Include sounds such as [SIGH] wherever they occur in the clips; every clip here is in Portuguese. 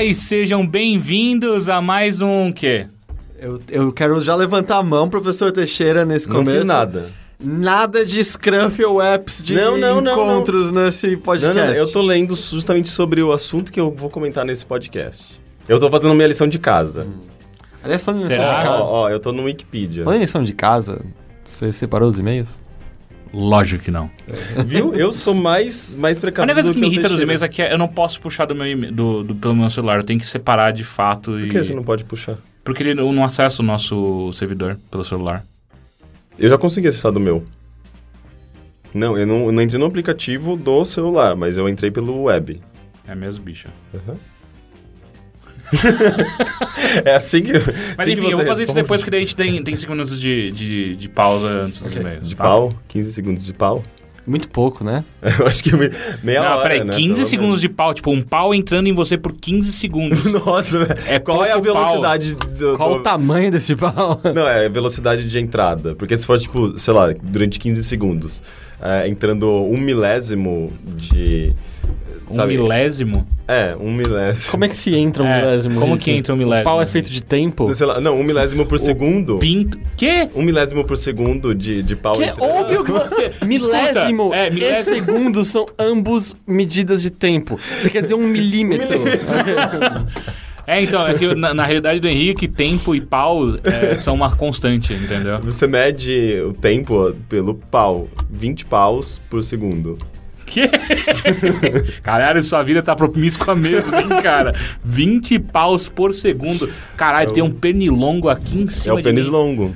Olá e sejam bem-vindos a mais um quê? Eu, eu quero já levantar a mão, professor Teixeira, nesse Não começo. fiz nada. Nada de Scruffle Apps de Não, não, não, encontros nesse Não, podcast. não, não, eu tô lendo justamente sobre o assunto que eu vou comentar nesse podcast. Eu tô fazendo minha lição de casa. Aliás, falando em lição de Ó, casa... ó, eu tô no Wikipedia. Falando em lição de casa, você separou os e-mails? Lógico que não. Viu? Eu sou mais, mais A precavido única coisa do que me irrita dos Teixeira. e-mails é que eu não posso puxar do meu, e-mail- do, do- pelo meu celular. Eu tenho que separar de fato. Por e... que você não pode puxar? Porque ele não não acessa o nosso servidor pelo celular. Eu já consegui acessar do meu. Não, eu não, eu não entrei no aplicativo do celular, mas eu entrei pelo web. É mesmo, bicha. [LAUGHS] é assim que. Mas assim enfim, que eu vou fazer isso depois, porque daí a gente tem, tem 5 minutos de, de, de pausa antes dos e-mails. De tá? pau? 15 segundos de pau? Muito pouco, né? [LAUGHS] Eu acho que me- meia Não, hora. peraí, né, 15 pelo segundos de pau. Tipo, um pau entrando em você por 15 segundos. [LAUGHS] Nossa, velho. É Qual é a velocidade do, Qual do- o tamanho desse pau? Não, é velocidade de entrada. Porque se for, tipo, sei lá, durante 15 segundos, é, entrando um milésimo de. Um sabe? milésimo? É, um milésimo. Como é que se entra um É, milésimo? como que entra um O milésimo? pau é feito de tempo? Sei lá, não, um milésimo por segundo. Pinto. Quê? Um milésimo por segundo de, de pau Que é óbvio que você... [LAUGHS] milésimo Escuta, é, e milésimo. segundo são ambos medidas de tempo. Você quer dizer um milímetro. [LAUGHS] É, então, é que na, na realidade do Henrique, tempo e pau é, são uma constante, entendeu? Você mede o tempo pelo pau. 20 paus por segundo. Que? [LAUGHS] Caralho, sua vida tá promíscua mesmo, hein, cara? 20 paus por segundo. Caralho, É tem um pernilongo aqui em É cima o pênis longo.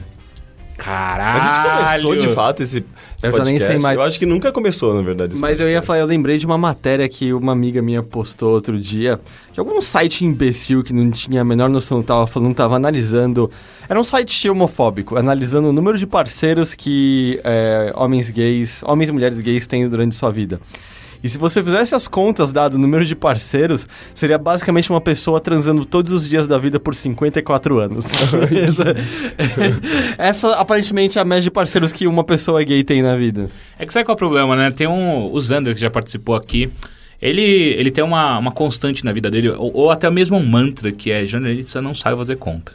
Caralho. A gente começou de fato esse, esse Eu já nem podcast. sei mais. Eu acho que nunca começou, na verdade. esse Mas eu ia podcast. falar, eu lembrei de uma matéria que uma amiga minha postou outro dia, que algum site imbecil que não tinha a menor noção do que tava falando, tava analisando. Era um site homofóbico, analisando o número de parceiros que é, homens gays, homens e mulheres gays têm durante sua vida. E se você fizesse as contas, dado o número de parceiros, seria basicamente uma pessoa transando todos os dias da vida por 54 anos. [LAUGHS] Essa, essa aparentemente é a média de parceiros que uma pessoa gay tem na vida. É que sabe qual é o problema, né? Tem um. O Zander, que já participou aqui. Ele, ele tem uma, uma constante na vida dele, ou, ou até mesmo um mantra, que é jornalista não sabe fazer conta.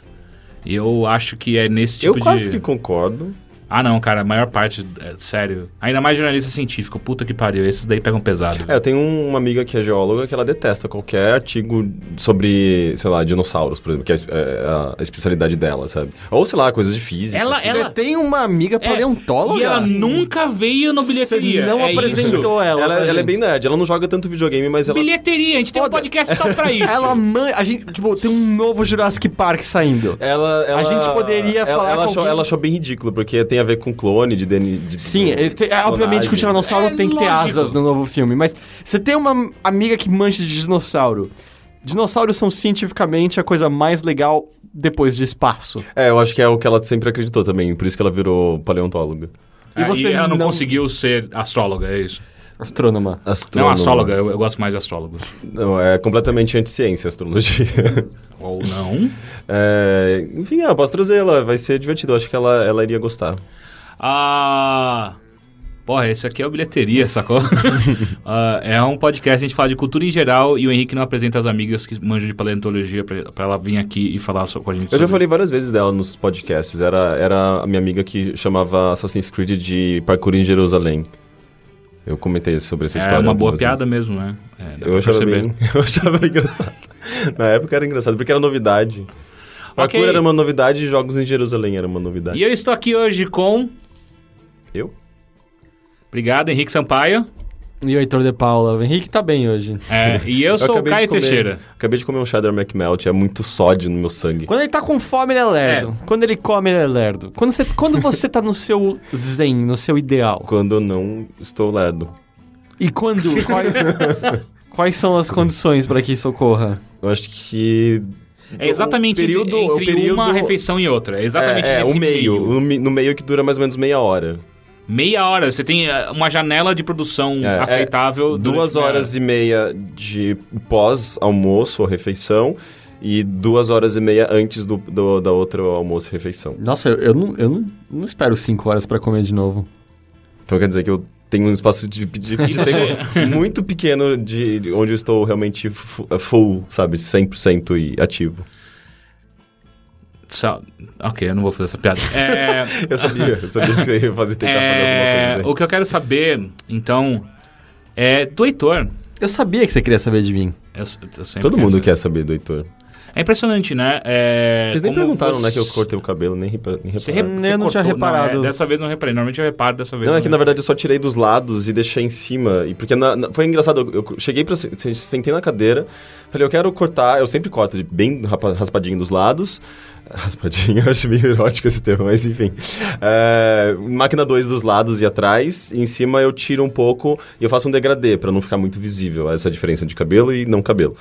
E eu acho que é nesse tipo Eu de. quase que concordo. Ah, não, cara, a maior parte, é, sério. Ainda mais jornalista científico, puta que pariu. Esses daí pegam pesado. É, eu tenho uma amiga que é geóloga que ela detesta qualquer artigo sobre, sei lá, dinossauros, por exemplo, que é a é a, a especialidade dela, sabe? Ou, sei lá, coisas de física. Ela- Você tem uma amiga É, paleontóloga? E ela nunca veio no bilheteria. Você não é apresentou isso. ela. Ela, pra ela é bem nerd, ela não joga tanto videogame, mas ela... Bilheteria, a gente tem um podcast só pra [LAUGHS] isso. Ela man... A gente, tipo, tem um novo Jurassic Park saindo. Ela, ela- gente poderia ela, falar ela com achou, ela achou bem ridículo, porque tem a ver com clone de DNA. De, Sim, de- ele tem- é, obviamente que o. Tiranossauro É tem que ter lógico. asas no novo filme, mas você tem uma amiga que mancha de dinossauro. Dinossauros são cientificamente a coisa mais legal depois de espaço. É, eu acho que é o que ela sempre acreditou também, por isso que ela virou paleontóloga. E E você você ela não, não- conseguiu ser astróloga, é isso? Astrônoma. Não, Astrônoma. astróloga, eu, eu gosto mais de astrólogos. Não, é completamente anti-ciência a astrologia. [LAUGHS] Ou não. É, enfim, eu posso trazer ela, vai ser divertido, eu acho que ela, ela iria gostar. Ah. Porra, esse aqui é o Bilheteria, sacou? [LAUGHS] Ah, é um podcast, a gente fala de cultura em geral e o Henrique não apresenta as amigas que manjam de paleontologia pra, ela vir aqui e falar so- com a gente Eu já sobre- falei várias vezes dela nos podcasts, era, era a minha amiga que chamava Assassin's Creed de Parkour em Jerusalém. Eu comentei sobre essa É história. uma boa piada vezes. mesmo, né? É, Eu achava, bem, [LAUGHS] eu achava engraçado. Na época era engraçado, porque era novidade. Parkour Ok. era uma novidade e jogos em Jerusalém era uma novidade. E eu estou aqui hoje com... Eu? Obrigado, Henrique Sampaio. E o Heitor de Paula. O Henrique tá bem hoje. É, e eu [LAUGHS] sou o Caio comer- Teixeira. Acabei de comer um cheddar McMelt, é muito sódio no meu sangue. Quando ele tá com fome, ele é lerdo. Quando ele come, ele é lerdo. Quando você, quando você tá no seu zen, no seu ideal. Quando eu não estou lerdo. E quando? [LAUGHS] Quais, quais são as condições para que isso ocorra? Eu acho que... É exatamente o período, entre, o período, uma refeição e outra. É exatamente é, é, nesse o meio, o mi- no meio que dura mais ou menos meia hora. Meia hora. Você tem eh, uma janela de produção É, é aceitável. Duas durante meia horas e meia de pós-almoço ou refeição e duas horas e meia antes do, do- da outra almoço e refeição. Nossa, eu, eu não, eu não, não espero cinco horas para comer de novo. Então quer dizer que eu tem um espaço de, de, de tempo muito pequeno de, de onde eu estou realmente fu- full, sabe? 100% e ativo. Ok, eu não vou fazer essa piada. É, [LAUGHS] Eu sabia, eu sabia que você ia fazer, tentar fazer alguma é, coisa bem. o que eu quero saber, então, é do Heitor. Eu sabia que você queria saber de mim. Eu, eu Todo mundo saber. quer saber do Heitor. É impressionante, né? É, Vocês nem perguntaram, você- né, que eu cortei o cabelo, nem, repa- nem Você, repararam. re- você Eu não tinha cortou- reparado. é, dessa vez não reparei. Normalmente eu reparo, dessa vez Não, é que na verdade eu só tirei dos lados e deixei em cima. E porque na- na- foi engraçado, eu, eu cheguei pra. se- Sentei na cadeira, falei, eu quero cortar. Eu sempre corto de bem raspadinho dos lados. [LAUGHS] Raspadinho, eu [LAUGHS] acho meio erótico esse termo, mas enfim. É, máquina 2 dos lados e atrás. E em cima eu tiro um pouco e eu faço um degradê pra não ficar muito visível essa diferença de cabelo e não cabelo.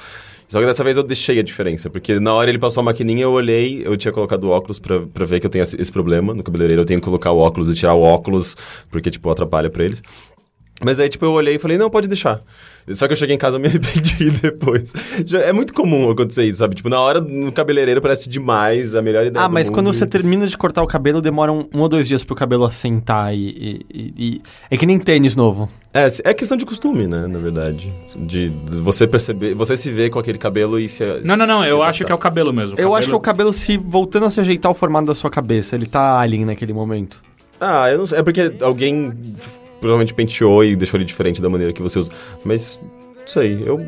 Só que dessa vez eu deixei a diferença, porque na hora ele passou a maquininha, eu olhei, eu tinha colocado óculos pra, pra ver que eu tenho esse problema no cabeleireiro. Eu tenho que colocar o óculos e tirar o óculos, porque, tipo, atrapalha pra eles. Mas aí, tipo, eu olhei e falei, não, pode deixar. Só que eu cheguei em casa e me arrependi [LAUGHS] depois. Já é muito comum acontecer isso, sabe? Tipo, na hora, no cabeleireiro parece demais, a melhor ideia Ah, do mas mundo. quando você termina de cortar o cabelo, demora um, um ou dois dias pro cabelo assentar e, e- e- e- É que nem tênis novo. É, é questão de costume, né, na verdade. De, de você perceber, você se vê com aquele cabelo e se... Não, não, não. Eu acho que é o cabelo mesmo. Eu acho que é o cabelo se voltando a se ajeitar o formato da sua cabeça. Ele tá alien naquele momento. Ah, eu não sei. É porque alguém provavelmente penteou e deixou ele diferente da maneira que você usa. Mas, não sei, eu.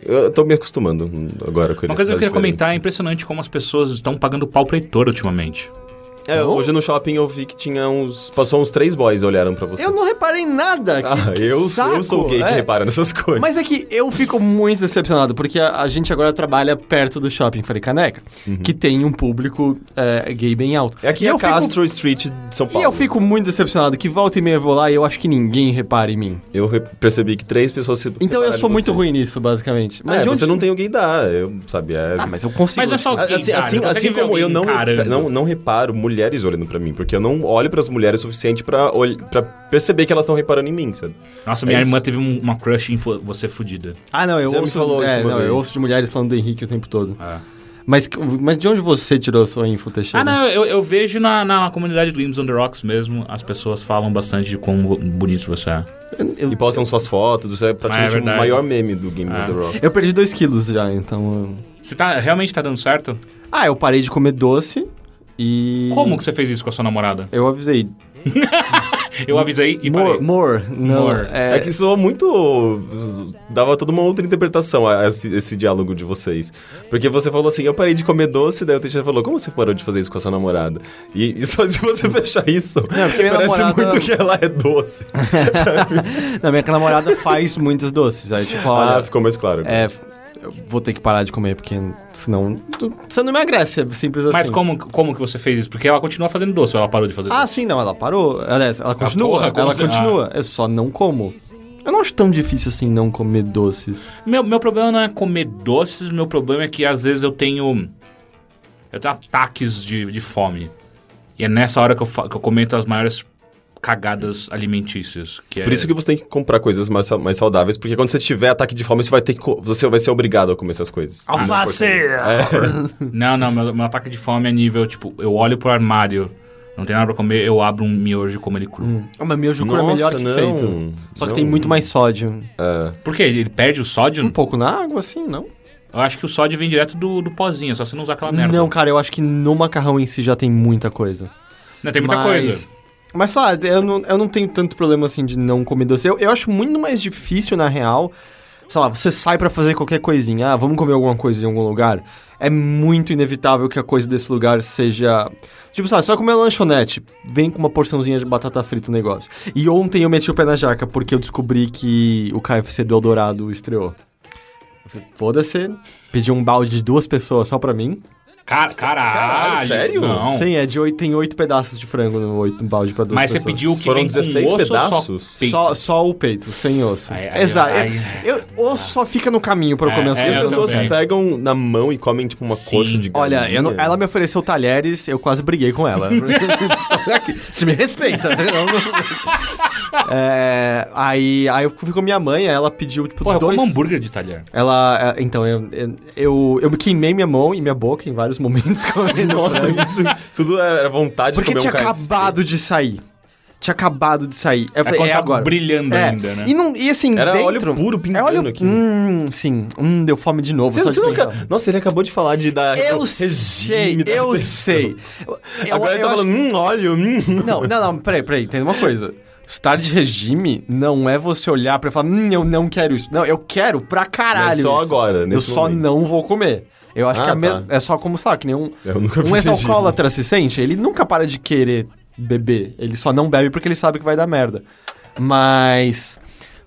Eu tô me acostumando agora com ele. Uma coisa que eu queria comentar, é impressionante como as pessoas estão pagando pau pro Heitor ultimamente. É, hoje no shopping eu vi que tinha uns. Passou uns três boys e olharam pra você. Eu não reparei nada. que- Ah, que eu, saco. eu sou gay que É. repara nessas [LAUGHS] coisas. Mas é que eu fico muito decepcionado, porque a, a gente agora trabalha perto do shopping Frei Caneca, que tem um público é, gay bem alto. É aqui E é eu a fico- Castro Street de São E Paulo. eu fico muito decepcionado que volta e meia eu vou lá e eu acho que ninguém repara em mim. Eu re- percebi que três pessoas se. Então eu sou muito você. ruim nisso, basicamente. Mas de onde- você não tem o gaydar, eu, sabe? É... Ah, mas eu consigo. Mas é só Assim, gaydar, assim, assim como eu não, não, não reparo mulheres olhando pra mim, porque eu não olho pras mulheres o suficiente pra, ol- pra perceber que elas estão reparando em mim, sabe? Nossa, É minha isso. irmã teve um- uma crush em você fudida. Ah, não, eu Você ouço, falou isso é, não, eu ouço de mulheres falando do Henrique o tempo todo. É. Mas, mas de onde você tirou sua info, Teixeira? Ah, não, eu, eu vejo na, na comunidade do Games on the Rocks mesmo, as pessoas falam bastante de quão bonito você é. E postam suas fotos, você é praticamente Ah, é o maior meme do Game Ah. of the Rock. Eu perdi 2 quilos já, então... eu- Você tá, realmente tá dando certo? Ah, eu parei de comer doce e... Como que você fez isso com a sua namorada? Eu avisei. [LAUGHS] Eu avisei e more, parei. more. Não, More. É, É, que soa muito. dava toda uma outra interpretação a esse, esse diálogo de vocês. Porque você falou assim: eu parei de comer doce, daí o Teixeira falou: como você parou de fazer isso com a sua namorada? E, e só se você [LAUGHS] fechar isso, Não, porque minha parece namorada- muito que ela é doce. [LAUGHS] Não, minha namorada faz muitos doces. Aí, tipo, olha... ah, ficou mais claro. É, eu vou ter que parar de comer, porque senão tu- você não emagrece, é simples assim. Mas como, como que você fez isso? Porque ela continua fazendo doce ou ela parou de fazer Ah, doce? sim, não, ela parou. Aliás, ela continua, porra, ela você- continua. Eu só não como. Eu não acho tão difícil assim não comer doces. Meu, meu problema não é comer doces, meu problema é que às vezes eu tenho. Eu tenho ataques de, de fome. E é nessa hora que eu, fa- que eu comento as maiores cagadas alimentícias. Que é... Por isso que você tem que comprar coisas mais, mais saudáveis, porque quando você tiver ataque de fome, você vai ter que, você vai ser obrigado a comer essas coisas. Alface! Não, não, meu, meu ataque de fome é nível, tipo, eu olho pro armário, não tem nada pra comer, eu abro um miojo e como ele cru. Hum. Ah, mas miojo cru é melhor que não, feito. Só que não. tem muito mais sódio. É. Por quê? Ele perde o sódio? Um pouco na água, assim, não? Eu acho que o sódio vem direto do, do pozinho, só você não usar aquela merda. Não, cara, eu acho que no macarrão em si já tem muita coisa. Não, tem muita Mas- coisa. Mas, sei lá, eu não, eu não tenho tanto problema, assim, de não comer doce. Eu, eu acho muito mais difícil, na real, sei lá, você sai pra fazer qualquer coisinha. Ah, vamos comer alguma coisa em algum lugar. É muito inevitável que a coisa desse lugar seja... Tipo, sabe, vai comer lanchonete, vem com uma porçãozinha de batata frita o negócio. E ontem eu meti o pé na jaca porque eu descobri que o KFC do Eldorado estreou. Falei, foda-se, pedi um balde de duas pessoas só pra mim. Car caralho. Caralho, sério? Não. Sim, é de oito, tem oito pedaços de frango no, oito, no balde pra duas Mas você pessoas. pediu que Foram vem com 16 osso pedaços? ou só peito? Só, só o peito, sem osso. Ai, ai, Exato. ai, eu, eu- osso só fica no caminho pra eu É, comer as é, as eu coisas. pessoas também. pegam na mão e comem, tipo, uma Sim. coxa de galinha. Olha, eu não- ela me ofereceu talheres, eu quase briguei com ela. [LAUGHS] Se me respeita. Eu não- [LAUGHS] É, aí, aí eu fui com minha mãe, ela pediu, tipo, eu dois... como hambúrguer de talher. Ela, é, então, eu, eu, eu, eu me queimei minha mão e minha boca em vários momentos [LAUGHS] comendo Nossa, isso tudo era vontade Porque de comer tinha um KFC. acabado de sair. Tinha acabado de sair. Eu É falei, é tá agora. brilhando É. ainda, né? E, não, e assim, Era dentro... óleo puro É pingando óleo... aqui. Hum, sim. Hum, deu fome de novo. Você, só você de nunca... pensar. Nossa, ele acabou de falar de dar... Eu sei, eu sei. Eu, eu, Agora ele eu tá acho- falando, hum, óleo, hum. Não, não, não, peraí, peraí, tem uma coisa. Estar de regime não é você olhar pra falar, hum, eu não quero isso. Não, eu quero pra caralho. Mas só isso. agora, Eu nesse só momento. não vou comer. Eu acho Ah, que é, me- tá. é só como, sei lá, que nem um, um ex-alcoólatra se sente. Ele nunca para de querer beber. Ele só não bebe porque ele sabe que vai dar merda. Mas.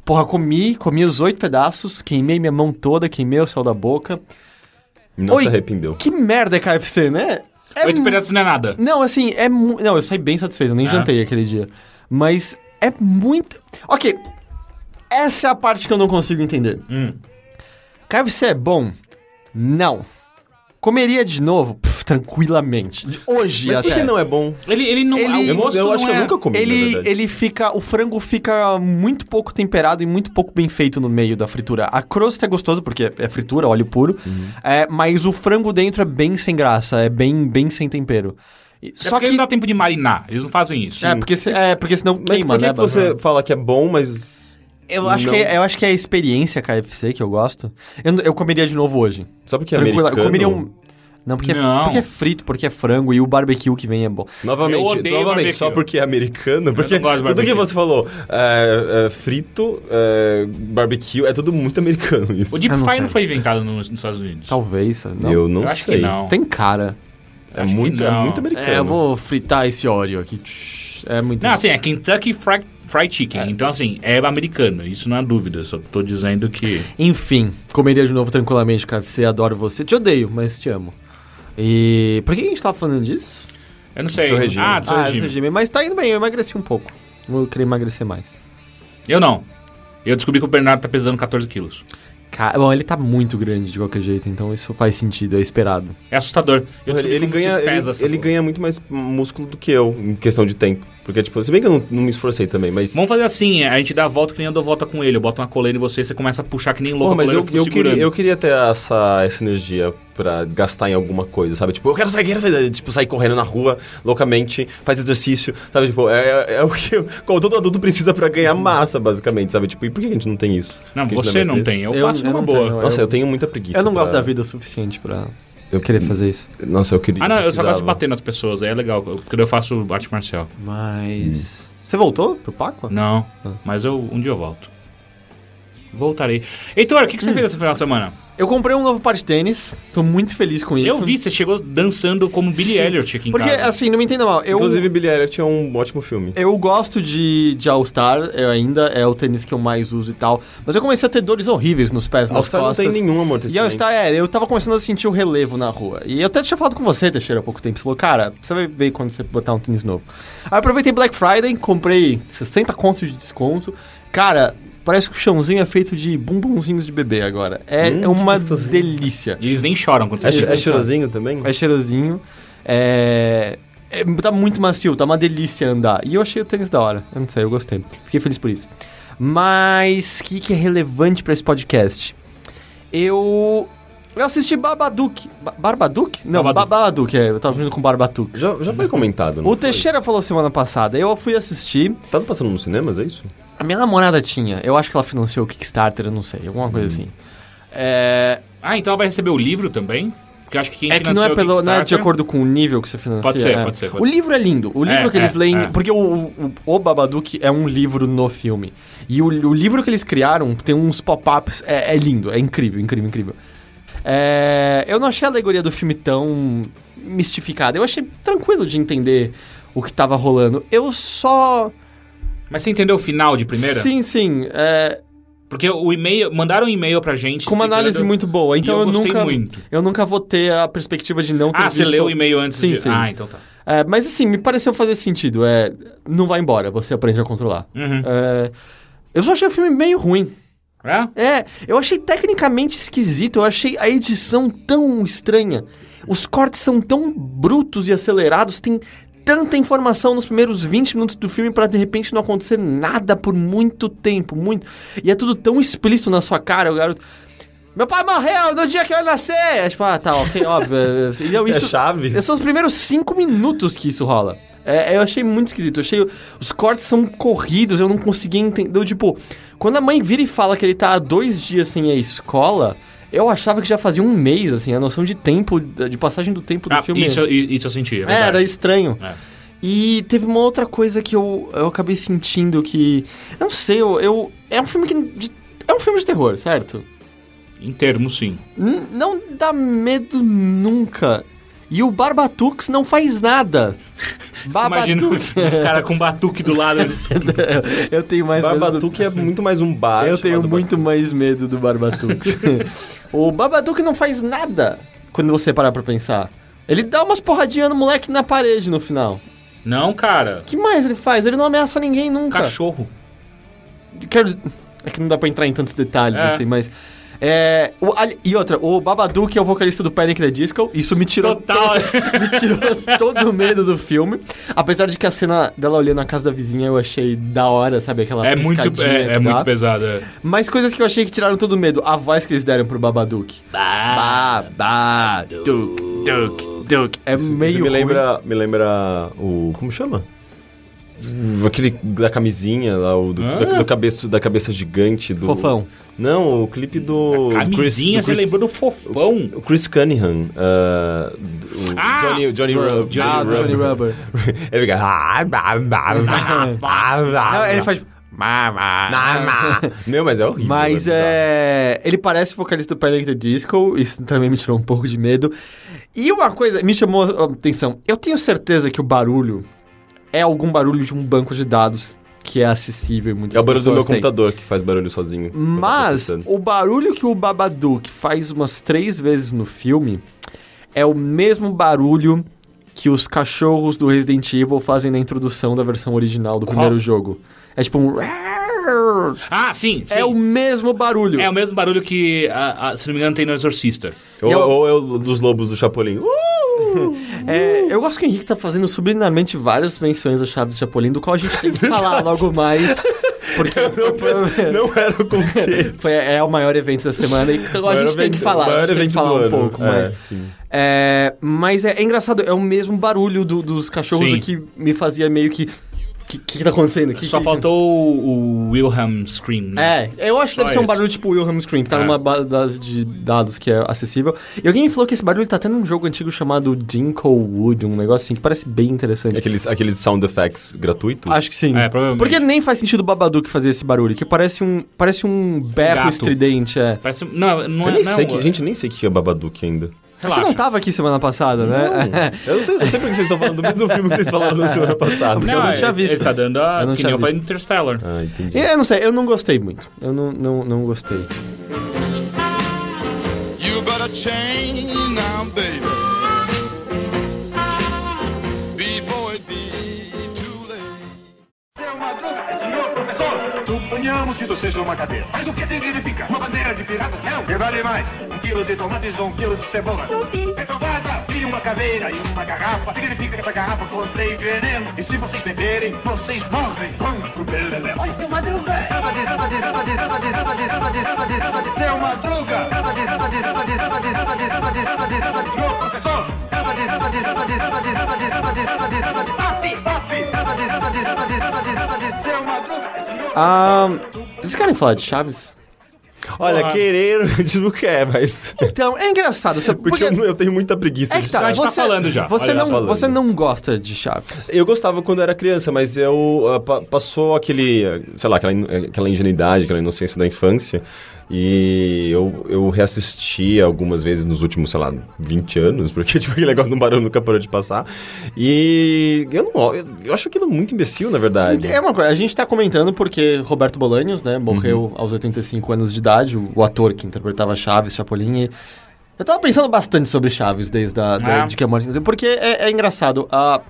Porra, comi, comi os oito pedaços, queimei minha mão toda, queimei o céu da boca. Não Oi. se arrependeu. Que merda é KFC, né? É Oito mu- pedaços não é nada. Não, assim, é mu... Não, eu saí bem satisfeito, eu nem É? jantei aquele dia. Mas é muito. Ok. Essa é a parte que eu não consigo entender. Hum. KFC é bom? Não. Comeria de novo? Pff, tranquilamente. Hoje Mas até. por que não é bom? Ele, ele não... Ele- Eu, gosto eu acho não que eu é- nunca comi, na Ele, verdade. ele fica. O frango fica muito pouco temperado e muito pouco bem feito no meio da fritura. A crosta é gostoso, porque é fritura, óleo puro. Uhum. É, mas o frango dentro é bem sem graça, é bem, bem sem tempero. E- É Só porque que. não dá tempo de marinar. Eles não fazem isso. É porque, se- é, porque senão Mas queima, por que, né? que você fala que é bom, mas... Eu acho, não- que é, eu acho que é a experiência KFC que eu gosto. Eu, eu comeria de novo hoje. Só porque é Tranquila. americano? Eu comeria um. Não, porque, É, Não. porque é frito, porque é frango e o barbecue que vem é bom. Novamente, novamente barbecue. só porque é americano, porque tudo que você falou, é, é, frito, é, barbecue, é tudo muito americano isso. O Deep Fry não foi inventado nos, nos Estados Unidos. Talvez. Não. Eu não Eu acho sei. que não. Tem cara. É Acho muito, é muito americano. É, eu vou fritar esse óleo aqui. É muito. Não, bom. assim, é Kentucky Fried, Fried Chicken. Então, assim, é americano. Isso não há dúvida. Só tô dizendo que... Enfim, comeria de novo tranquilamente KFC, adoro você. Te odeio, mas te amo. E. Por que a gente tava falando disso? Eu não sei. Seu regime. Ah, do seu ah, regime. regime. Mas tá indo bem, eu emagreci um pouco. Vou querer emagrecer mais. Eu não. Eu descobri que o Bernardo tá pesando 14 quilos. Ca- Bom, ele tá muito grande de qualquer jeito, então isso faz sentido, é esperado. É assustador. Eu Ele, ele ganha, ele, ele ganha muito mais músculo do que eu, em questão de tempo. Porque, tipo, se bem que eu não, não me esforcei também, mas... Vamos fazer assim, a gente dá a volta que nem eu dou volta com ele. Eu boto uma coleira em você e você começa a puxar que nem louco Pô, mas eu, eu, segurando. queria, eu queria ter essa, essa energia pra gastar em alguma coisa, sabe? Tipo, eu quero sair, quero sair, tipo, sair correndo na rua, loucamente, faz exercício, sabe? Tipo, é, é- é o que eu- todo adulto precisa pra ganhar massa, basicamente, sabe? Tipo, e por que a gente não tem isso? Não, Porque você é mais não tem. Eu, Eu- faço eu uma não boa. tenho, Nossa, eu- eu tenho muita preguiça eu não gosto pra- da vida o suficiente pra Eu querer fazer isso. Nossa, eu queria... Ah, não, eu só gosto de bater nas pessoas. Aí é legal, porque eu faço arte marcial. Mas. Você voltou pro Paco? Não, Ah. mas eu um dia eu volto. Voltarei. Heitor, o que, que Hum. você fez essa final de semana? Eu comprei um novo par de tênis, tô muito feliz com isso. Eu vi, você chegou dançando como Billy Sim, Elliot aqui em Porque, casa. assim, não me entenda mal. Eu, Inclusive, Billy Elliot é um ótimo filme. eu gosto de, de All-Star, eu ainda é o tênis que eu mais uso e tal. Mas eu comecei a ter dores horríveis nos pés, nas All-Star não costas. tem nenhum E amortecimento. All-Star, é, eu tava começando a sentir o relevo na rua. E eu até tinha falado com você, Teixeira, há pouco tempo. Você falou, cara, você vai ver quando você botar um tênis novo. Aí aproveitei Black Friday, comprei 60 contos de desconto. Cara, parece que o chãozinho é feito de bumbumzinhos de bebê agora. É, Hum, é uma delícia. E eles nem choram quando você É, é cheirosinho também? É cheirosinho. É... é- Tá muito macio, tá uma delícia andar. E eu achei o tênis da hora. Eu não sei, eu gostei. Fiquei feliz por isso. Mas o que, que é relevante pra esse podcast? Eu. Eu assisti Babadook. Ba Barbadook? Não, Babadook. Babadook, é. Eu tava vindo com Barbadook. Já, já foi comentado, não O foi? Teixeira falou semana passada. Eu fui assistir. Tá passando nos cinemas, é isso? A minha namorada tinha. Eu acho que ela financiou o Kickstarter, eu não sei. Alguma coisa assim. É. Ah, então ela vai receber o livro também? Porque eu acho que quem É que não é, pelo, não é de acordo com o nível que você financia. Pode ser, é. pode ser, pode o livro é lindo. O livro É, que eles é, leem. é. Porque o, o, o Babadook é um livro no filme. E o, o livro que eles criaram tem uns pop-ups. É, é lindo, é incrível, incrível, incrível. É, eu não achei a alegoria do filme tão mistificada. Eu achei tranquilo de entender o que tava rolando. Eu só. Mas você entendeu o final de primeira? Sim, sim. é, Porque o e-mail, mandaram um e-mail pra gente. com uma análise muito boa. Então e eu, eu, nunca. muito. Eu nunca vou ter a perspectiva de não ter Ah, você visto- leu o e-mail antes Sim, de... sim. Ah, então tá. É, mas assim, me pareceu fazer sentido. É, não vai embora, você aprende a controlar. Uhum. É, eu só achei o filme meio ruim. É? É, eu achei tecnicamente esquisito, eu achei a edição tão estranha. Os cortes são tão brutos e acelerados, tem tanta informação nos primeiros 20 minutos do filme pra de repente não acontecer nada por muito tempo, muito. E é tudo tão explícito na sua cara, o garoto. Meu pai morreu no dia que eu nasci! É tipo, ah, tá, ok, [LAUGHS] óbvio. é, é, e É isso, Chaves. esses são os primeiros cinco minutos que isso rola. É, eu achei muito esquisito. Eu achei. Os cortes são corridos, eu não conseguia entender. Eu, Tipo, quando a mãe vira e fala que ele tá há dois dias sem a escola, eu achava que já fazia um mês, assim, a noção de tempo, de passagem do tempo do Ah, filme. isso, isso eu senti, é É, verdade. era estranho. É. E teve uma outra coisa que eu, eu acabei sentindo que. Eu não sei, eu. eu- é um filme que. de- é um filme de terror, certo? Em termos, sim. N- não dá medo nunca. E o Barbatux não faz nada. [LAUGHS] Imagina os caras com batuque do lado. [LAUGHS] eu tenho mais medo. do- é muito mais um bar. Eu tenho muito mais medo do Barbatux. [LAUGHS] o Babadook não faz nada quando você parar pra pensar. Ele dá umas porradinhas no moleque na parede no final. Não, cara. O que mais ele faz? Ele não ameaça ninguém nunca. Cachorro. Quero... É que não dá pra entrar em tantos detalhes, É. assim, mas... É, o- ali- e outra, o Babadook é o vocalista do Panic! The Disco. Isso me tirou, Total. [LAUGHS] me tirou todo o medo do filme. Apesar de que a cena dela olhando a casa da vizinha eu achei da hora, sabe? Aquela É muito, é, é que muito dá. pesado. É. Mas coisas que eu achei que tiraram todo o medo. A voz que eles deram pro Babadook. Babadook, Duke, Duke. É Isso, meio isso me ruim. lembra, me lembra o como chama? Aquele da camisinha lá, o do, Ah. da, do cabeça, da cabeça gigante do. Fofão. Não, o clipe do. do Camisinha, do você lembrou do fofão. O Chris Cunningham. ah, o Ah! Johnny, Johnny, Ru- Johnny, ah, Rubber. Johnny Rubber. Ele fica. "Ah, Não, ele faz... Mama. bah, bah." Meu, mas é horrível. Mas é. Ele parece o vocalista do Panic! The Disco, isso também me tirou um pouco de medo. E uma coisa me chamou a atenção: eu tenho certeza que o barulho é algum barulho de um banco de dados que é acessível e muitas É o barulho do meu têm. computador que faz barulho sozinho. Mas o barulho que o Babadook faz umas três vezes no filme é o mesmo barulho que os cachorros do Resident Evil fazem na introdução da versão original do Qual? primeiro jogo. É tipo um. Ah, sim, sim. É o mesmo barulho. É o mesmo barulho que, a- a- se não me engano, tem no Exorcista. Ou, eu- ou é o dos lobos do Chapolin. Uh! [LAUGHS] É, eu gosto que o Henrique tá fazendo subliminarmente várias menções a Chaves de Chapolin, do qual a gente tem que falar [LAUGHS] logo mais. Porque foi, [LAUGHS] Não era o conceito. foi- é o maior evento da semana e então a gente tem que falar. A gente tem que falar um pouco é, mais. Sim. É, mas é, é engraçado, é o mesmo barulho do- dos cachorros Sim. que me fazia meio que. O que, que tá acontecendo aqui? Só Que- faltou o, o Wilhelm Scream, né? É, eu acho que Só deve ser um barulho tipo Wilhelm Scream, que tá É. numa base de dados que é acessível. E alguém me falou que esse barulho tá até num jogo antigo chamado Dinko Wood, um negócio assim, que parece bem interessante. Aqueles, aqueles sound effects gratuitos. Acho que sim. É, provavelmente. Porque nem faz sentido o Babadook fazer esse barulho, que parece um, parece um berro Gato. estridente, é. Parece... Não, não Eu é... nem não, sei que, gente, nem sei o que é Babadook ainda. Relaxa. Você não tava aqui semana passada, né? [LAUGHS] Eu não, tenho, não sei por que vocês estão falando do mesmo filme que vocês falaram na semana passada. Porque eu não é- tinha visto. Ele tá dando a... Eu não que tinha nem eu falei visto. no Interstellar. Ah, entendi. Eu não sei, eu não gostei muito. Eu não, não, não gostei. You better change now, baby. Suponhamos que você seja uma cadeira. Mas o que significa? Uma bandeira de pirata? Não. Vale mais? Um quilo de tomates ou um quilo de cebola? Reprovada. E uma caveira e uma garrafa. Significa que essa garrafa contém veneno. E se vocês beberem, vocês morrem. Vamos pro beleléu. Oi, seu Madruga. Diz, ela diz, ela diz, ela diz, ela diz, ela diz, ela diz, ela diz, é uma droga. Ela diz, ela diz, ela diz, ela diz, ela diz, ela diz, ela diz, ela diz, senhor professor. Ela diz, ela diz, ela diz, ela diz, ela diz, ela diz, ela diz, ela diz, papi, papi. É uma droga, senhor. Ah, vocês querem falar de Chaves? Olha, Porra. querer a gente não quer, mas. Então, é engraçado. Sabe? Porque eu, eu tenho muita preguiça É de que tá, A gente tá você, falando já. Você, Olha, não, falando. você não gosta de Chaves. Eu gostava quando era criança, mas eu ah, pa- passou aquele, ah, sei lá, aquela, in- aquela ingenuidade, aquela inocência da infância. E eu, eu reassisti algumas vezes nos últimos, sei lá, 20 anos, [LAUGHS] porque tipo, aquele negócio do barulho nunca parou de passar. E eu não eu, eu acho aquilo muito imbecil, na verdade. É uma coisa, a gente tá comentando porque Roberto Bolanhos, né, morreu aos 85 anos de idade, o, o ator que interpretava Chaves, Chapolin, e eu tava pensando bastante sobre Chaves desde a, da, Ah. de que a morte... Porque é, é engraçado, a...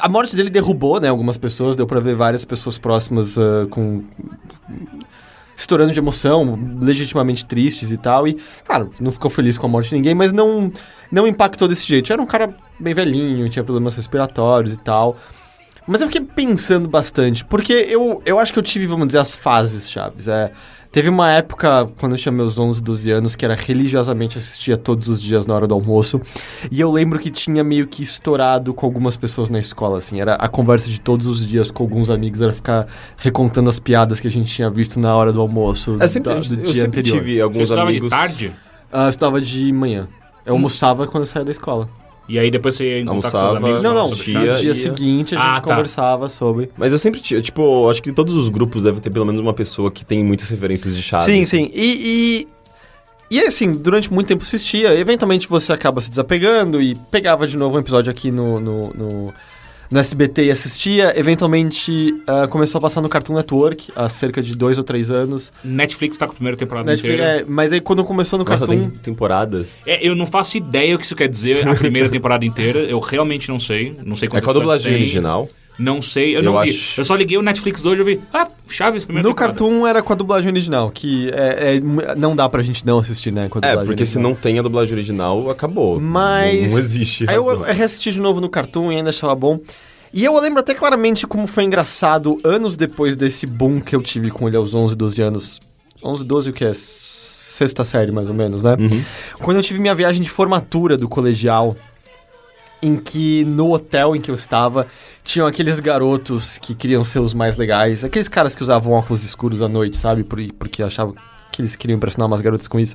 A morte dele derrubou, né, algumas pessoas, deu pra ver várias pessoas próximas ah, com... Estourando de emoção, legitimamente tristes e tal, e, claro, não ficou feliz com a morte de ninguém, mas não, não impactou desse jeito. Era um cara bem velhinho, tinha problemas respiratórios e tal. Mas eu fiquei pensando bastante, porque eu, eu acho que eu tive, vamos dizer, as fases chaves. É, Teve uma época, quando eu tinha meus 11, 12 anos, que era religiosamente assistia todos os dias na hora do almoço. E eu lembro que tinha meio que estourado com algumas pessoas na escola, assim. Era a conversa de todos os dias com alguns amigos, era ficar recontando as piadas que a gente tinha visto na hora do almoço É sempre, da- eu do dia sempre anterior. tive Você alguns estudava amigos. de tarde? Ah, eu estudava de manhã. Eu almoçava quando eu saía da escola. E aí depois você ia encontrar com seus Almoçava, amigos. Não, não. sobre Chaves? dia ia- seguinte a Ah, gente tá. conversava sobre. Mas eu sempre tive, tipo, acho que todos os grupos devem ter pelo menos uma pessoa que tem muitas referências de Chaves. Sim, sim. E, e, e assim, durante muito tempo assistia. Eventualmente você acaba se desapegando e pegava de novo um episódio aqui no, no, no, no SBT e assistia. Eventualmente ah, começou a passar no Cartoon Network há cerca de dois ou três anos. Netflix tá com a primeira temporada Netflix, inteira. é, mas aí quando começou no Nossa, Cartoon. tem temporadas. É, eu não faço ideia o que isso quer dizer, a primeira [LAUGHS] temporada inteira. Eu realmente não sei. Não sei É quantos com a dublagem tem. original. Não sei, eu, Eu não vi. acho- Eu só liguei o Netflix hoje e eu vi. Ah, Chaves, primeira No temporada. Cartoon era com a dublagem original, que é, é- não dá pra gente não assistir, né? Com a É, dublagem porque se original. não tem a dublagem original, acabou. Mas. Não, não existe. Aí eu razão. reassisti de novo no Cartoon e ainda achava bom. E eu lembro até claramente como foi engraçado anos depois desse boom que eu tive com ele aos 11, 12 anos. 11, 12 o que é? Sexta série, mais ou menos, né? Uhum. Quando eu tive minha viagem de formatura do colegial, em que no hotel em que eu estava, tinham aqueles garotos que queriam ser os mais legais, aqueles caras que usavam óculos escuros à noite, sabe? Por- porque achavam que eles queriam impressionar umas garotas com isso.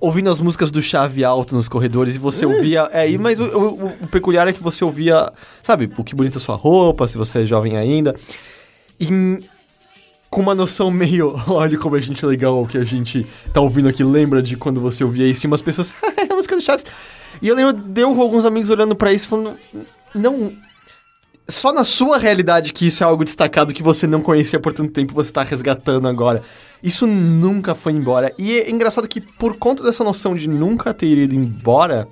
Ouvindo as músicas do Chave Alto nos corredores e você ouvia. É, mas o, o- o peculiar é que você ouvia, sabe, o que bonita sua roupa, se você é jovem ainda. E hum, com uma noção [LAUGHS] meio, olha como a gente é legal, o que a gente tá ouvindo aqui, lembra de quando você ouvia isso, e umas pessoas, [LAUGHS] é a música do Chaves. E eu lembro, deu alguns amigos olhando pra isso, falando, não... Só na sua realidade que isso é algo destacado que você não conhecia por tanto tempo, você tá resgatando agora. Isso nunca foi embora. E é engraçado que por conta dessa noção de nunca ter ido embora,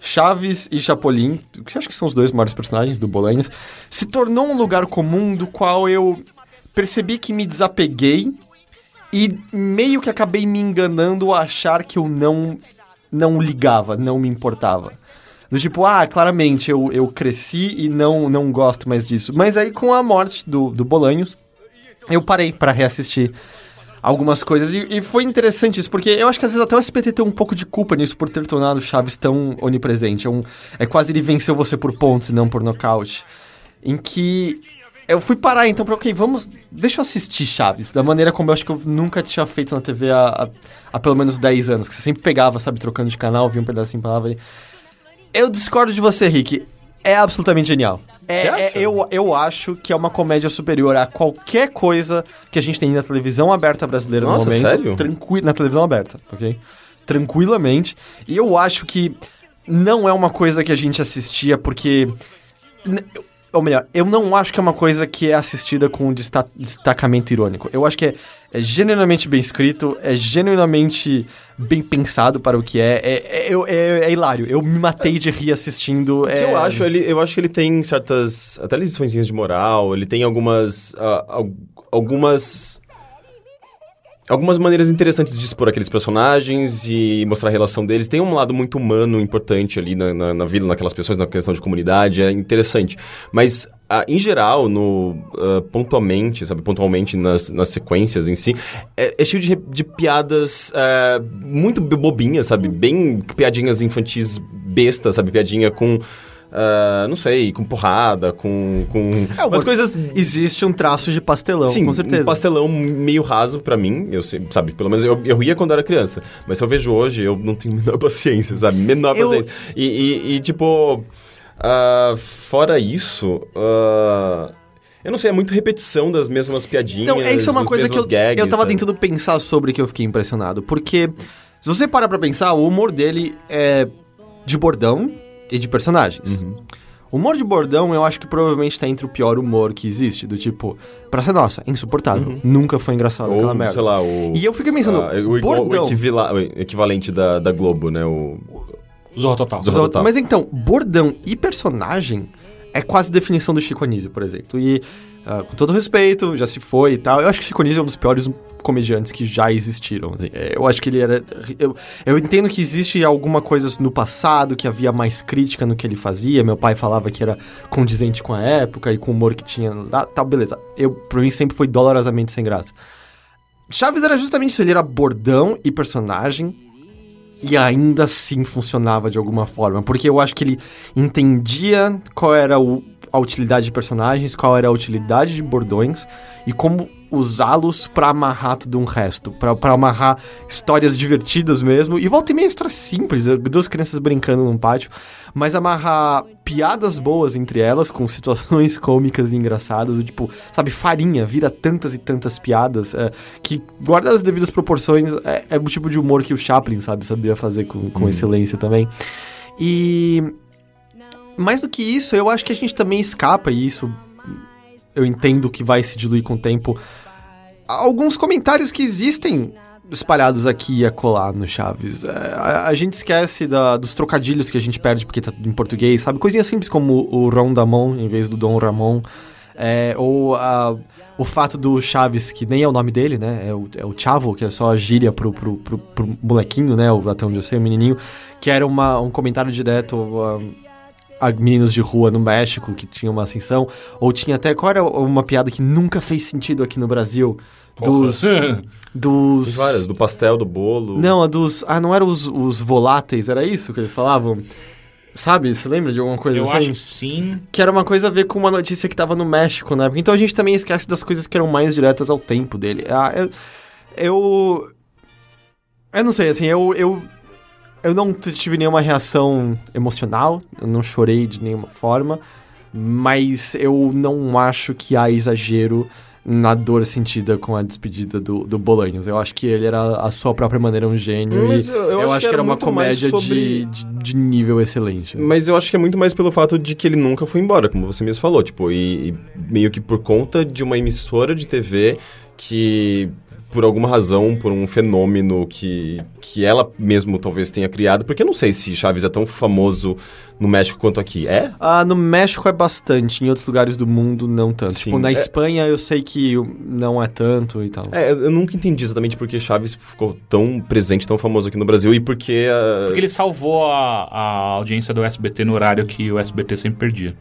Chaves e Chapolin, que acho que são os dois maiores personagens do Bolanhos, se tornou um lugar comum do qual eu percebi que me desapeguei e meio que acabei me enganando a achar que eu não não ligava, não me importava. Do tipo, ah, claramente eu, eu cresci e não, não gosto mais disso. Mas aí com a morte do, do Bolanhos, eu parei pra reassistir algumas coisas. E, e foi interessante isso, porque eu acho que às vezes até o SPT tem um pouco de culpa nisso por ter tornado Chaves tão onipresente. É, um, é quase ele venceu você por pontos e não por nocaute. Em que eu fui parar então pra, ok, vamos. Deixa eu assistir Chaves, da maneira como eu acho que eu nunca tinha feito na TV há, há, há pelo menos 10 anos. Que você sempre pegava, sabe, trocando de canal, via um pedacinho pra lá. Via... Eu discordo de você, Rick. É absolutamente genial. É, é- eu, eu acho que é uma comédia superior a qualquer coisa que a gente tem na televisão aberta brasileira Nossa, no momento. sério? Tranqui na televisão aberta, ok? Tranquilamente. E eu acho que não é uma coisa que a gente assistia porque. Ou melhor, eu não acho que é uma coisa que é assistida com um desta- destacamento irônico. Eu acho que é, é genuinamente bem escrito, é genuinamente bem pensado para o que é. É, é, é- é hilário. Eu me matei de rir assistindo. O que eu acho, ele, eu acho que ele tem certas. Até liçõezinhas de moral, ele tem algumas. al- algumas. Algumas maneiras interessantes de expor aqueles personagens e mostrar a relação deles. Tem um lado muito humano importante ali na, na, na vida, naquelas pessoas, na questão de comunidade, é interessante. Mas, ah, em geral, no, ah, pontualmente, sabe, pontualmente nas, nas sequências em si, é, é cheio de, de piadas ah, muito bobinhas, sabe? Bem piadinhas infantis bestas, sabe? Piadinha com. Ah, não sei, com porrada, com. com É, umas uma- coisas Existe um traço de pastelão, Sim, com certeza. um pastelão meio raso pra mim, eu sei- sabe, pelo menos eu, eu ria quando era criança, mas se eu vejo hoje, eu não tenho a menor [LAUGHS] paciência, sabe, menor Eu- paciência. E, e- e, tipo, ah, fora isso, ah, eu não sei, é muito repetição das mesmas piadinhas, Então, é isso é uma coisa que eu, gags, eu tava sabe? tentando pensar sobre que eu fiquei impressionado. Porque, se você parar pra pensar, o humor dele é de bordão e de personagens. Uhum. O humor de bordão, eu acho que provavelmente tá entre o pior humor que existe. Do tipo, pra ser nossa, insuportável. Nunca foi engraçado aquela Ou, merda. sei lá, o... E eu fiquei pensando, ah, o, igual- o bordão... equivila- o equivalente da, da Globo, né, o... Zorro Total. Zorro Total. Mas então, bordão e personagem é quase definição do Chico Anísio, por exemplo. E, ah, com todo respeito, já se foi e tal. Eu acho que Chico Anísio é um dos piores comediantes que já existiram. assim. É, Eu acho que ele era... Eu, eu entendo que existe alguma coisa no passado, que havia mais crítica no que ele fazia. Meu pai falava que era condizente com a época e com o humor que tinha lá. Tal, beleza. Eu, pra mim, sempre foi dolorosamente sem graça. Chaves era justamente isso, ele era bordão e personagem e ainda assim funcionava de alguma forma, porque eu acho que ele entendia qual era o- a utilidade de personagens, qual era a utilidade de bordões e como usá-los pra amarrar tudo um resto, pra pra amarrar histórias divertidas mesmo, e volta e meia história simples, duas crianças brincando num pátio, mas amarrar piadas boas entre elas, com situações [LAUGHS] cômicas e engraçadas, do tipo, sabe, farinha, vira tantas e tantas piadas, eh, que, guarda as devidas proporções, é, é o tipo de humor que o Chaplin, sabe, sabia fazer com, com excelência também. E... Mais do que isso, eu acho que a gente também escapa, e isso eu entendo que vai se diluir com o tempo, alguns comentários que existem espalhados aqui e acolá no Chaves. É, a, a gente esquece da- dos trocadilhos que a gente perde porque tá tudo em português, sabe? Coisinhas simples como o Ron Damon em vez do Dom Ramon. É, ou a- o fato do Chaves, que nem é o nome dele, né? É o, é o Chavo, que é só a gíria pro, pro, pro, pro molequinho, né? o- Até onde eu sei, o menininho. Que era uma, um comentário direto a meninos de rua no México que tinha uma ascensão, ou tinha até qual era uma piada que nunca fez sentido aqui no Brasil dos [LAUGHS] dos Tem várias, do pastel, do bolo. não, a dos ah não eram os, os voláteis, era isso que eles falavam? Sabe? Você lembra de alguma coisa Eu assim? acho sim. Que era uma coisa a ver com uma notícia que tava no México na época. Então a gente também esquece das coisas que eram mais diretas ao tempo dele. Ah, eu, eu. Eu não sei, assim, eu. Eu, eu não tive nenhuma reação emocional, eu não chorei de nenhuma forma, mas eu não acho que há exagero na dor sentida com a despedida do, do Bolanhos. Eu acho que ele era a sua própria maneira um gênio. Mas e eu- eu acho que que era uma comédia sobre- de, de, de nível excelente. né? Mas eu acho que é muito mais pelo fato de que ele nunca foi embora, como você mesmo falou, tipo, e, e meio que por conta de uma emissora de TV que por alguma razão, por um fenômeno que, que ela mesmo talvez tenha criado, porque eu não sei se Chaves é tão famoso no México quanto aqui. É? Ah, no México é bastante, em outros lugares do mundo não tanto. Sim, tipo, na é- Espanha eu sei que não é tanto e tal. É, eu nunca entendi exatamente porque Chaves ficou tão presente, tão famoso aqui no Brasil e porque... Porque ele salvou a, a audiência do SBT no horário que o SBT sempre perdia.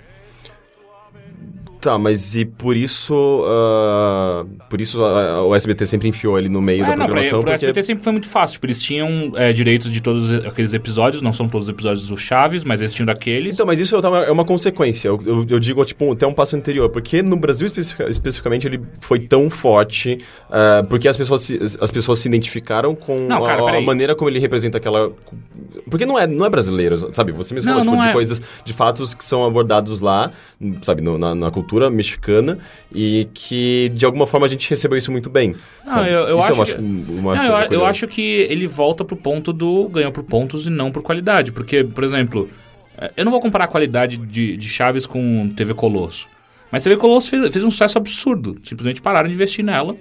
Tá, mas e por isso... ah, por isso ah, o SBT sempre enfiou ele no meio da É, não, pra, programação, pro porque... SBT sempre foi muito fácil. Tipo, eles tinham é, direitos de todos aqueles episódios, não são todos os episódios do Chaves, mas eles tinham daqueles. Então, mas isso é uma- é uma consequência. Eu, eu- eu digo, tipo, até um passo anterior. Porque no Brasil, especifica- especificamente, ele foi tão forte... ah, porque as pessoas, se, as pessoas se identificaram com Não, cara, a, a maneira como ele representa aquela... Porque não é, não é brasileiro, sabe? Você mesmo Não, falou, tipo, não de é. coisas, de fatos que são abordados lá, sabe? no- na, na cultura mexicana. E que, de alguma forma, a gente recebeu isso muito bem. Não, sabe? eu- eu acho que- uma Não, eu, eu acho que ele volta pro ponto do ganhou por pontos e não por qualidade. Porque, por exemplo, é, eu não vou comparar a qualidade de, de Chaves com TV Colosso. Mas TV Colosso fez, fez um sucesso absurdo. Simplesmente pararam de investir nela,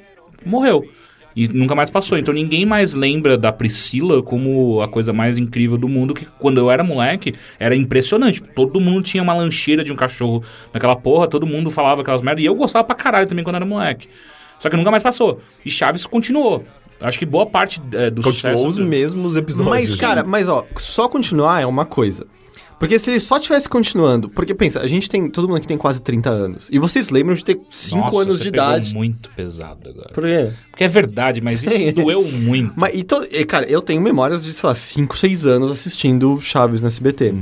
morreu. E nunca mais passou. Então ninguém mais lembra da Priscila como a coisa mais incrível do mundo, que quando eu era moleque era impressionante. Todo mundo tinha uma lancheira de um cachorro naquela porra, todo mundo falava aquelas merdas. E eu gostava pra caralho também quando era moleque. Só que nunca mais passou. E Chaves continuou. Acho que boa parte é, do Continuou sucesso... os mesmos episódios. Mas, cara, mas ó, só continuar é uma coisa. Porque se ele só tivesse continuando. Porque pensa, a gente tem. Todo mundo aqui tem quase 30 anos. E vocês lembram de ter 5 Nossa, anos você de pegou idade. muito pesado agora. Por quê? Porque é verdade, mas Sim. isso doeu muito. Mas, e to- e, cara, eu tenho memórias de, sei lá, 5, 6 anos assistindo Chaves no SBT.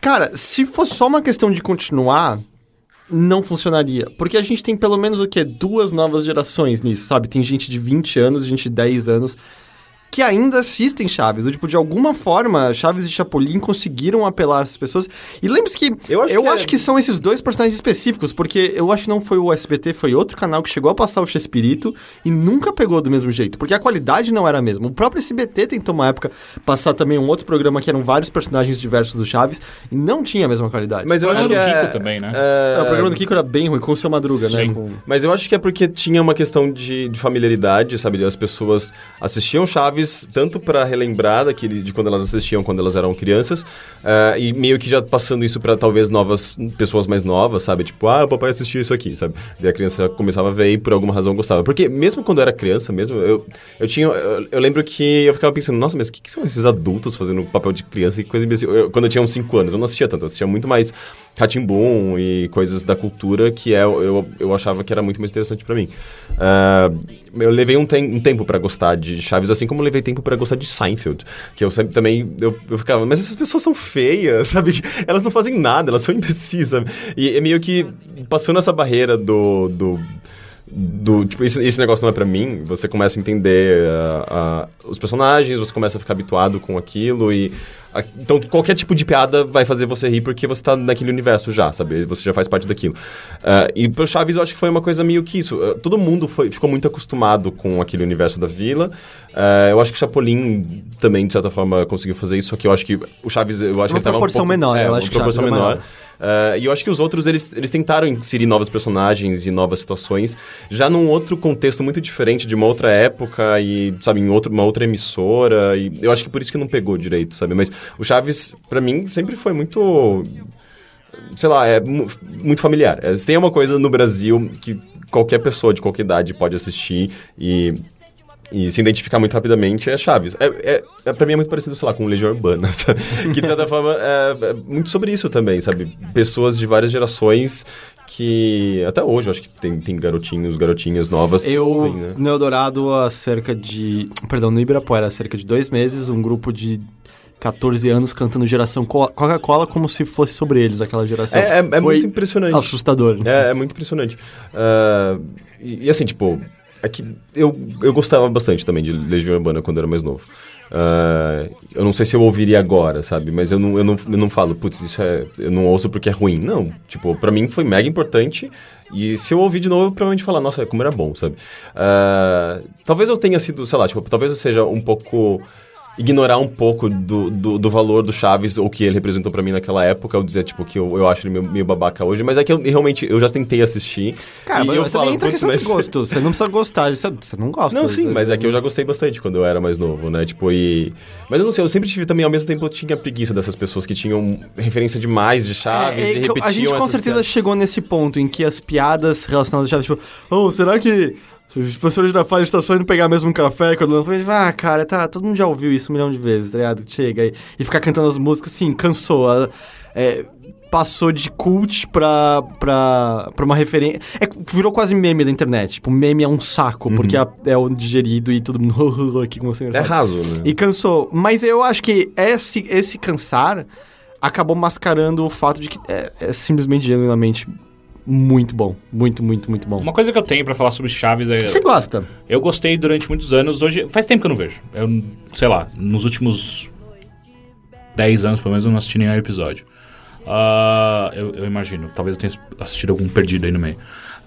Cara, se fosse só uma questão de continuar, não funcionaria. Porque a gente tem pelo menos o quê? Duas novas gerações nisso, sabe? Tem gente de 20 anos, gente de 10 anos. Que ainda assistem Chaves. Do Tipo, de alguma forma, Chaves e Chapolin conseguiram apelar essas pessoas. E lembre-se que Eu eu, acho acho, que que, é- são esses dois personagens específicos, porque eu acho que não foi o SBT, foi outro canal que chegou a passar o Chespirito e nunca pegou do mesmo jeito, porque a qualidade não era a mesma. O próprio SBT tentou uma época passar também um outro programa que eram vários personagens diversos do Chaves e não tinha a mesma qualidade. Mas eu acho que é... Kiko também, né? é- É, o programa do Kiko era bem ruim, com o seu Madruga, né? Sim. Com... Mas eu acho que é porque tinha uma questão de, de familiaridade, sabe? As pessoas assistiam Chaves tanto pra relembrar daquele, de quando elas assistiam quando elas eram crianças, eh, e meio que já passando isso pra talvez novas pessoas mais novas, sabe? Tipo, ah, o papai assistiu isso aqui, sabe? Daí a criança começava a ver e por alguma razão gostava. Porque mesmo quando eu era criança, mesmo, eu, eu tinha. Eu, eu lembro que eu ficava pensando, nossa, mas o que, que são esses adultos fazendo papel de criança e coisa imbecil? Eu- quando eu tinha uns 5 anos, eu não assistia tanto, eu assistia muito mais Ratimbun e coisas da cultura que é, eu, eu achava que era muito mais interessante pra mim. Ah, eu levei um, tem- um tempo pra gostar de Chaves, assim como eu levei tempo pra gostar de Seinfeld. Que eu sempre também, eu, eu ficava, mas essas pessoas são feias, [LAUGHS] sabe? Elas não fazem nada, elas são imbecis, sabe? E é meio que passando essa barreira do... do do tipo, esse, esse negócio não é pra mim, você começa a entender ah, ah, os personagens, você começa a ficar habituado com aquilo e. então, qualquer tipo de piada vai fazer você rir porque você tá naquele universo já, sabe? Você já faz parte daquilo. Ah, e pro Chaves eu acho que foi uma coisa meio que isso. Todo mundo foi, ficou muito acostumado com aquele universo da vila. Eu acho que Chapolin também, de certa forma, conseguiu fazer isso, só que eu acho que o Chaves. Eu acho Uma que ele tava um proporção pouco- menor, é, eu uma acho que proporção é menor. menor. Uh, e eu acho que os outros, eles, eles tentaram inserir novos personagens e novas situações, já num outro contexto muito diferente, de uma outra época e, sabe, em outro, uma outra emissora. E eu acho que por isso que não pegou direito, sabe? Mas o Chaves, pra mim, sempre foi muito. Sei lá, é mu- muito familiar. É, tem uma coisa no Brasil que qualquer pessoa de qualquer idade pode assistir e e se identificar muito rapidamente é Chaves. É, é, é, pra mim é muito parecido, sei lá, com Legião Urbana, [LAUGHS] sabe? que de certa forma é, é muito sobre isso também, sabe? Pessoas de várias gerações que até hoje eu acho que tem, tem garotinhos, garotinhas novas Eu, ouvem, né? no Eldorado, há cerca de. Perdão, no Ibirapuera, há cerca de dois meses, um grupo de 14 anos cantando geração Co- Coca-Cola como se fosse sobre eles, aquela geração. É, é, é muito impressionante. assustador. É, é muito impressionante. Ah, e, e assim, tipo, é que eu, eu gostava bastante também de Legião Urbana quando eu era mais novo. Ah, eu não sei se eu ouviria agora, sabe? Mas eu não, eu não, eu não falo, putz, isso é. Eu não ouço porque é ruim. Não. Tipo, pra mim foi mega importante. E se eu ouvir de novo, eu provavelmente falar, nossa, como era bom, sabe? Ah, talvez eu tenha sido, sei lá, tipo, talvez eu seja um pouco ignorar um pouco do, do, do valor do Chaves ou que ele representou pra mim naquela época, ou dizer, tipo, que eu, eu acho ele meio, meio babaca hoje, mas é que eu realmente, eu já tentei assistir. Cara, e mas eu falo, entra a "Putz, questão mas... de gosto. Você não precisa gostar, você, você não gosta. Não, sim, mas é que eu já gostei bastante quando eu era mais novo, né? Tipo, e... Mas eu não sei, eu sempre tive também, ao mesmo tempo, eu tinha preguiça dessas pessoas que tinham referência demais de Chaves É, é e repetiam a gente com certeza piadas. chegou nesse ponto em que as piadas relacionadas a Chaves, tipo, oh, será que os professores da Falha estão só indo pegar mesmo um café quando eu falei, ah, cara, tá, todo mundo já ouviu isso um milhão de vezes, tá ligado? Chega aí. E ficar cantando as músicas, assim, cansou. a- é, passou de cult pra, pra, pra uma referência. É, virou quase meme da internet. Tipo, meme é um saco, porque é, é o digerido e todo mundo [LAUGHS] aqui com você. É raso, né? E cansou. Mas eu acho que esse, esse cansar acabou mascarando o fato de que é, é simplesmente, genuinamente, muito bom. Muito, muito, muito bom. Uma coisa que eu tenho pra falar sobre Chaves é. Você gosta? Eu gostei durante muitos anos. Hoje, faz tempo que eu não vejo. Eu, sei lá, nos últimos 10 anos, pelo menos, eu não assisti nenhum episódio. Ah, eu, eu imagino. Talvez eu tenha assistido algum perdido aí no meio.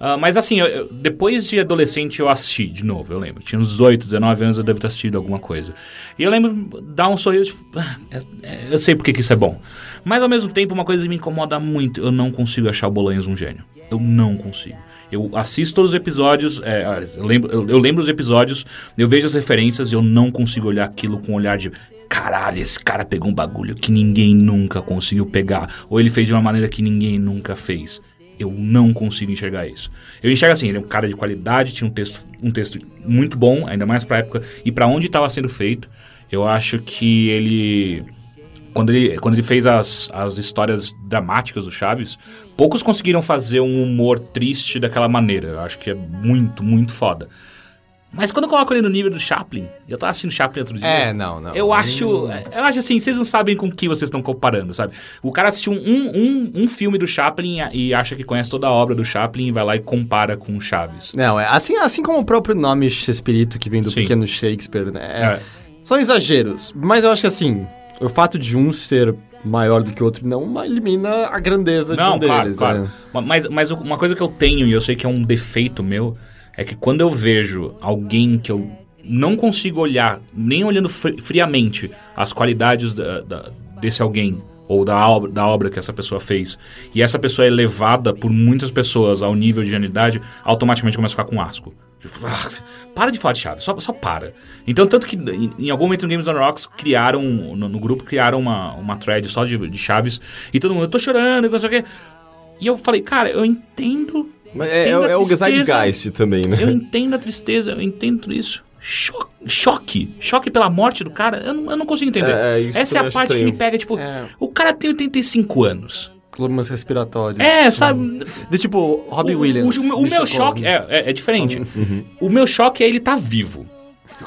Ah, mas assim, eu- depois de adolescente eu assisti de novo, eu lembro. Tinha uns 18, 19 anos eu devo ter assistido alguma coisa. E eu lembro dar um sorriso, tipo, "Ah, [LAUGHS] é- é- eu sei porque que isso é bom. Mas ao mesmo tempo, uma coisa que me incomoda muito, eu não consigo achar o Bolanhos um gênio. Eu não consigo. Eu assisto todos os episódios, é, eu, lembro, eu, eu lembro os episódios, eu vejo as referências e eu não consigo olhar aquilo com um olhar de caralho, esse cara pegou um bagulho que ninguém nunca conseguiu pegar. Ou ele fez de uma maneira que ninguém nunca fez. Eu não consigo enxergar isso. Eu enxergo assim, ele é um cara de qualidade, tinha um texto, um texto muito bom, ainda mais pra época, e pra onde estava sendo feito. Eu acho que ele quando ele, quando ele fez as, as histórias dramáticas do Chaves, poucos conseguiram fazer um humor triste daquela maneira. Eu acho que é muito, muito foda. Mas quando eu coloco ele no nível do Chaplin, eu tava assistindo Chaplin outro dia. É, não, não. Eu acho. Eu acho assim, vocês não sabem com que vocês estão comparando, sabe? O cara assistiu um, um, um filme do Chaplin e acha que conhece toda a obra do Chaplin e vai lá e compara com o Chaves. Não, é assim, assim como o próprio nome Shakespeare, que vem do Sim. pequeno Shakespeare, né? É- É. São exageros. Mas eu acho que assim, o fato de um ser maior do que o outro não elimina a grandeza de Não, um claro, deles. claro. né? Ma- Mas, mas uma coisa que eu tenho, e eu sei que é um defeito meu, é que quando eu vejo alguém que eu não consigo olhar, nem olhando fri- friamente, as qualidades da- da- desse alguém, ou da obra, da obra que essa pessoa fez, e essa pessoa é levada por muitas pessoas ao nível de genialidade, automaticamente começa a ficar com asco. Tipo, [LAUGHS] "Ah, para de falar de Chaves, só, só para. Então, tanto que em, em algum momento no Games on Rocks criaram, no, no grupo, criaram uma, uma thread só de, de Chaves, e todo mundo, eu tô chorando, não sei o quê. E eu falei, cara, eu entendo. Mas é, é, é o Zeitgeist também, né? Eu entendo a tristeza, eu entendo tudo isso. Cho- choque. Choque pela morte do cara, eu não, eu não consigo entender. É, é, isso Essa é a parte que estranho. me pega, tipo, É. o cara tem 85 anos. problemas respiratórios. É, sabe? De tipo, Robbie o, Williams. O, o me meu choque é, é, é diferente. Uhum. O meu choque é ele tá vivo.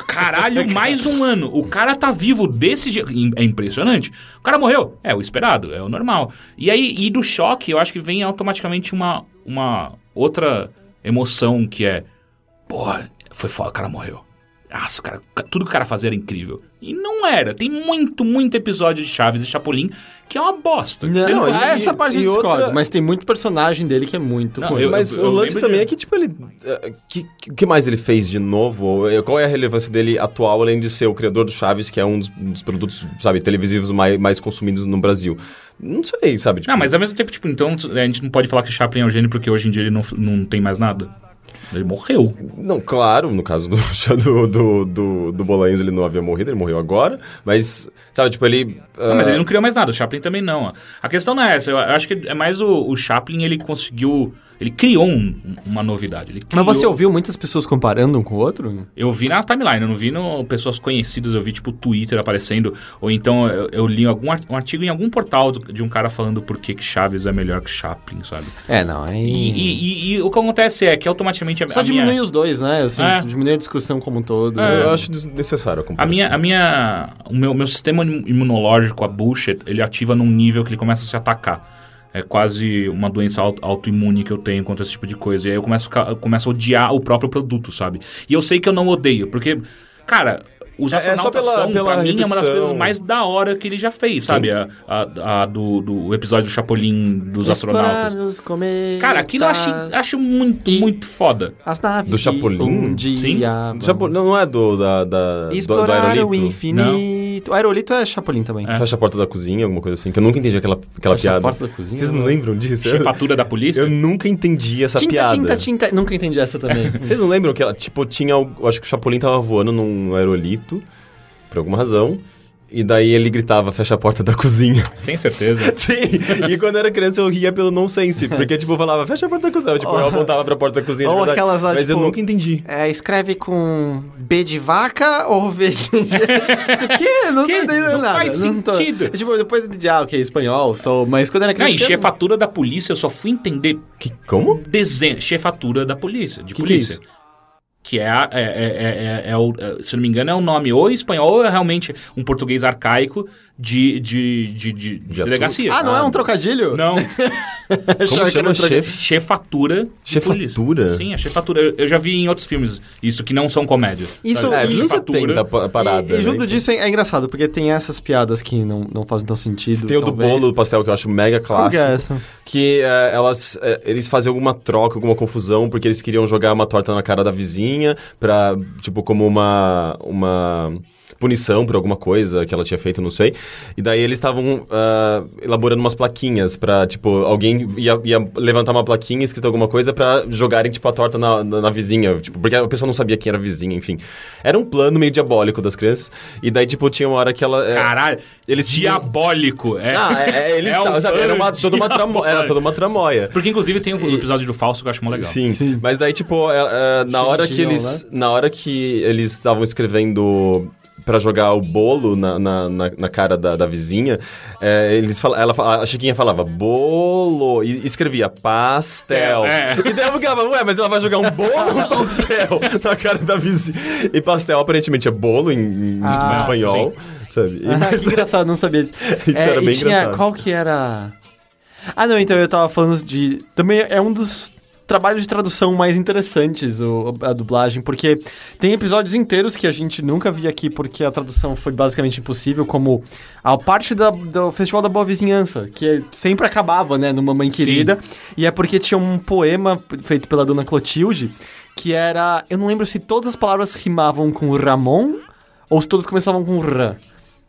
Caralho, [LAUGHS] mais um ano. O cara tá vivo desse jeito. É impressionante. O cara morreu. É o esperado, é o normal. E aí, e do choque, eu acho que vem automaticamente uma, uma outra emoção que é. Porra, foi foda, o cara morreu. Nossa, o cara, tudo que o cara fazia era incrível. E não era. Tem muito, muito episódio de Chaves e Chapolin que é uma bosta. Não, não- e- essa parte e eu discordo, outra- mas tem muito personagem dele que é muito Não, ruim. eu- Mas o lance também de- é que, tipo, ele. eh, que- que- O que mais ele fez de novo? Ou, eh, Qual é a relevância dele atual, além de ser o criador do Chaves, que é um dos, um dos produtos, sabe, televisivos mais, mais consumidos no Brasil? Não sei, sabe? Tipo, Não, mas ao mesmo tempo, tipo, então a gente não pode falar que Chaplin é um gênio porque hoje em dia ele não, não tem mais nada. Ele morreu. Não, claro, no caso do, [LAUGHS] do, do, do, do Bolanhos ele não havia morrido, ele morreu agora, mas, sabe, tipo, ele... Não, mas ah, ele não criou mais nada, o Chaplin também não. ó. A questão não é essa, eu acho que é mais o, o Chaplin, ele conseguiu... Ele criou um- uma novidade. Ele criou, Mas você ouviu muitas pessoas comparando um com o outro? Eu vi na timeline, eu não vi no pessoas conhecidas, eu vi tipo Twitter aparecendo, ou então eu, eu li algum um artigo em algum portal do- de um cara falando por que, Chaves é melhor que Chaplin, sabe? É, não, aí... E, e- e- e o que acontece é que automaticamente a, Só a minha... diminui os dois, né? Assim, É. Diminui a discussão como um todo. É. Eu acho desnecessário a A comparação. minha, a minha, o meu, meu sistema imunológico, a bullshit, ele ativa num nível que ele começa a se atacar. É quase uma doença auto- autoimune que eu tenho contra esse tipo de coisa. E aí eu começo, eu começo a odiar o próprio produto, sabe? E eu sei que eu não odeio, porque, cara, os É- é só astronautas pela- são, pela pra mim, é uma das coisas mais da hora que ele já fez, sabe? A, a- a do, do episódio do Chapolin dos astronautas. Explorar cometas, Cara, aquilo eu acho, acho muito, muito foda. As naves Do Chapolin? Um dia Sim. Já, não, não é do, da, da, do, do Explorar aerolito? o infinito. O aerolito é Chapolin também. É. Fecha a porta da cozinha, alguma coisa assim, que eu nunca entendi aquela, aquela Fecha a piada. porta da cozinha? Vocês não lembram disso? Chefatura da polícia. eu nunca entendi essa Tinta, piada. tinta, tinta. Nunca entendi essa também. [LAUGHS] Vocês não lembram que ela, tipo, tinha. acho que o Chapolin tava voando num aerolito, por alguma razão. E daí ele gritava, fecha a porta da [LAUGHS] cozinha. Você tem certeza? [LAUGHS] Sim, e quando eu era criança eu ria pelo nonsense, porque, tipo, eu falava, fecha a porta da cozinha. Tipo, eu apontava pra porta da cozinha de Ou verdade. aquelas lá, Mas eu tipo, nunca entendi. É, escreve com B de vaca ou V de... [LAUGHS] Isso aqui não Que? entendendo Não nada. faz não tô- sentido. Tipo, depois eu entendi, ah, ok, espanhol, sou... Mas quando eu era Não, criança... e chefatura da polícia, eu só fui entender Que, como? desenho, chefatura da polícia, de Que que é polícia. isso? Que é, a- é, é, é, é o, é, se não me engano, é um nome ou espanhol ou é realmente um português arcaico de, de, de, de- de delegacia. Ah, não é um trocadilho? Não, [LAUGHS] era chama um chefe? chefatura Chefatura? Sim, a chefatura. Eu, eu já vi em outros filmes isso, que não são comédia. Isso-? É, Chefatura. 70 pa- a parada. E, e né? junto disso é, é engraçado, porque tem essas piadas que não, não fazem tão sentido. Tem o do bolo do pastel que eu acho mega Qual que clássico. é essa? que é, elas, é, eles fazem alguma troca, alguma confusão, porque eles queriam jogar uma torta na cara da vizinha, pra, tipo, como uma, uma punição por alguma coisa que ela tinha feito, não sei. E daí eles estavam ah, elaborando umas plaquinhas pra, tipo, alguém ia, ia levantar uma plaquinha escrita alguma coisa pra jogarem, tipo, a torta na, na, na vizinha, tipo, porque a pessoa não sabia quem era a vizinha, enfim. Era um plano meio diabólico das crianças. E daí, tipo, tinha uma hora que ela... é, Caralho, Eles tinham- diabólico. É, Ah, é, é, eles [LAUGHS] É um estavam, sabe? Era uma, toda uma tramo, era toda uma tramóia. Porque inclusive tem o E- episódio do Falso que eu acho mó legal. Sim, Sim. mas daí, tipo, é, é, na hora que eles. Na hora que eles estavam escrevendo pra jogar o bolo na, na, na- na cara da, da vizinha, é, eles fal, ela, a Chiquinha falava bolo e escrevia pastel. É. E daí eu ficava, ué, mas ela vai jogar um bolo ou um pastel [LAUGHS] na cara da vizinha? E pastel aparentemente é bolo em, em Ah, espanhol, sabe? E- Ah, mas- que engraçado, não sabia disso. [LAUGHS] Isso É, era e bem tinha, engraçado. Qual que era... Ah, não, então eu tava falando de... Também é um dos trabalhos de tradução mais interessantes, o, a dublagem, porque tem episódios inteiros que a gente nunca via aqui porque a tradução foi basicamente impossível, como a parte da- do Festival da Boa Vizinhança, que sempre acabava, né, no Mamãe Sim. Querida, e é porque tinha um poema feito pela dona Clotilde, que era... Eu não lembro se todas as palavras rimavam com Ramon ou se todas começavam com Rã.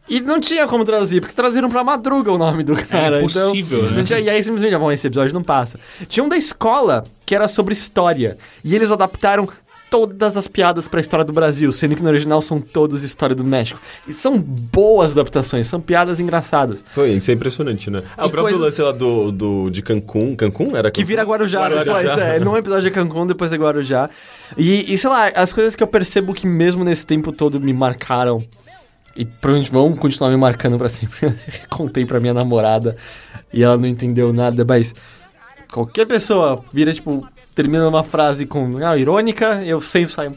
E não tinha como traduzir, porque traduziram pra Madruga o nome do cara. impossível, então, né? não tinha- e aí simplesmente, ah, bom, esse episódio não passa. Tinha um da escola que era sobre história. E eles adaptaram todas as piadas pra história do Brasil, sendo que no original são todos história do México. E são boas adaptações, são piadas engraçadas. Foi, isso é impressionante, né? Ah, E o próprio coisas- lance lá do, do, de Cancún. Cancún era Que Cancún? vira Guarujá, Guarujá. depois, é. [LAUGHS] Num episódio é Cancún, depois é Guarujá. E, e, sei lá, as coisas que eu percebo que mesmo nesse tempo todo me marcaram, e provavelmente vão continuar me marcando pra sempre, [LAUGHS] contei pra minha namorada, e ela não entendeu nada, mas qualquer pessoa vira, tipo, termina uma frase com ah, irônica, eu sempre saio.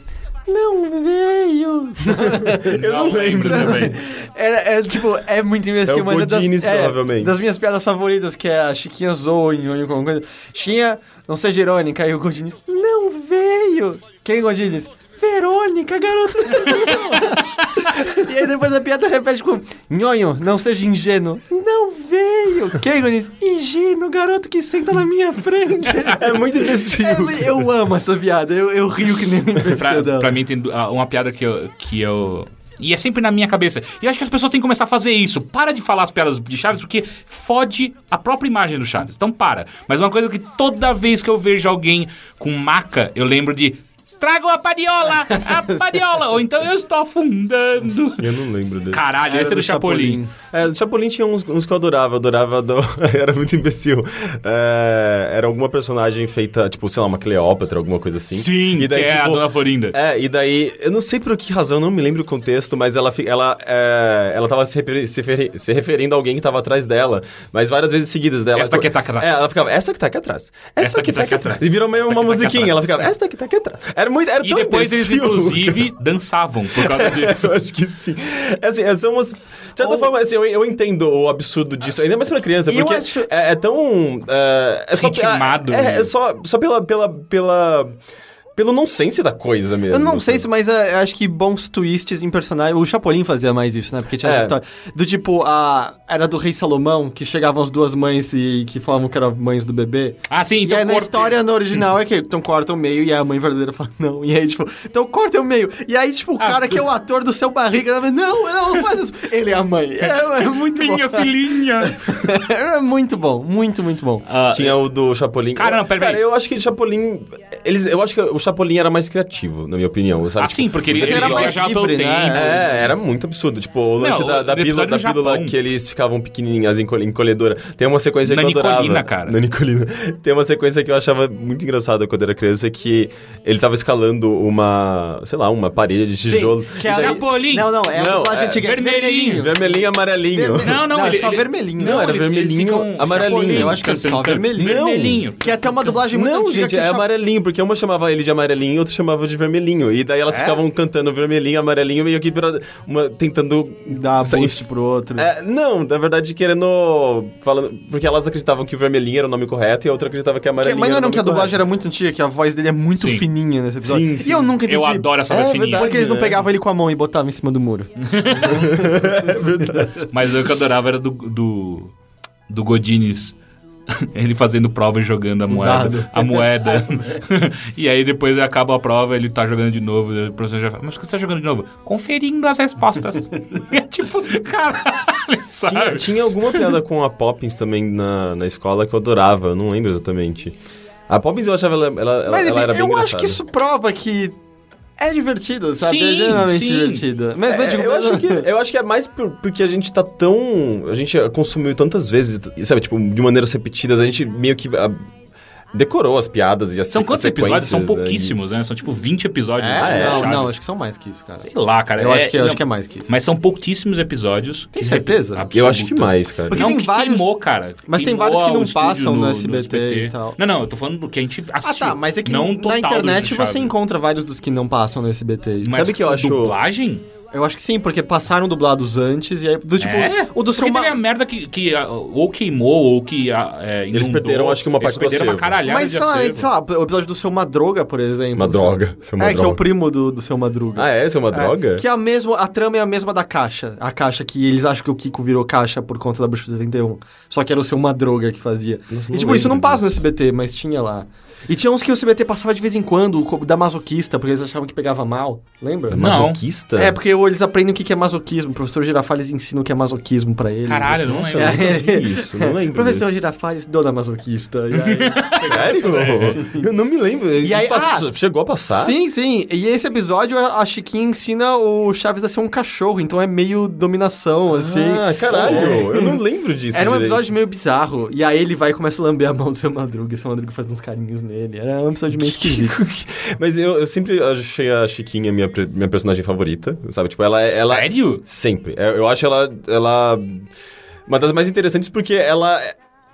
Não veio! [LAUGHS] Eu não lembro também. É, é, tipo, é muito imbecil, É mas é das, Godines, é, das minhas piadas favoritas, que é a Chiquinha zoou em ou alguma coisa. Chiquinha, não seja irônica, e o Godines, não veio! Quem, Godines? Verônica, garota. [LAUGHS] e aí depois a piada repete com Nhonho, não seja ingênuo. Não veio. Quem, Godines? Ingênuo, garoto que senta na minha frente. É muito imbecil. É, eu amo essa piada, eu, eu rio que nem um imbecil Pra, dela. pra mim tem ah, uma piada que eu, que eu. E é sempre na minha cabeça. E eu acho que as pessoas têm que começar a fazer isso. Para de falar as piadas de Chaves, porque fode a própria imagem do Chaves. Então para. Mas uma coisa que toda vez que eu vejo alguém com maca, eu lembro de. Tragam a padiola! A padiola! Ou então eu estou afundando. Eu não lembro dele. Caralho, esse é do do Chapolin. É, Chapolin tinha uns, uns que eu adorava. Eu adorava. Do... [LAUGHS] era muito imbecil. É, era alguma personagem feita, tipo, sei lá, uma Cleópatra, alguma coisa assim. Sim, e daí, que é a tipo, Dona Florinda. É, e daí, eu não sei por que razão, não me lembro o contexto, mas ela, ela, é, ela tava se, referi- se, feri- se referindo a alguém que tava atrás dela, mas várias vezes seguidas dela. Esta que tá aqui atrás. É, ela ficava, esta que tá aqui atrás. Esta, que tá aqui atrás. E virou meio Esta uma tá musiquinha, ela ficava, esta que tá aqui atrás. Era muito, era E tão depois eles, imbecil, inclusive, [LAUGHS] dançavam por causa [LAUGHS] disso. eu acho que sim. É assim, é, são umas. De certa Ou- forma, assim, eu, eu entendo o absurdo disso, ainda mais pra criança, eu porque acho- é, é tão. É, é só, Ritmado, É, né? é só, só pela. pela, pela pelo nonsense da coisa mesmo. Eu não sei sabe? se, mas é, eu acho que bons twists em personagem. O Chapolin fazia mais isso, né? Porque tinha É. essa história. Do tipo, a. Era do Rei Salomão, que chegavam as duas mães e que falavam que eram mães do bebê. Ah, sim, então e aí na corta- história no original é que então corta o meio e a mãe verdadeira fala não. E aí, tipo, então corta o meio. E aí, tipo, o Ah, cara que é o ator do seu barriga, ela fala, não, não, não faz isso. Ele é a mãe. É, é muito Minha bom. filhinha! [LAUGHS] é muito bom, muito, muito bom. Ah, Tinha o do Chapolin. Cara, não, pera, peraí. eu acho que o Chapolin. Eles, eu acho que o Chapolin era mais criativo, na minha opinião. Sabe? Ah, sim, porque ele, ele era mais viajava pelo livre, né? tempo. É, era muito absurdo. Tipo, o lance Não, da, da, pílula, da pílula que eles ficavam pequenininhas, encolhe- encolhedora. Tem uma sequência que eu adorava. Nanicolina, cara. Nanicolina. [LAUGHS] Tem uma sequência que eu achava muito engraçada quando era criança, que ele tava escalando uma, sei lá, uma parede de tijolo. que é a- daí- Chapolin! Não, não, é a Não, dublagem é antiga. é vermelhinho. Vermelhinho e amarelinho. Não, não, Não, é ele, só ele- vermelhinho. Não, era eles- vermelhinho, amarelinho. chapolin, Eu acho que é só vermelhinho. Vermelhinho. Que é até uma dublagem muito Não, gente, é amarelinho, porque uma chamava ele de amarelinho e outra chamava de vermelhinho. E daí elas É? ficavam cantando vermelhinho, amarelinho, meio que pra, uma, tentando Dá Sa- boost pro outro. É, não, na verdade, querendo. Falando, porque elas acreditavam que o vermelhinho era o nome correto e a outra acreditava que a Que- amarelinho mas não era é o não que a dublagem era muito antiga, que a voz dele é muito Sim. fininha nesse episódio. Sim, sim. E eu nunca entendi. Eu adoro essa voz É fininha. verdade. Por que eles não É. pegavam ele com a mão e botavam em cima do muro? [LAUGHS] Mas o que eu adorava era do, do, do Godines. [LAUGHS] Ele fazendo prova e jogando a moeda. dado. A moeda. [LAUGHS] [LAUGHS] e aí depois acaba a prova, ele tá jogando de novo. O professor já fala, mas por que você tá jogando de novo? Conferindo as respostas. é tipo, caralho, sabe? Tinha, tinha alguma piada com a Poppins também na, na escola que eu adorava, eu não lembro exatamente. A Poppins eu achava ela, ela, Mas ela enfim, era bem eu acho engraçada. que isso prova que é divertido, sabe? Sim, é genuinamente sim. divertido. Mas É, eu digo, eu, acho que, eu acho que é mais por- porque a gente tá tão. A gente consumiu tantas vezes, sabe, tipo, de maneiras repetidas, a gente meio que ah, decorou as piadas e as São quantos episódios? São né? pouquíssimos, né? São tipo 20 episódios. Ah, né, não, não, acho que são mais que isso, cara. Sei lá, cara. Eu é- acho que, eu não, acho que é mais que isso. Mas são pouquíssimos episódios. Tem certeza? absoluta. Eu acho que mais, cara. Porque não, tem que vários- queimou, cara. Mas tem vários que não o estúdio passam no SBT e tal. Não, não, eu tô falando do que a gente Ah, assistiu. tá, mas é que não na internet você encontra vários dos que não passam no SBT. Mas Sabe que eu acho- dublagem? Eu acho que sim, porque passaram dublados antes e aí, do tipo, é? o do seu Porque ma... teve a merda que, que ah, ou queimou ou que ah, é, Eles inundou. perderam, acho que uma parte Eles do perderam uma acervo. caralhada Mas de sei lá, acervo. sei lá, o episódio do seu Madroga, por exemplo. Uma droga. Seu É, que é o primo do, do seu Madruga. Ah, é? Isso é uma É, droga? que é a mesma, a trama é a mesma da caixa. A caixa que eles acham que o Kiko virou caixa por conta da Bruxa 71. Só que era o seu Madroga que fazia. Nossa, e tipo, isso não passa no SBT, mas tinha lá. E tinha uns que o SBT passava de vez em quando, como da masoquista, porque eles achavam que pegava mal. Lembra? Não. Masoquista? É, porque eles aprendem o que é masoquismo. O professor Girafales ensina o que é masoquismo pra ele. Caralho, eu não lembro. vi [LAUGHS] isso. Não lembro. Professor Girafales, dona masoquista. E aí- [LAUGHS] Sério? Eu não me lembro. E aí- passou- ah, chegou a passar? Sim, sim. E esse episódio, a Chiquinha ensina o Chaves a ser um cachorro, então é meio dominação, assim. Ah, caralho. É. Eu não lembro disso. Era um direito. episódio meio bizarro. E aí ele vai e começa a lamber a mão do seu Madruga. E o seu Madruga faz uns carinhos nele. Era um episódio meio esquisito. [LAUGHS] Mas eu, eu sempre achei a Chiquinha minha, minha personagem favorita, sabe? Tipo, ela... ela Sério? Sempre. É, Eu acho ela, ela... Uma das mais interessantes porque ela...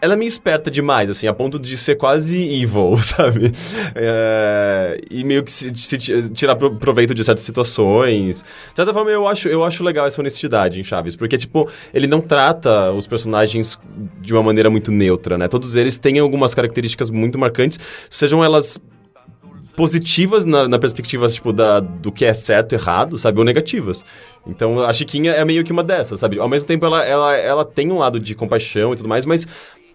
ela é meio esperta demais, assim, a ponto de ser quase evil, [LAUGHS] sabe? É, e meio que se, se ti- tirar pro- proveito de certas situações. De certa forma, eu acho, eu acho legal essa honestidade em Chaves, porque, tipo, ele não trata os personagens de uma maneira muito neutra, né? Todos eles têm algumas características muito marcantes, sejam elas positivas na, na perspectiva, tipo, da, do que é certo e errado, sabe? Ou negativas. Então, a Chiquinha é meio que uma dessas, sabe? Ao mesmo tempo, ela, ela, ela tem um lado de compaixão e tudo mais, mas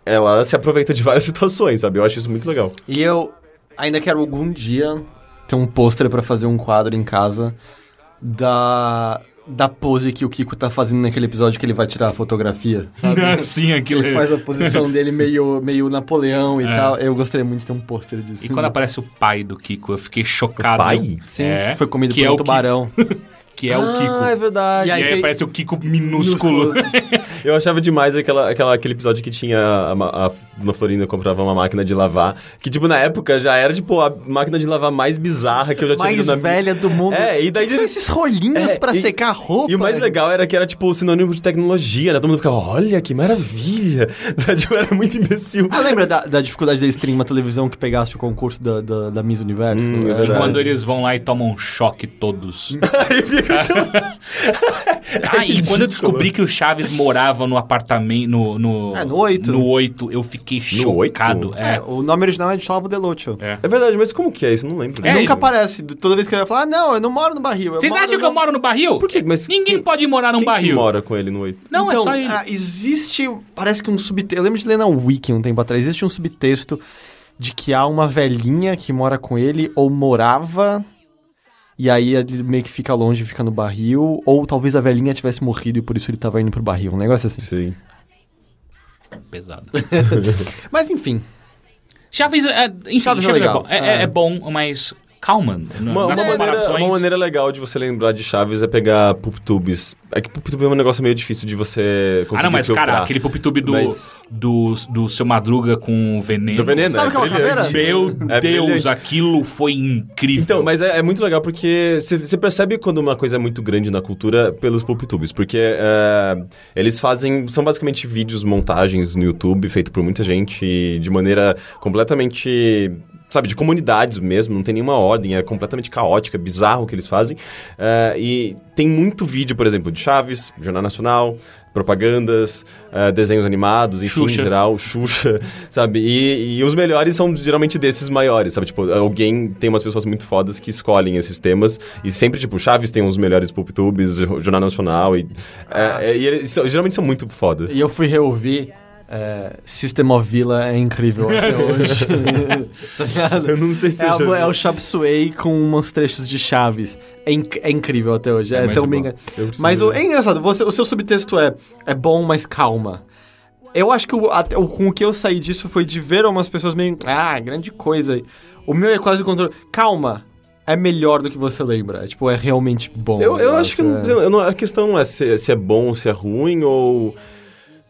ela se aproveita de várias [LAUGHS] situações, sabe? Eu acho isso muito legal. E eu ainda quero algum dia ter um pôster pra fazer um quadro em casa da da pose que o Kiko tá fazendo naquele episódio que ele vai tirar a fotografia, sabe? [LAUGHS] Sim, aquilo. Ele faz a posição [LAUGHS] dele meio, meio Napoleão e É. tal. Eu gostaria muito de ter um pôster disso. E quando aparece o pai do Kiko, eu fiquei chocado. pai? Sim, É, foi comido que por é um o tubarão. Que é o Kiko. verdade. E aí, aí tem- aparece o Kiko minúsculo. Eu achava demais aquela, aquela, aquele episódio que tinha a, ma- a Dona Florinda comprava uma máquina de lavar, que, tipo, na época já era, tipo, a máquina de lavar mais bizarra que eu já tinha mais visto na velha do mundo. É, e daí eles- esses rolinhos É, pra e- secar a roupa. E o mais legal era que era, tipo, sinônimo de tecnologia, né? Todo mundo ficava, olha, que maravilha! [LAUGHS] tipo, era muito imbecil. Ah, lembra da, da dificuldade de stream uma televisão que pegasse o concurso da, da, da Miss Universo? Hum, é verdade. Quando eles vão lá e tomam um choque todos. [LAUGHS] Aí fica aquela... [LAUGHS] Ah, e quando eu descobri que o Chaves morava no apartamento. No, no, É, no oito. No 8, eu fiquei chocado. É, É. o nome original é de Salvo Deluccio. É. É verdade, mas como que é isso? Eu não lembro. É, Nunca aparece. Toda vez que ele vai falar, ah, não, eu não moro no barril. Vocês acham que no- eu moro no barril? Por quê? Mas Ninguém quem- pode morar num Quem que barril. mora com ele no 8? Não, então, é só ele. ah, existe, parece que um subtexto. Eu lembro de ler na Wiki um tempo atrás. Existe um subtexto de que há uma velhinha que mora com ele ou morava. E aí ele meio que fica longe, fica no barril. Ou talvez a velhinha tivesse morrido e por isso ele tava indo pro barril. Um negócio assim. Sim. Pesado. [LAUGHS] Mas enfim. Chaves, é, enfim, Chaves Chaves, é é, legal. bom. É, é- É. é bom, mas calma. n- Uma, uma nas maneira, comparações. uma maneira legal de você lembrar de Chaves é pegar PoopTubes. É que PoopTube é um negócio meio difícil de você conseguir Ah, não, mas filtrar. cara, aquele PopTube do, Mas- do, do seu Madruga com veneno. Do veneno, Sabe é uma brilhante. caveira? Meu É Deus, brilhante. aquilo foi incrível. Então, mas é, é muito legal porque você percebe quando uma coisa é muito grande na cultura pelos PopTubes, porque é, eles fazem, são basicamente vídeos, montagens no YouTube, feito por muita gente de maneira completamente, sabe, de comunidades mesmo, não tem nenhuma ordem, é completamente caótica, bizarro o que eles fazem. É, e tem muito vídeo, por exemplo, de Chaves, Jornal Nacional, propagandas, é, desenhos animados, enfim, Xuxa. em geral, Xuxa, [LAUGHS] sabe? E, e os melhores são geralmente desses maiores, sabe? Tipo, alguém tem umas pessoas muito fodas que escolhem esses temas e sempre, tipo, Chaves tem uns melhores PopTubes, Jornal Nacional e, é, é, e eles geralmente são muito foda. E eu fui reouvir. É, System of Villa é incrível até [LAUGHS] hoje. [LAUGHS] tá? Eu não sei se É, eu é o Chop Suey com uns trechos de Chaves. É, inc- é incrível até hoje. É, muito tão bem... Mas o, é engraçado, você- o seu subtexto é, é bom, mas calma. Eu acho que o, até o- com o que eu saí disso foi de ver umas pessoas meio. Ah, grande coisa. O meu é quase o controle. Calma. É melhor do que você lembra. É, tipo, é realmente bom. Eu, eu acho que é. eu não- a questão não é se, se é bom, se é ruim ou.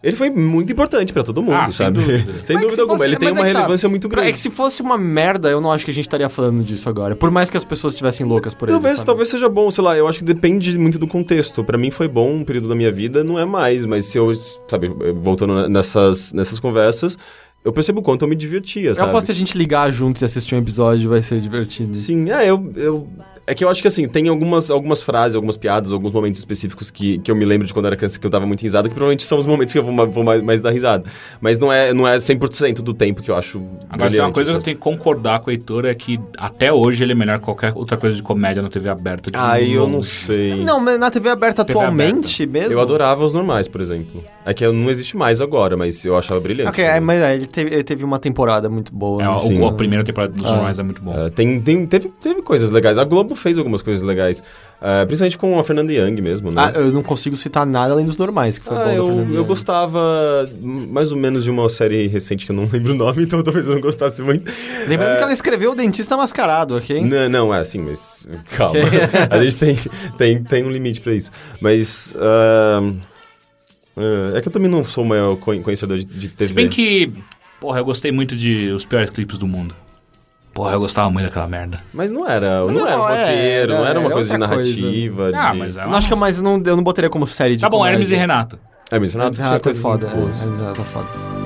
Ele foi muito importante pra todo mundo, Ah, sem sabe? dúvida. [LAUGHS] sem dúvida alguma. fosse- Ele tem mas uma é que tá. relevância muito É grande. que se fosse uma merda, eu não acho que a gente estaria falando disso agora. Por mais que as pessoas estivessem loucas por ele. Talvez, sabe? talvez seja bom, sei lá, eu acho que depende muito do contexto. Pra mim foi bom um período da minha vida, não é mais, mas se eu, sabe, voltando nessas, nessas conversas, eu percebo o quanto eu me divertia, Eu sabe? aposto que a gente ligar juntos e assistir um episódio vai ser divertido. Sim, é, eu, eu... É que eu acho que, assim, tem algumas, algumas frases, algumas piadas, alguns momentos específicos que, que eu me lembro de quando eu era criança que eu dava muito risada, que provavelmente são os momentos que eu vou, vou mais, mais dar risada. Mas não é, não é 100% do tempo que eu acho Agora, se é uma coisa que eu sabe? tenho que concordar com o Heitor é que até hoje ele é melhor que qualquer outra coisa de comédia na TV aberta. de Aí eu não sei. Não, mas na TV aberta TV atualmente mesmo? Eu adorava os normais, por exemplo. É que não existe mais agora, mas eu achava brilhante. Ok, é, mas é, ele, teve, ele teve uma temporada muito boa. É, né? o- a primeira temporada dos Ah. normais é muito bom. É, tem, tem, teve, teve coisas legais. A Globo fez algumas coisas legais. É, principalmente com a Fernanda Young mesmo, né? Ah, eu não consigo citar nada além dos normais, que foi Ah, bom eu, eu gostava mais ou menos de uma série recente que eu não [LAUGHS] lembro o nome, então talvez eu não gostasse muito. Lembrando É, que ela escreveu O Dentista Mascarado, ok? Não, não, é assim, mas calma. [LAUGHS] a gente tem, tem, tem um limite pra isso. Mas. ah, ah, é que eu também não sou o maior conhe- conhecedor de, de TV. Se bem que, porra, eu gostei muito de Os Piores Clipes do Mundo. Porra, eu gostava muito daquela merda. Mas não era, não, Não, era um é, roteiro, não era uma era coisa de outra coisa. narrativa. Ah, de... mas é Eu acho que é mais, eu não, eu não botaria como série de Tá bom, comédia. Hermes e Renato. É, mas Hermes tinha e Renato é coisas foda. muito boas. É, Hermes e Renato é foda.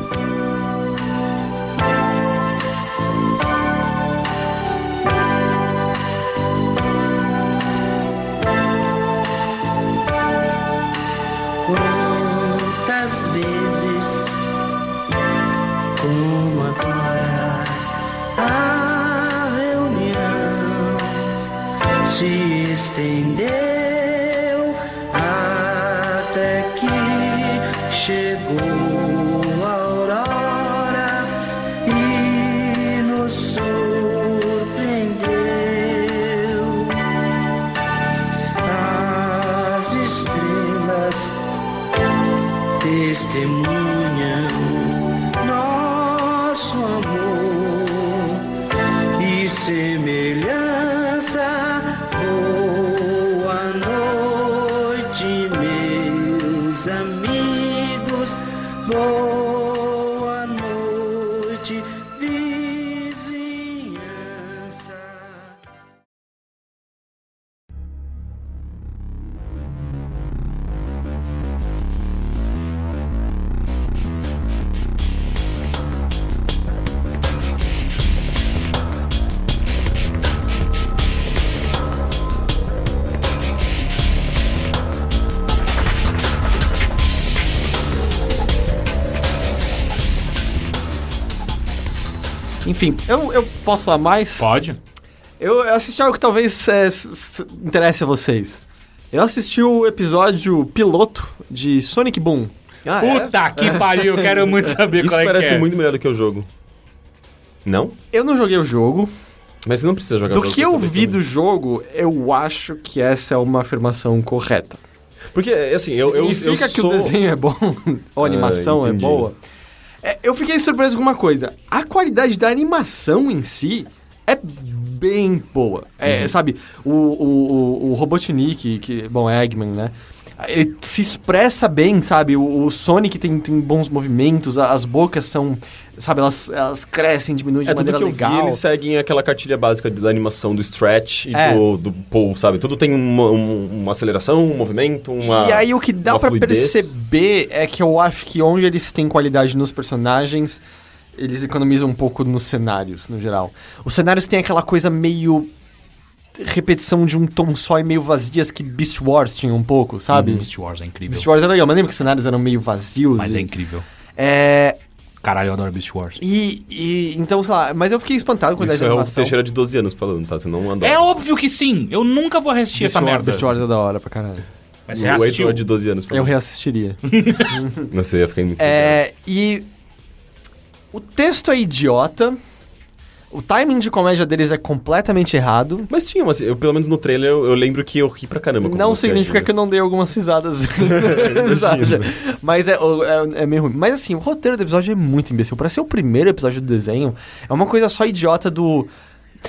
Enfim, eu, eu posso falar mais? Pode. Eu assisti algo que talvez é, interesse a vocês. Eu assisti o episódio piloto de Sonic Boom. Ah, é? Puta que [LAUGHS] pariu, eu quero muito saber Isso qual é parece que é. muito melhor do que o jogo. Não? Eu não joguei o jogo. Mas você não precisa jogar o Do que eu vi também. do jogo, eu acho que essa é uma afirmação correta. Porque, assim, eu, eu, eu Significa que sou... o desenho é bom, [LAUGHS] ou a Ah, animação é entendi. boa. É, eu fiquei surpreso com uma coisa. A qualidade da animação em si é bem boa. É, Sabe, o, o, o, o Robotnik, que, bom, é Eggman, né? Ele se expressa bem, sabe? O, o Sonic tem, tem bons movimentos, as bocas são, sabe, elas, elas crescem, diminuem de É, tudo maneira que eu legal. vi, eles seguem aquela cartilha básica da animação do stretch e É. do, do pull, sabe? Tudo tem uma, um- uma aceleração, um movimento, uma E aí o que dá fluidez. perceber é que eu acho que onde eles têm qualidade nos personagens, eles economizam um pouco nos cenários, no geral. Os cenários têm aquela coisa meio repetição de um tom só e meio vazias que Beast Wars tinha um pouco, sabe? Beast Wars é incrível. Beast Wars era legal, mas lembra que os cenários eram meio vazios? Mas e- é incrível. É, Caralho, eu adoro Beast Wars. e, e- então, sei lá, mas eu fiquei espantado com a Isso é o animação. Teixeira de 12 anos falando, tá? Você não anda. É óbvio que sim. Eu nunca vou assistir Beast essa Wars, merda. Beast Wars é da hora pra caralho. Mas você o assistiu. Heitor de 12 anos Eu falando. reassistiria. [LAUGHS] Não sei, ia ficar muito É, e o texto é idiota. O timing de comédia deles é completamente errado. Mas tinha uma... Eu, pelo menos no trailer, eu, eu lembro que eu ri pra caramba. com Não significa que eu não dei algumas risadas. [LAUGHS] [LAUGHS] Mas é, é, é meio ruim. Mas assim, o roteiro do episódio é muito imbecil. Pra ser o primeiro episódio do desenho, é uma coisa só idiota do.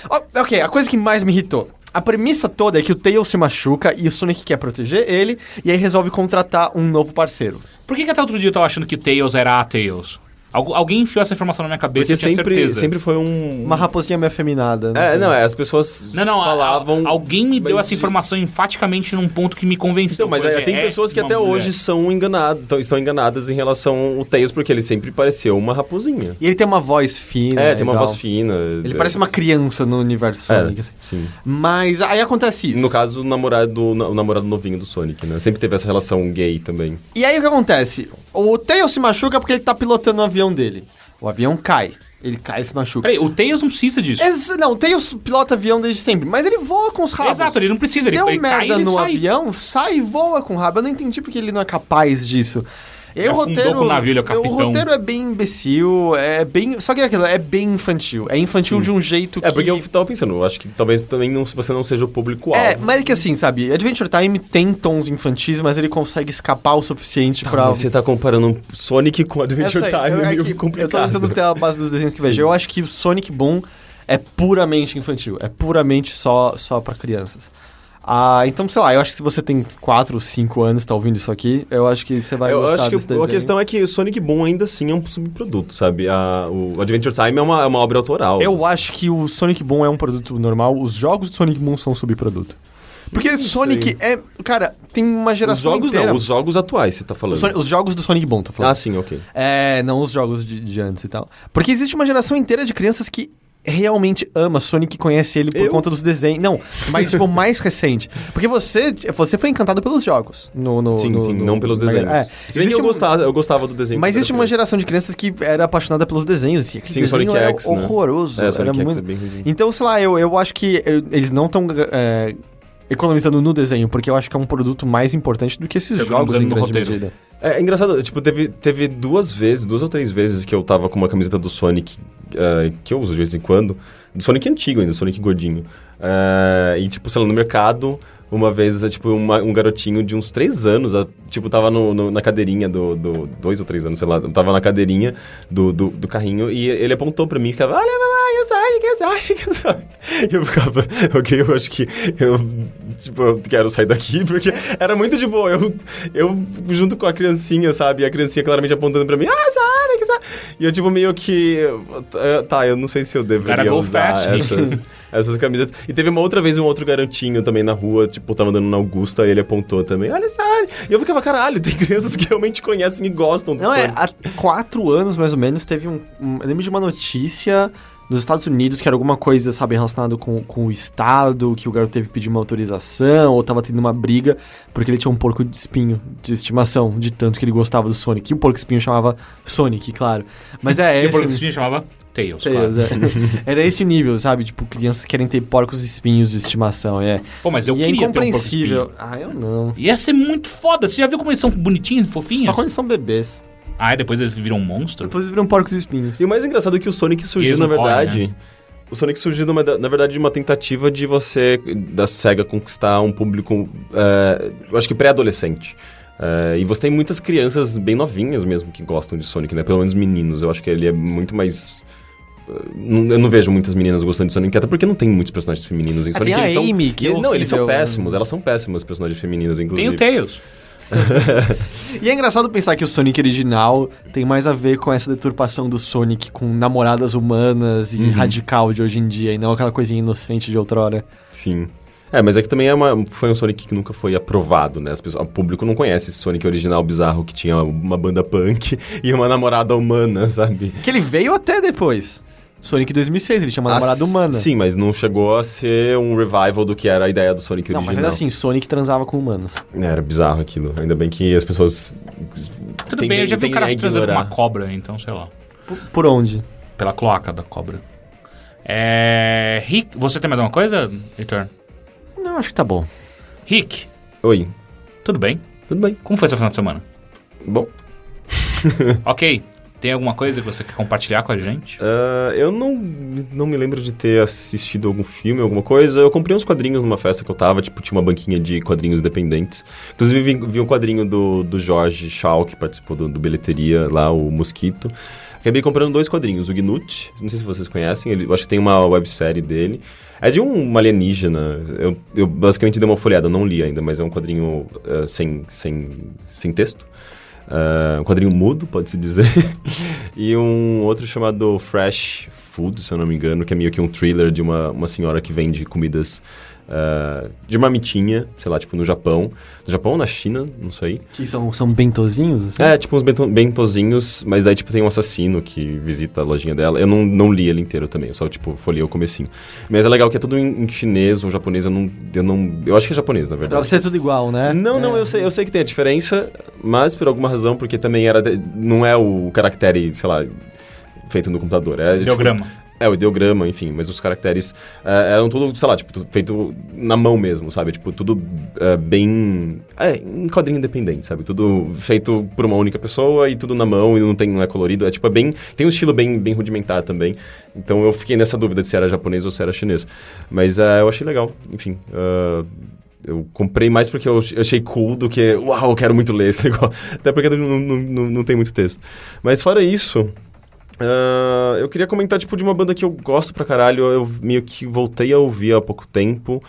Ó, ok, a coisa que mais me irritou. A premissa toda é que o Tails se machuca e o Sonic quer proteger ele, e aí resolve contratar um novo parceiro. Por que, que até outro dia eu tava achando que Tails era a Tails? Algu- alguém enfiou essa informação na minha cabeça, Porque eu tinha sempre, certeza. sempre foi um... Uma raposinha meio afeminada. É, sei. não, é, as pessoas Não, não, a- falavam... a- alguém me deu essa informação enfaticamente num ponto que me convenceu. Então, mas é, é, tem é pessoas que até mulher. hoje são enganadas, tão- estão enganadas em relação ao Tails, porque ele sempre pareceu uma raposinha. E ele tem uma voz fina. É, tem uma voz fina. Ele parece uma criança no universo É, Sonic, assim. sim. Mas aí acontece isso. No caso, o namorado, o namorado novinho do Sonic, né? Sempre teve essa relação gay também. E aí o que acontece? O Tails se machuca porque ele tá pilotando o avião dele. O avião cai. Ele cai e se machuca. Peraí, o Tails não precisa disso. Ex- não, o Tails pilota avião desde sempre, mas ele voa com os rabos. Exato, ele não precisa, Se ele- deu ele cai, merda ele no sai. avião, sai e voa com o rabo. Eu não entendi porque ele não é capaz disso. E aí o roteiro, com o navio, ele é o o capitão. roteiro é bem imbecil, é bem... Só que é aquilo, é bem infantil. É infantil de um jeito É, que... porque eu tava pensando, eu acho que talvez também não, você não seja o público-alvo. É, mas é que assim, sabe, Adventure Time tem tons infantis, mas ele consegue escapar o suficiente pra... Mas você tá comparando Sonic com Adventure sei, Time, eu, é é meio que eu tô complicado. tentando ter a base dos desenhos que vejo. Sim. Eu acho que o Sonic Boom é puramente infantil. É puramente só, só pra crianças. Ah, então, sei lá, eu acho que se você tem 4 ou 5 anos e tá ouvindo isso aqui, eu acho que você vai eu gostar acho que desse a questão é que o Sonic Boom ainda assim é um subproduto, sabe? A- o Adventure Time é uma, é uma obra autoral. Eu acho que o Sonic Boom é um produto normal, os jogos do Sonic Boom são subproduto. Porque Não Sonic é... Cara, tem uma Os geração jogos inteira... não, os jogos atuais você tá Os, falando. Sonic- os jogos do Sonic Boom, tô falando. Ah, sim, ok. É, não os jogos de, de antes e tal. Porque existe uma geração inteira de crianças que realmente ama Sonic e conhece ele por Eu? conta dos desenhos. Não, mas tipo, [LAUGHS] mais recente. Porque você, você foi encantado pelos jogos. No, no- Sim, no- sim, no- não pelos no- desenhos. É. Se bem que eu um- gostava, eu gostava do desenho. Mas existe uma geração de crianças que era apaixonada pelos desenhos. E aquele Sim, desenho Sonic era X, né? horroroso. É, Sonic era X muito... é bem ruimzinho. Então, sei lá, eu, eu acho que eu- eles não estão economizando no desenho, porque eu acho que é um produto mais importante do que esses jogos em no grande roteiro. medida. É, é engraçado, tipo, teve, teve duas vezes, duas ou três vezes que eu tava com uma camiseta do Sonic, eh, que eu uso de vez em quando, do Sonic antigo ainda, Sonic gordinho. Eh, e, tipo, sei lá, no mercado, uma vez, eh, tipo, uma- um garotinho de uns três anos, tipo, tava no, no- na cadeirinha do, do- Dois ou três anos, sei lá, tava na cadeirinha do, do, do carrinho e ele apontou pra mim e ficava, olha, mamãe, o Sonic, o Sonic, o Sonic. E eu ficava, [LAUGHS] ok, eu acho que eu, tipo, eu quero sair daqui, [LAUGHS] porque era muito de boa. Eu, eu junto com a criancinha, sabe? E a criancinha claramente apontando pra mim, ah, Sonic, Sonic. E eu, tipo, meio que. eh, Tá, eu não sei se eu deveria go usar fast. essas, essas camisetas. E teve uma outra vez um outro garotinho também na rua, tipo, tava andando na Augusta, e ele apontou também, olha, Sonic. E eu ficava, caralho, tem crianças que realmente conhecem e gostam do Não, é, Sonic. há quatro anos, mais ou menos, teve um, um- Eu lembro de uma notícia nos Estados Unidos que era alguma coisa, sabe, relacionada com, com o Estado, que o garoto teve que pedir uma autorização, ou tava tendo uma briga, porque ele tinha um porco de espinho de estimação, de tanto que ele gostava do Sonic. E o porco espinho chamava Sonic, claro. Mas é, [LAUGHS] E é o porco esse- espinho chamava Tails, Tails, claro. é. [LAUGHS] Era esse o nível, sabe? Tipo, crianças querem ter porcos espinhos de estimação, é. Pô, mas eu e é queria ter um porco incompreensível. espinho. ah, eu não. Ia ser muito foda. Você já viu como eles são bonitinhos, fofinhos? Só quando eles são bebês. Ah, e depois eles viram um monstro? Depois eles viram porcos espinhos. E o mais engraçado é que o Sonic E surgiu, na correm, verdade. né? O Sonic surgiu, numa- na verdade, de uma tentativa de você, da SEGA, conquistar um público, eh, eu acho que pré-adolescente. Eh, e você tem muitas crianças bem novinhas mesmo que gostam de Sonic, né? Pelo menos meninos. Eu acho que ele é muito mais. eh, não- Eu não vejo muitas meninas gostando de Sonic, até porque não tem muitos personagens femininos em Ah, Sonic. tem a eles são- Amy, que e- é Não, eles são péssimos. Elas são péssimas personagens femininas, Tem inclusive. o Tails. [LAUGHS] E é engraçado pensar que o Sonic original tem mais a ver com essa deturpação do Sonic com namoradas humanas e radical de hoje em dia, e não aquela coisinha inocente de outrora. Sim. É, mas é que também é uma, foi um Sonic que nunca foi aprovado, né? As pessoas, o público não conhece esse Sonic original bizarro que tinha uma banda punk [LAUGHS] e uma namorada humana, sabe? Que ele veio até depois. Sonic 2006, ele uma namorada Ah, humana. Sim, mas não chegou a ser um revival do que era a ideia do Sonic Não, mas original. ainda assim, Sonic transava com humanos. É, Era bizarro aquilo. Ainda bem que as pessoas. Tudo tendem- bem, eu já vi um cara a transando com uma cobra, então sei lá. Por, por onde? Pela cloaca da cobra. É. Rick, você tem mais alguma coisa, Heitor? Não, acho que tá bom. Rick, Oi, tudo bem? tudo bem. Como foi seu final de semana? Bom, ok. Tem alguma coisa que você quer compartilhar com a gente? ah, eu não, não me lembro de ter assistido algum filme, alguma coisa. Eu comprei uns quadrinhos numa festa que eu tava, tipo, tinha uma banquinha de quadrinhos independentes. Inclusive, vi, vi um quadrinho do, do Jorge Shaw, que participou do, do Bilheteria lá, o Mosquito. Acabei comprando dois quadrinhos, o Gnut, não sei se vocês conhecem, ele, eu acho que tem uma websérie dele. É de um alienígena, eu, eu basicamente dei uma folhada, não li ainda, mas é um quadrinho ah, sem, sem, sem texto. Ah, um quadrinho mudo, pode-se dizer. [LAUGHS] e um outro chamado Fresh Food, se eu não me engano, que é meio que um thriller de uma, uma senhora que vende comidas ah, de marmitinha, sei lá, tipo no Japão. No Japão ou na China, não sei. Que são, são bentozinhos? Assim? É, tipo uns bento, bentozinhos, mas daí, tipo, tem um assassino que visita a lojinha dela. Eu não, não li ele inteiro também, eu só, tipo, folhei o comecinho. Mas é legal que é tudo em, em chinês ou japonês, eu não, eu não... Eu acho que é japonês, na verdade. Pra ser tudo igual, né? Não, não, É. eu sei, eu sei que tem a diferença, mas por alguma razão, porque também era. de- não é o caractere, sei lá, feito no computador. É, tipo, Ideograma. É, o ideograma, enfim, mas os caracteres eh, eram tudo, sei lá, tipo, tudo feito na mão mesmo, sabe? Tipo, tudo eh, bem. É, em quadrinho independente, sabe? Tudo feito por uma única pessoa e tudo na mão e não, tem, não é colorido. É tipo, é bem. Tem um estilo bem, bem rudimentar também. Então eu fiquei nessa dúvida de se era japonês ou se era chinês. Mas eh, eu achei legal, enfim. ah, eu comprei mais porque eu achei cool do que, uau, eu quero muito ler esse [LAUGHS] negócio. Até porque não, não, não, não tem muito texto. Mas fora isso, ah, eu queria comentar, tipo, de uma banda que eu gosto pra caralho. Eu meio que voltei a ouvir há pouco tempo.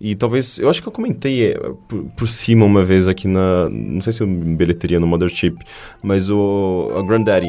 E talvez, eu acho que eu comentei eh, por, por cima uma vez aqui na, não sei se eu bilheteria no Mothership, mas o a Granddaddy.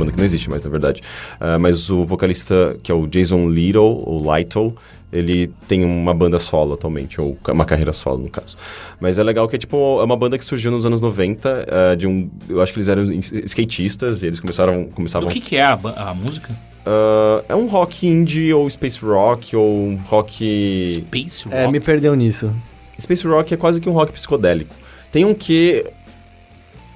Banda que não existe mais, na verdade. Ah, mas o vocalista, que é o Jason Little, ou Lytle, Ele tem uma banda solo atualmente, ou uma carreira solo, no caso. Mas é legal que é tipo, é uma banda que surgiu nos anos 90, eh, de um... Eu acho que eles eram is- skatistas, e eles começaram... Começavam que, que é a, a música? Ah, é um rock indie, ou space rock, ou um rock... Space Rock? É, me perdeu nisso. Space rock é quase que um rock psicodélico. Tem um que...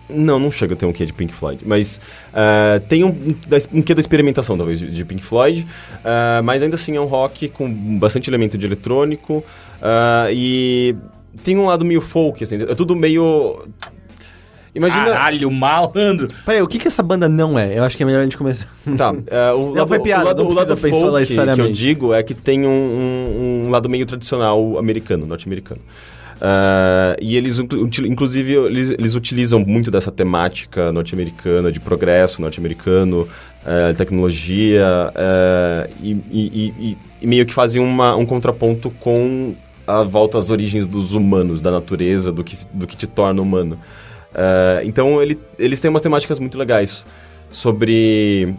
Não, não chega a ter um quê de Pink Floyd, mas ah, tem um, um, da- um quê da experimentação, talvez, de, de Pink Floyd, ah, mas ainda assim é um rock com bastante elemento de eletrônico ah, e tem um lado meio folk, assim, é tudo meio... Imagina... Caralho, malandro. Peraí, o que que essa banda não é? Eu acho que é melhor a gente começar. Tá, é, o, Não, lado, foi piada, o lado, não o lado folk que eu digo é que tem um, um- um lado meio tradicional americano, norte-americano. Ah, e eles, inclusive, eles, eles utilizam muito dessa temática norte-americana, de progresso norte-americano, eh, tecnologia, eh, e, e- e- e- meio que fazem uma- um contraponto com a volta às origens dos humanos, da natureza, do que, do que te torna humano. Ah, então, ele- eles têm umas temáticas muito legais sobre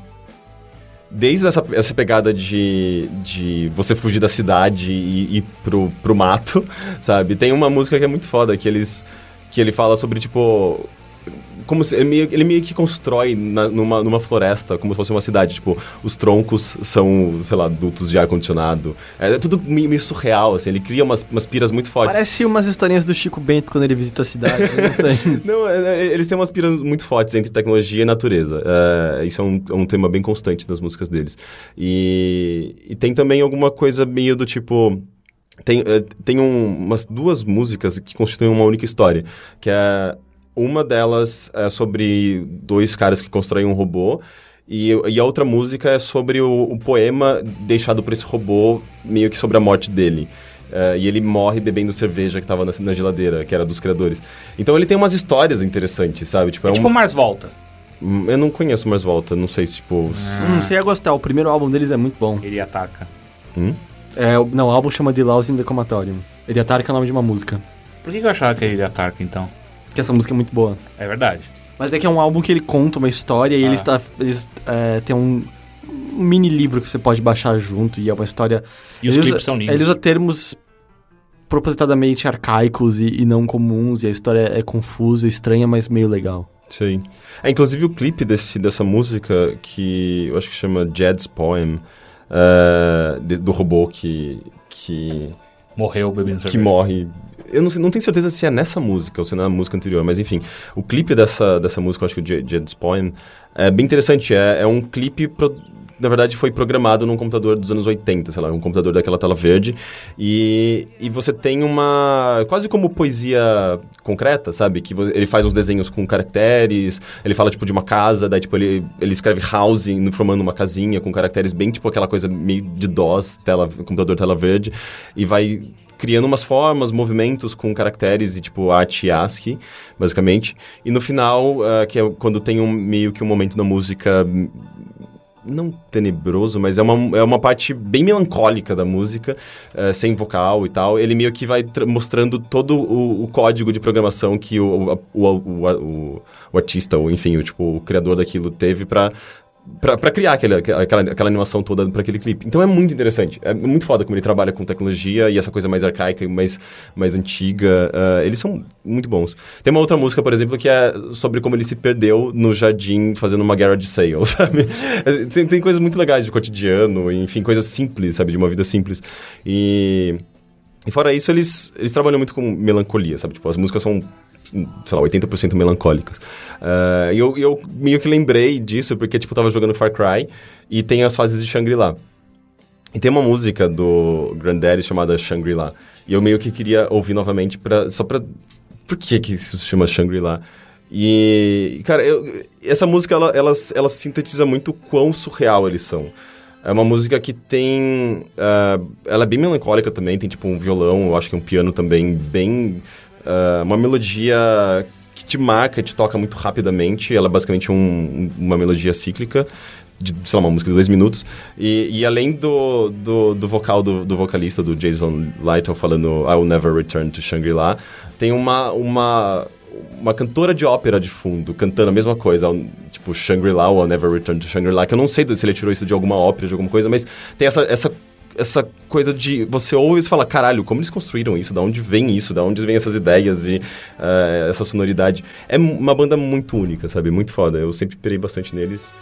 desde essa, essa pegada de, de você fugir da cidade e ir pro, pro mato, [LAUGHS] sabe? Tem uma música que é muito foda, que eles que ele fala sobre, tipo... Como se, ele, meio, ele meio que constrói na- numa, numa floresta, como se fosse uma cidade. Tipo, os troncos são, sei lá, dutos de ar-condicionado. É, tudo meio, meio surreal, assim. Ele cria umas, umas piras muito fortes. Parece umas historinhas do Chico Bento quando ele visita a cidade. não sei. [LAUGHS] Não, é- é- eles têm umas piras muito fortes entre tecnologia e natureza. É, isso é um, é um tema bem constante nas músicas deles. E, e tem também alguma coisa meio do tipo. Tem, é, tem um- umas duas músicas que constituem uma única história. Que é. Uma delas é sobre dois caras que constroem um robô. E, e a outra música é sobre o, o poema deixado por esse robô, meio que sobre a morte dele. É, e ele morre bebendo cerveja que tava na, na geladeira, que era dos criadores. Então ele tem umas histórias interessantes, sabe? Tipo, é É tipo um- Mars Volta. Hum, Eu não conheço mais Volta, não sei se, tipo... Hum, você ia gostar, o primeiro álbum deles é muito bom. Ele ataca. Hum? É, o- não, o álbum chama The Louse in the Comatorium. Ele Atarca é o nome de uma música. Por que que eu achava que ele ataca, então? Que essa música é muito boa. É verdade. Mas é que é um álbum que ele conta uma história e Ah. eles, tá, eles é, tem um, mini livro que você pode baixar junto e é uma história. E os ele clipes usa, são lindos. Ele usa termos propositadamente arcaicos e, e não comuns, e a história é confusa, estranha, mas meio legal. Sim. É, inclusive o clipe desse, dessa música, que eu acho que chama Jed's Poem, é, de- do robô que... que Morreu bebendo que cerveja. morre. Eu não, sei- não tenho certeza se é nessa música ou se é na música anterior, mas enfim. O clipe dessa, dessa música, eu acho que o J- Jed's Poem, é bem interessante. É, é um clipe, pro- na verdade, foi programado num computador dos anos 80, sei lá, um computador daquela tela verde. E, e você tem uma. quase como poesia concreta, sabe? Que ele faz uns desenhos com caracteres, ele fala, tipo, de uma casa, daí, tipo, ele, ele escreve housing, formando uma casinha com caracteres bem, tipo, aquela coisa meio de DOS, tela, computador tela verde, e vai criando umas formas, movimentos com caracteres e, tipo, arte ASCII, basicamente. E no final, ah, que é quando tem um meio que um momento da música hum, não tenebroso, mas é uma, é uma parte bem melancólica da música, eh, sem vocal e tal. Ele meio que vai tra- mostrando todo o, o código de programação que o, o, o, o, o- artista, ou enfim, o, tipo, o criador daquilo teve pra, pra criar aquela, aquela animação toda pra aquele clipe. Então é muito interessante. É muito foda como ele trabalha com tecnologia e essa coisa mais arcaica mais, mais antiga. Ah, eles são muito bons. Tem uma outra música, por exemplo, que é sobre como ele se perdeu no jardim fazendo uma garage sale, [LAUGHS] sabe? Tem, tem coisas muito legais de cotidiano, enfim, coisas simples, sabe? De uma vida simples. E... E fora isso, eles, eles trabalham muito com melancolia, sabe? Tipo, as músicas são, sei lá, 80% melancólicas. Ah, E eu, eu meio que lembrei disso porque, tipo, eu tava jogando Far Cry e tem as fases de Shangri-La. E tem uma música do Granddaddy chamada Shangri-La. E eu meio que queria ouvir novamente pra, só pra... Por que que isso se chama Shangri-La? E, cara, eu- essa música, ela, ela, ela sintetiza muito quão surreal eles são. É uma música que tem... ah, ela é bem melancólica também, tem tipo um violão, eu acho que um piano também bem... ah, uma melodia que te marca, te toca muito rapidamente. Ela é basicamente um- um- uma melodia cíclica de, sei lá, uma música de dois minutos. E, e além do, do, do vocal do, do vocalista, do Jason Lighton, falando I will never return to Shangri-La, tem uma, uma, uma cantora de ópera de fundo cantando a mesma coisa, tipo Shangri-La ou I'll never return to Shangri-La, que eu não sei se ele tirou isso de alguma ópera, de alguma coisa, mas tem essa... essa essa coisa de você ouve e fala, caralho, como eles construíram isso? Da onde vem isso? Da onde vem essas ideias e eh, essa sonoridade? É uma banda muito única, sabe? Muito foda. Eu sempre pirei bastante neles.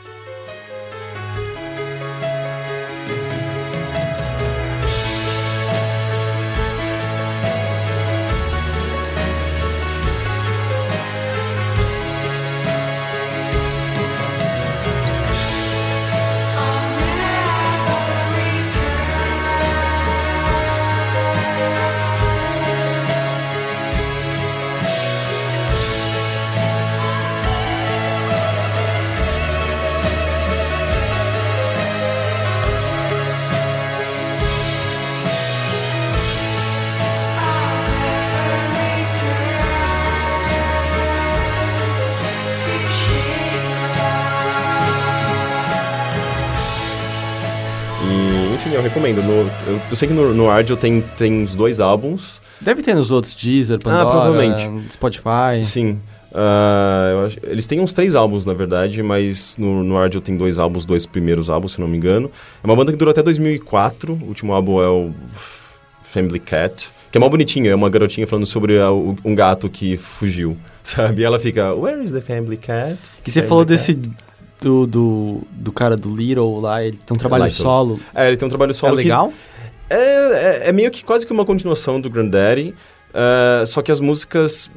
Eu, sei que no, no Ardio tem, tem uns dois álbuns. Deve ter nos outros, Deezer, Pandora, provavelmente. Spotify. Sim. Ah, eu acho- eles têm uns três álbuns, na verdade, mas no, no Ardio tem dois álbuns, dois primeiros álbuns, se não me engano. É uma banda que durou até 2004. O último álbum é o Family Cat, que é mal bonitinho. É uma garotinha falando sobre a- o- um gato que fugiu, [LAUGHS] sabe? E ela fica, Where is the Family Cat? Que você Family falou Cat." desse... Do, do, do cara do Little lá, ele tem um trabalho solo. É, ele tem um trabalho É solo que legal? É, é, é meio que quase que uma continuação do Granddaddy, ah, só que as músicas,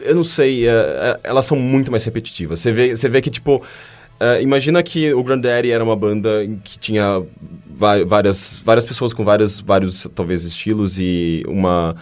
eu não sei, é, elas são muito mais repetitivas. Você vê, você vê que, tipo, imagina que o Granddaddy era uma banda que tinha várias, várias pessoas com vários, vários, talvez, estilos e uma...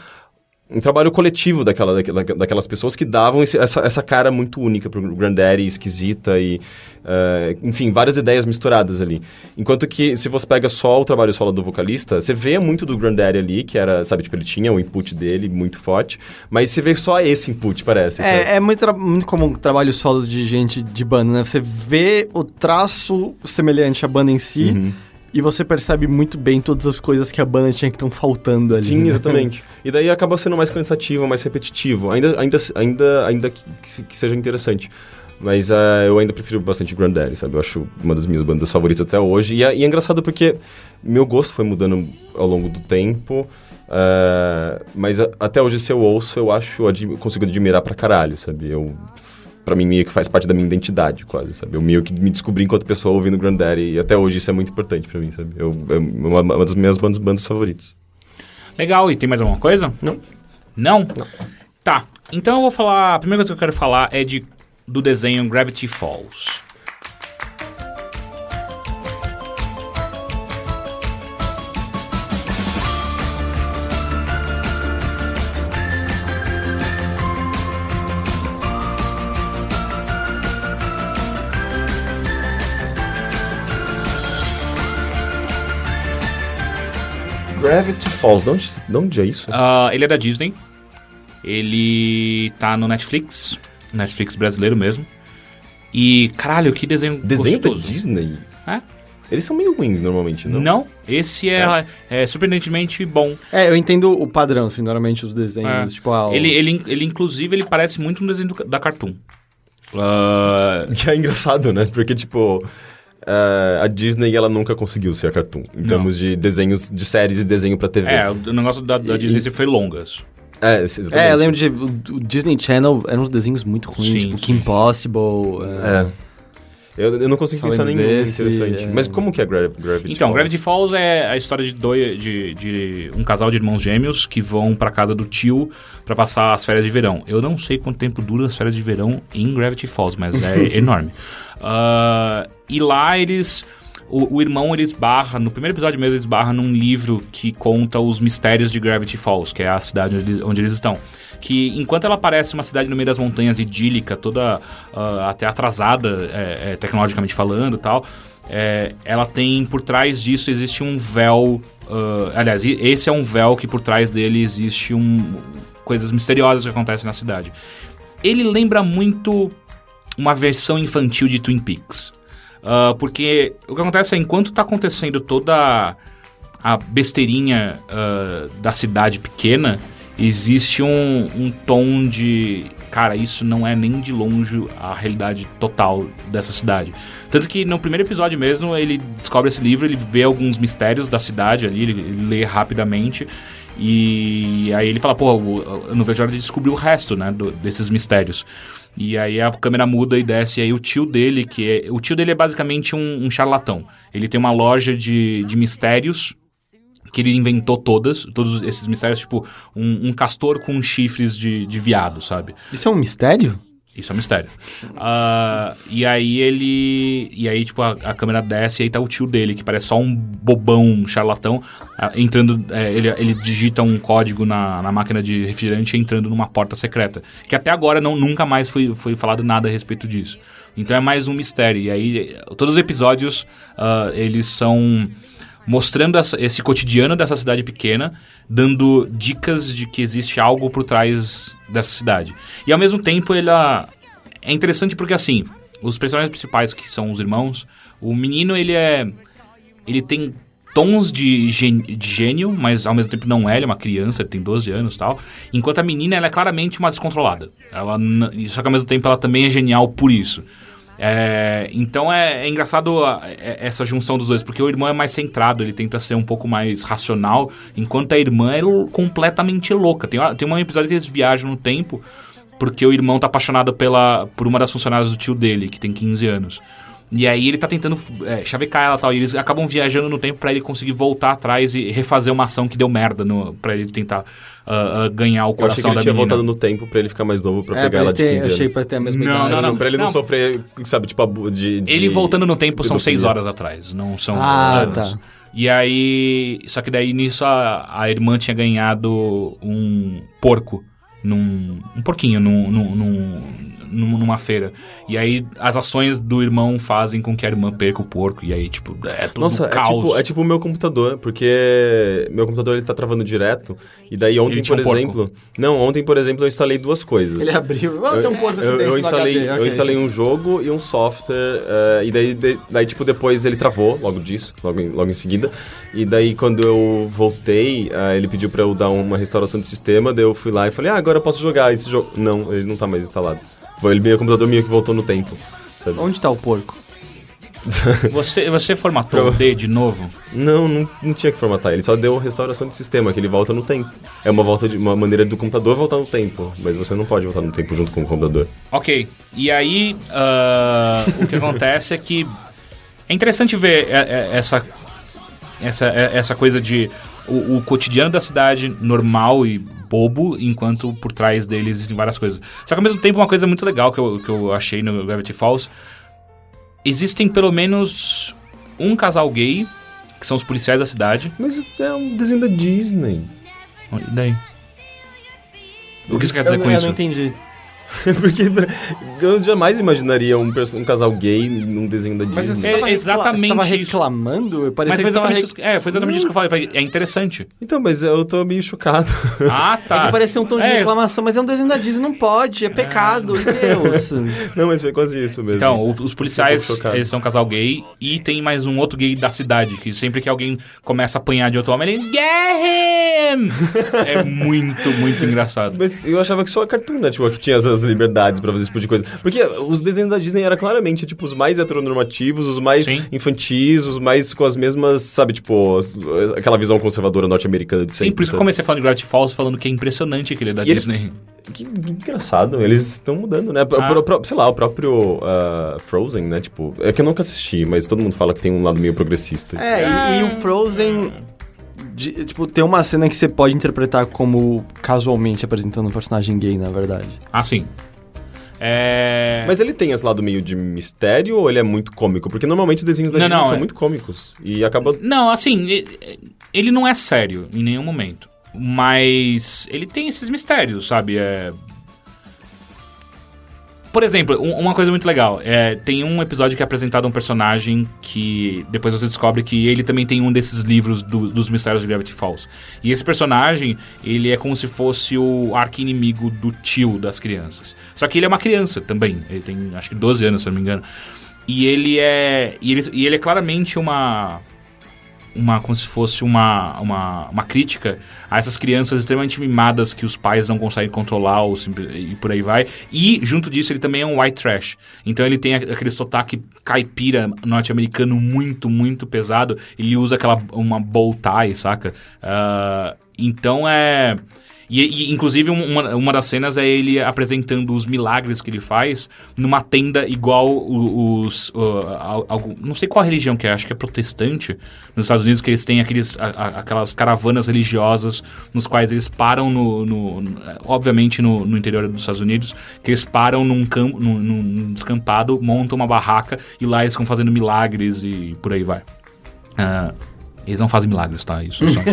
Um trabalho coletivo daquela, daquela- daquelas pessoas que davam esse- essa, essa cara muito única pro Granddaddy, esquisita e... ah, enfim, várias ideias misturadas ali. Enquanto que, se você pega só o trabalho solo do vocalista, você vê muito do Granddaddy ali, que era, sabe, tipo, ele tinha o input dele muito forte, mas você vê só esse input, parece. É, é muito, muito comum trabalho solo de gente de banda, né? Você vê o traço semelhante à banda em si Uhum. E você percebe muito bem todas as coisas que a banda tinha que estão faltando ali. Sim, né? exatamente. [LAUGHS] e daí acaba sendo mais cansativo, mais repetitivo, ainda, ainda, ainda, ainda que, que se- que seja interessante. Mas ah, eu ainda prefiro bastante Granddaddy, sabe? Eu acho uma das minhas bandas favoritas até hoje. E, é- e é engraçado porque meu gosto foi mudando ao longo do tempo. ah, mas a- até hoje, se eu ouço, eu acho, eu consigo admirar pra caralho, sabe? Eu, pra mim, meio que faz parte da minha identidade, quase, sabe? Eu meio que me descobri enquanto pessoa ouvindo Granddaddy. E até hoje isso é muito importante pra mim, sabe? Eu, é uma, uma das minhas bandas, bandas favoritas. Legal, e tem mais alguma coisa? Não. Não? Tá, então eu vou falar. A primeira coisa que eu quero falar é de, do desenho Gravity Falls. Gravity Falls, de onde, de onde é isso? Ah, ele é da Disney. Ele tá no Netflix. Netflix brasileiro mesmo. E, caralho, que desenho Desenho da gostoso. Disney? É? Eles são meio ruins normalmente, não? Não, esse é, é. surpreendentemente bom. É, eu entendo o padrão, assim, normalmente os desenhos, É. tipo, ah, o- Ele, ele, ele, inclusive, ele parece muito um desenho do- da Cartoon. Ah, Que [LAUGHS] é engraçado, né? Porque, tipo, eh, a Disney, ela nunca conseguiu ser a Cartoon. Em Não. termos de desenhos, de séries de desenho pra TV. é, o negócio da, da E- Disney sempre foi longas. É, esse- exatamente. É, eu lembro de. O, o Disney Channel eram uns desenhos muito ruins, Sim. tipo Kim Possible. é. É. Eu, eu não consigo Só pensar nenhum desse, interessante. é. Mas como que é Gra Gravity Então, Falls? Gravity Falls é a história de, dois, de, de um casal de irmãos gêmeos que vão pra casa do tio pra passar as férias de verão. Eu não sei quanto tempo dura as férias de verão em Gravity Falls, mas é [LAUGHS] enorme. Ah, e lá eles... O, o irmão, ele esbarra, no primeiro episódio mesmo, ele esbarra num livro que conta os mistérios de Gravity Falls, que é a cidade onde, onde eles estão. Que enquanto ela parece uma cidade no meio das montanhas, idílica, toda ah, até atrasada, é, é, tecnologicamente falando e tal, é, ela tem, por trás disso, existe um véu. ah, aliás, esse é um véu que por trás dele existe um, coisas misteriosas que acontecem na cidade. Ele lembra muito uma versão infantil de Twin Peaks. Ah, porque o que acontece é, enquanto tá acontecendo toda a besteirinha ah, da cidade pequena, existe um, um tom de cara, isso não é nem de longe a realidade total dessa cidade. Tanto que no primeiro episódio mesmo, ele descobre esse livro, ele vê alguns mistérios da cidade ali, ele, ele lê rapidamente. E aí ele fala, pô, eu não vejo a hora de descobrir o resto, né, do- desses mistérios. E aí a câmera muda e desce, e aí o tio dele, que é... O tio dele é basicamente um, um charlatão. Ele tem uma loja de, de mistérios que ele inventou todas, todos esses mistérios, tipo um, um castor com chifres de, de viado, sabe? Isso é um mistério? Isso é um mistério. Ah, e aí ele. E aí, tipo, a, a câmera desce e aí tá o tio dele, que parece só um bobão, um charlatão, ah, entrando. é, ele, ele digita um código na, na máquina de refrigerante e entrando numa porta secreta. Que até agora não, nunca mais foi, foi falado nada a respeito disso. Então é mais um mistério. E aí, todos os episódios, ah, eles são mostrando essa- esse cotidiano dessa cidade pequena, dando dicas de que existe algo por trás dessa cidade. E ao mesmo tempo, ela é interessante porque assim, os personagens principais que são os irmãos, o menino ele é ele tem tons de, gênio, mas ao mesmo tempo não é, ele é uma criança, ele tem 12 anos tal. Enquanto a menina, ela é claramente uma descontrolada. Ela, só que ao mesmo tempo ela também é genial por isso. É, então é, é engraçado a- é- essa junção dos dois, porque o irmão é mais centrado, ele tenta ser um pouco mais racional, enquanto a irmã é completamente louca. Tem, tem um episódio que eles viajam no tempo, porque o irmão tá apaixonado pela, por uma das funcionárias do tio dele, que tem 15 anos. E aí ele tá tentando é, chavecar ela e tal. E eles acabam viajando no tempo pra ele conseguir voltar atrás e refazer uma ação que deu merda no, pra ele tentar ah, ah, ganhar o Eu achei que coração ele da tinha menina. voltado no tempo pra ele ficar mais novo, pra É, pegar ela parece de ter- 15 anos. achei pra ter a mesma Não, idade. não, não. pra ele não, Não. sofrer, sabe, tipo, de, de Ele voltando no tempo são pedofilia. seis horas atrás, não são Ah, anos. tá. E aí. Só que daí nisso a, a irmã tinha ganhado um porco. Num, um porquinho num, num- num- numa feira. E aí as ações do irmão fazem com que a irmã perca o porco. E aí, tipo, é tudo Nossa, é caos. tipo, é tipo o meu computador, porque meu computador ele tá travando direto. E daí ontem, por um porco. exemplo. Não, ontem, por exemplo, eu instalei duas coisas. Ele abriu. Ah, Eu, tem um porco eu, eu instalei, HD, eu instalei um jogo e um software, eh, e daí, de- daí, tipo, depois ele travou logo disso, logo em, logo em seguida. E daí, quando eu voltei, eh, ele pediu pra eu dar uma restauração do sistema, daí eu fui lá e falei, ah, agora eu posso jogar esse jogo. Não, ele não tá mais instalado. Foi ele, meu computador meio que voltou no tempo, sabe? Onde tá o porco? [LAUGHS] Você, você formatou o D de novo? Não, não, não tinha que formatar. Ele só deu restauração de sistema, que ele volta no tempo. É uma volta de uma maneira do computador voltar no tempo, mas você não pode voltar no tempo junto com o computador. Ok. E aí, ah, o que acontece é que é interessante ver é, é, essa, essa, é, essa coisa de o, o cotidiano da cidade normal e bobo, enquanto por trás deles existem várias coisas. Só que ao mesmo tempo, uma coisa muito legal que eu, que eu achei no Gravity Falls: existem pelo menos um casal gay, que são os policiais da cidade. Mas é um desenho da Disney. E daí? O que você quer Eu dizer não- com eu isso? não entendi. [LAUGHS] Porque eu jamais imaginaria um, um casal gay num desenho da Disney. Mas você É tava, recla- exatamente você tava reclamando? Parecia Mas foi que exatamente, isso, é, foi exatamente isso que eu falei. É interessante. Então, mas eu tô meio chocado. Ah, tá. [LAUGHS] É que parecia um tom de É, reclamação, mas é um desenho da Disney, não pode, é pecado, [LAUGHS] Deus. Não, mas foi quase isso mesmo. Então, os policiais, eles são um casal gay e tem mais um outro gay da cidade, que sempre que alguém começa a apanhar de outro homem, ele... Get him! é muito, muito engraçado. Mas eu achava que só a Cartoon Network tinha essas liberdades pra fazer esse tipo de coisa. Porque os desenhos da Disney eram claramente, tipo, os mais heteronormativos, os mais Sim. infantis, os mais com as mesmas, sabe, tipo, aquela visão conservadora norte-americana de sempre. Sim, por isso que eu comecei falando de Gravity Falls, falando que é impressionante aquele da E eles- Disney. Que, que engraçado, eles estão mudando, né? Ah. pro- pro- sei lá, o próprio ah, Frozen, né? Tipo, é que eu nunca assisti, mas todo mundo fala que tem um lado meio progressista. É, e, e o Frozen. De- tipo, tem uma cena que você pode interpretar como casualmente apresentando um personagem gay, na verdade. Ah, sim. É... Mas ele tem esse lado meio de mistério ou ele é muito cômico? Porque normalmente os desenhos da Não, Disney não, são é- muito cômicos. E acaba. Não, assim, ele não é sério em nenhum momento. Mas ele tem esses mistérios, sabe? É... Por exemplo, um- uma coisa muito legal. É, tem um episódio que é apresentado um personagem que depois você descobre que ele também tem um desses livros do- dos mistérios de Gravity Falls. E esse personagem, ele é como se fosse o arqui-inimigo do tio das crianças. Só que ele é uma criança também. Ele tem, acho que 12 anos, se não me engano. E ele é... E ele, e ele é claramente uma uma como se fosse uma, uma, uma crítica a essas crianças extremamente mimadas que os pais não conseguem controlar ou e por aí vai. E, junto disso, ele também é um white trash. Então ele tem aquele sotaque caipira norte-americano muito, muito pesado. Ele usa aquela uma bow tie, saca? Ah, então é... E, e, inclusive, um- uma, uma das cenas é ele apresentando os milagres que ele faz numa tenda igual os. o- al- algum- não sei qual religião que é, acho que é protestante. Nos Estados Unidos, que eles têm aqueles, a- a- aquelas caravanas religiosas nos quais eles param no. no- obviamente no, no interior dos Estados Unidos, que eles param num, campo, num, num descampado, montam uma barraca e lá eles ficam fazendo milagres e por aí vai. Ah, eles não fazem milagres, tá? Isso só. [LAUGHS]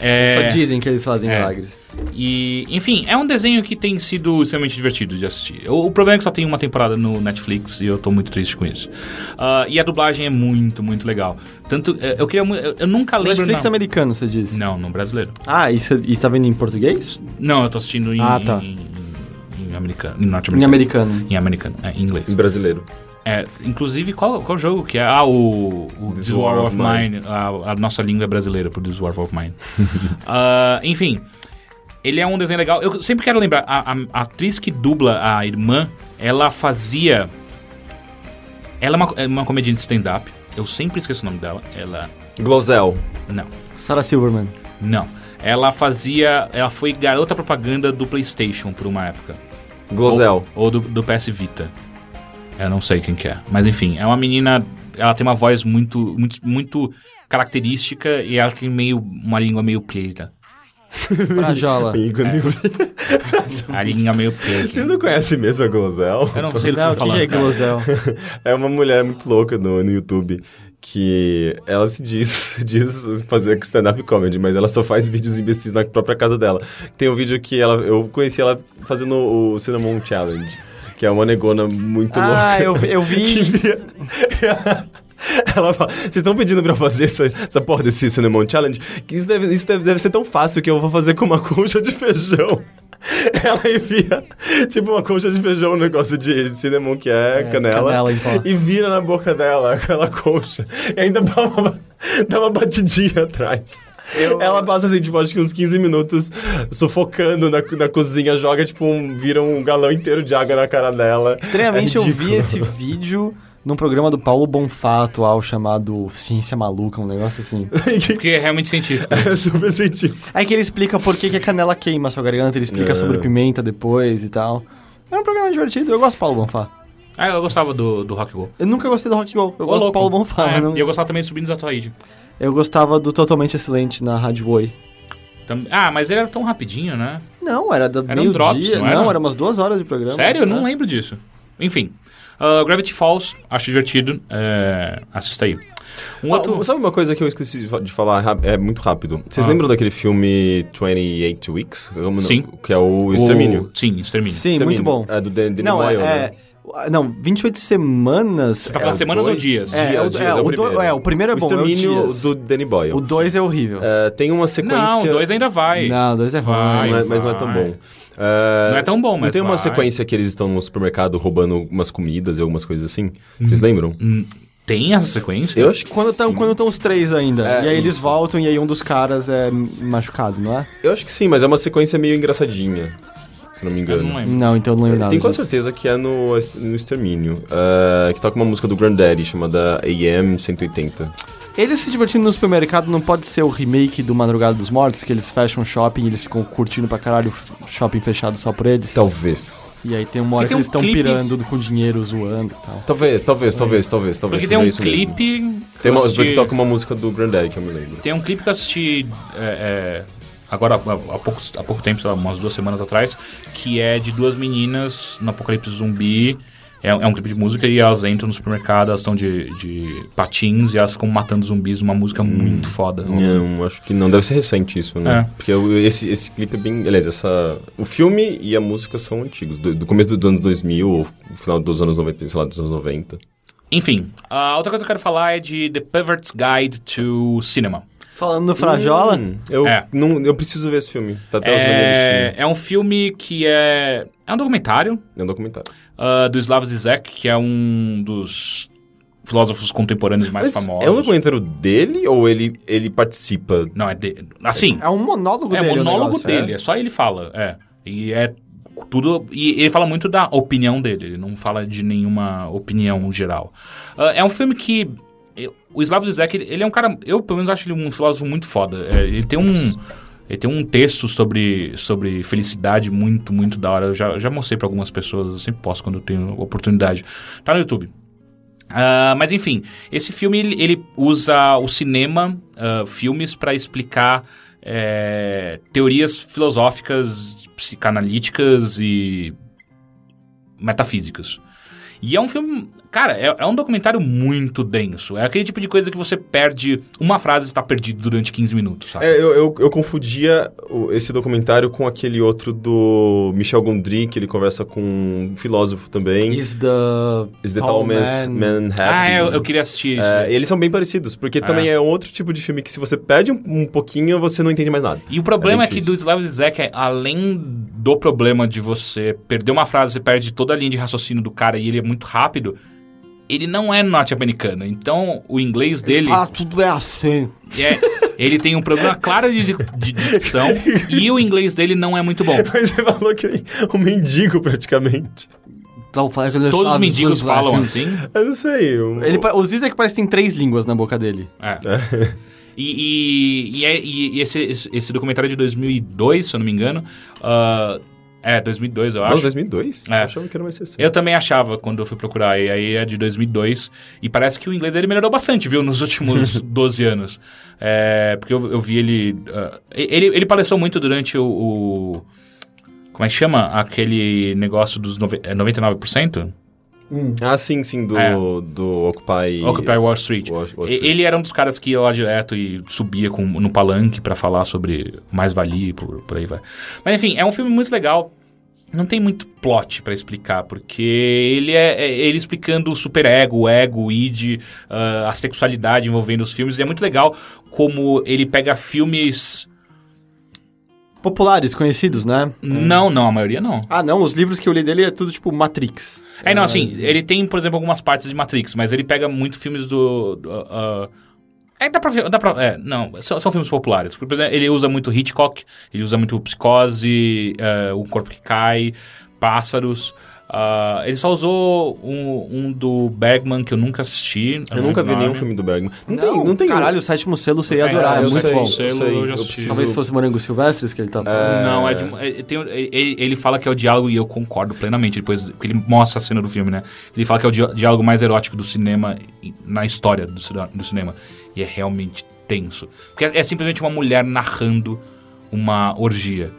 É, Só dizem que eles fazem é. milagres. e, enfim, é um desenho que tem sido extremamente divertido de assistir. O, o problema é que só tem uma temporada no Netflix e eu tô muito triste com isso. Ah, e a dublagem é muito, muito legal. Tanto, eh, eu queria eu, eu nunca lembro... Netflix não. americano, você disse? Não, no brasileiro. Ah, e você tá vendo em português? Não, eu tô assistindo em, Ah, tá. em, em, em americano, em Em norte-americano. americano. Em americano, é, em inglês. Em brasileiro. É, inclusive, qual, qual jogo que é? Ah, o, o This War of Mine. A, a nossa língua é brasileira por This War of Mine. [LAUGHS] Ah, enfim, ele é um desenho legal. Eu sempre quero lembrar, a, a- a atriz que dubla a irmã, ela fazia... Ela é uma, é uma comediante de stand-up. Eu sempre esqueço o nome dela. Ela... Glosel. Não. Sarah Silverman. Não. Ela fazia... Ela foi garota propaganda do PlayStation por uma época. Glosel. Ou, ou do, do PS Vita. Eu não sei quem que é. Mas enfim, é uma menina. Ela tem uma voz muito, muito, muito característica e ela tem meio uma língua meio preta. [LAUGHS] Frajola. [LAUGHS] Igor É. Mil- [LAUGHS] A língua meio Vocês preta. não conhecem mesmo a Glosel? Eu não sei do que Não, você tá o que, falando. que é. Glosel? É uma mulher muito louca no, no YouTube que ela se diz, diz fazer stand-up comedy, mas ela só faz vídeos imbecis na própria casa dela. Tem um vídeo que ela, eu conheci ela fazendo o Cinnamon Challenge, que é uma negona muito Ah, louca. eu, eu [LAUGHS] que vi. via- [LAUGHS] Ela fala, vocês estão pedindo pra eu fazer essa, essa porra desse Cinnamon Challenge? Que isso, deve, isso deve, deve ser tão fácil que eu vou fazer com uma concha de feijão. [LAUGHS] Ela envia, tipo, uma concha de feijão, um negócio de cinnamon que é, canela, canela pó. e vira na boca dela aquela concha. E ainda dá uma, dá uma batidinha atrás. Ela passa assim, tipo, acho que uns 15 minutos sufocando na, na cozinha, joga, tipo, um, vira um galão inteiro de água na cara dela. Estranhamente, É eu vi esse vídeo num programa do Paulo Bonfá atual chamado Ciência Maluca, um negócio assim. [LAUGHS] Porque é realmente científico. [LAUGHS] é super científico. Aí que ele explica por que, que a canela queima a sua garganta, ele explica É. sobre pimenta depois e tal. Era um programa divertido, eu gosto do Paulo Bonfá. Ah, eu gostava do, do Rock Go. Eu nunca gostei do Rock Go, eu Ô, gosto do louco. Paulo Bonfá. É, mas não- E eu gostava também de Subindo da Ataíde. Eu gostava do Totalmente Excelente na Rádio Oi. Tam- Ah, mas ele era tão rapidinho, né? Não, era da Era um meio drops, dia. não era? Não, era umas duas horas de programa. Sério? Eu não É. lembro disso. Enfim. ah, Gravity Falls, acho divertido. É, assista aí. Um outro... Ah, sabe uma coisa que eu esqueci de fa- de falar ra- é muito rápido? Vocês Ah. lembram daquele filme 28 Weeks? Como não- Sim. Que é o Extermínio. O- Sim, Extermínio. Sim, Extermínio. muito bom. É do Dan- Danny não, Boyle, é, né? É- Não, 28 semanas. Você tá falando o semanas ou dois- dias? É, Dias, o- dias, é, é o o do- primeiro. é, o primeiro é o bom, é o do Danny Boyle. O 2 é horrível. É, tem uma sequência... Não, o 2 ainda vai. Não, o 2 é Vai. ruim. Não é- mas não é tão bom. É, Não é tão bom, Não mas tem uma vai. sequência que eles estão no supermercado roubando umas comidas e algumas coisas assim? Vocês lembram? Hum, Tem essa sequência? Eu acho que Quando estão sim. quando tão os três ainda. É, e aí eles voltam e aí um dos caras é machucado, não é? Eu acho que sim, mas é uma sequência meio engraçadinha. Se não me Eu engano. não lembro. Não, então eu não lembro nada. Tenho quase certeza que é no, no Extermínio. é, que toca uma música do Granddaddy chamada AM 180. Eles se divertindo no supermercado não pode ser o remake do Madrugada dos Mortos, que eles fecham um shopping e eles ficam curtindo pra caralho o shopping fechado só por eles. Talvez. E aí tem uma hora que tem eles um estão clipe- pirando com dinheiro, zoando e tal. Talvez, talvez, talvez, talvez, talvez. Porque tem um clipe... que Tem eu uma, assisti- porque toca uma música do Granddaddy que eu me lembro. Tem um clipe que eu assisti é, é, agora há, poucos- há pouco tempo, sei lá, umas duas semanas atrás, que é de duas meninas no apocalipse zumbi. É, é um clipe de música e elas entram no supermercado, elas estão de, de patins e elas ficam matando zumbis, uma música muito foda. Não, acho que não. Deve ser recente isso, né? É. Porque esse, esse clipe é bem... Aliás, essa... O filme e a música são antigos. Do, do começo dos anos 2000 ou final dos anos 90, sei lá, dos anos 90. Enfim, a outra coisa que eu quero falar é de The Pervert's Guide to Cinema. Falando no Frajola, Hum, eu, É. não, eu preciso ver esse filme. Tá até hoje na minha É, é um filme que é. É um documentário É um documentário. uh, do Slav Zizek, que é um dos filósofos contemporâneos mais Mas famosos. é um documentário dele ou ele, ele participa? Não, é de... Assim, É um monólogo é dele. o monólogo negócio, dele, é só ele fala, é. E é tudo... E ele fala muito da opinião dele, ele não fala de nenhuma opinião geral. Ah, é um filme que... o Slavoj Zizek, ele, ele é um cara... Eu, pelo menos, acho ele um filósofo muito foda. É, ele tem um... Ele tem um texto sobre, sobre felicidade muito, muito da hora. Eu já, já mostrei pra algumas pessoas, eu sempre posto quando eu tenho oportunidade. Tá no YouTube. Ah, mas enfim, esse filme ele, ele usa o cinema, ah, filmes, para explicar eh, teorias filosóficas, psicanalíticas e metafísicas. E é um filme. Cara, é, é um documentário muito denso. É aquele tipo de coisa que você perde. Uma frase está perdido durante 15 minutos, sabe? É, eu, eu, eu confundia esse documentário com aquele outro do Michel Gondry, que ele conversa com um filósofo também. Is the, Is the Tall Man's Man Happy? ah, eu, eu queria assistir isso. É, eles são bem parecidos, porque também é um outro tipo de filme que se você perde um, um pouquinho, você não entende mais nada. E o problema É é, que do Slavoj Zizek, é, além do problema de você perder uma frase, você perde toda a linha de raciocínio do cara e ele é muito rápido, ele não é norte-americano. Então, o inglês dele... Ah, tudo é assim. É, ele tem um problema claro de, de dicção e o inglês dele não é muito bom. Mas você falou que ele é um mendigo, praticamente. Então, fala que ele Todos os mendigos falam assim. Eu não sei. eu- Ele, pa- o Zizek parece que tem três línguas na boca dele. É. E, e, e, é- e- e esse, esse, documentário é de 2002, se eu não me engano. ah, é, 2002, eu Nossa, acho. 2002? É. Eu achava que era mais recente. Eu também achava quando eu fui procurar, e aí é de 2002, e parece que o inglês dele melhorou bastante, viu, nos últimos [LAUGHS] 12 anos. É, porque eu, eu vi ele, ah, ele. Ele palestrou muito durante o. o- como é que chama? Aquele negócio dos nove, é 99%? Ah, sim, sim, do, É. do Occupy... Occupy Wall Street. Wall- Wall Street. Ele era um dos caras que ia lá direto e subia com, no palanque pra falar sobre mais-valia e por, por aí vai. Mas enfim, é um filme muito legal. Não tem muito plot pra explicar, porque ele é, é ele explicando o superego, o ego, o id, ah, a sexualidade envolvendo os filmes. E é muito legal como ele pega filmes... Populares, conhecidos, né? Não, não, a maioria não. Ah, não, os livros que eu li dele é tudo tipo Matrix. É, não, assim, ele tem, por exemplo, algumas partes de Matrix, mas ele pega muito filmes do. do, ah, é, dá pra ver. Dá pra, é, não, são, são filmes populares. Por exemplo, ele usa muito Hitchcock, ele usa muito Psicose, eh, O Corpo que Cai, Pássaros. Ah, ele só usou um, um do Bergman que eu nunca assisti. Eu nunca vi nenhum filme do Bergman. Não, tem, não tem... Caralho, o sétimo selo você ia É, adorar, é, eu muito sei, bom. Eu Selo, eu já eu assisti. Talvez fosse Morango Silvestres que ele tá falando. Não, é de um- é- tem um- ele, ele fala que é o diálogo, e eu concordo plenamente, depois que ele mostra a cena do filme, né? Ele fala que é o di- diálogo mais erótico do cinema, na história do, do cinema. E é realmente tenso. Porque é, é simplesmente uma mulher narrando uma orgia.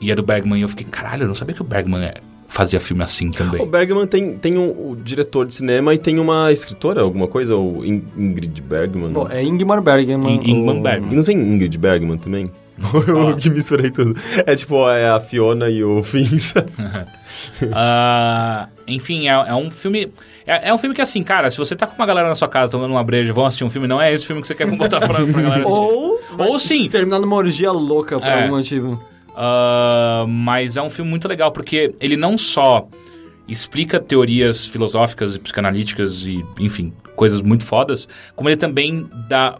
E é do Bergman, e eu fiquei, caralho, eu não sabia que o Bergman é- fazia filme assim também. O Bergman tem, tem um, o diretor de cinema e tem uma escritora, alguma coisa? Ou In- Ingrid Bergman? Pô, é Ingmar Bergman. In- Ingmar o- Bergman. E não tem Ingrid Bergman também? [LAUGHS] Ah. Eu que misturei tudo. É tipo, é a Fiona e o Fins. [LAUGHS] Ah, enfim, é, é um filme. É, é um filme que, assim, cara, se você tá com uma galera na sua casa tomando uma breja, vão assistir um filme, não é esse filme que você quer botar pra, pra galera assistir. Ou, Ou sim. terminar numa orgia louca por É. algum motivo. Ah, mas é um filme muito legal porque ele não só explica teorias filosóficas e psicanalíticas e, enfim, coisas muito fodas, como ele também dá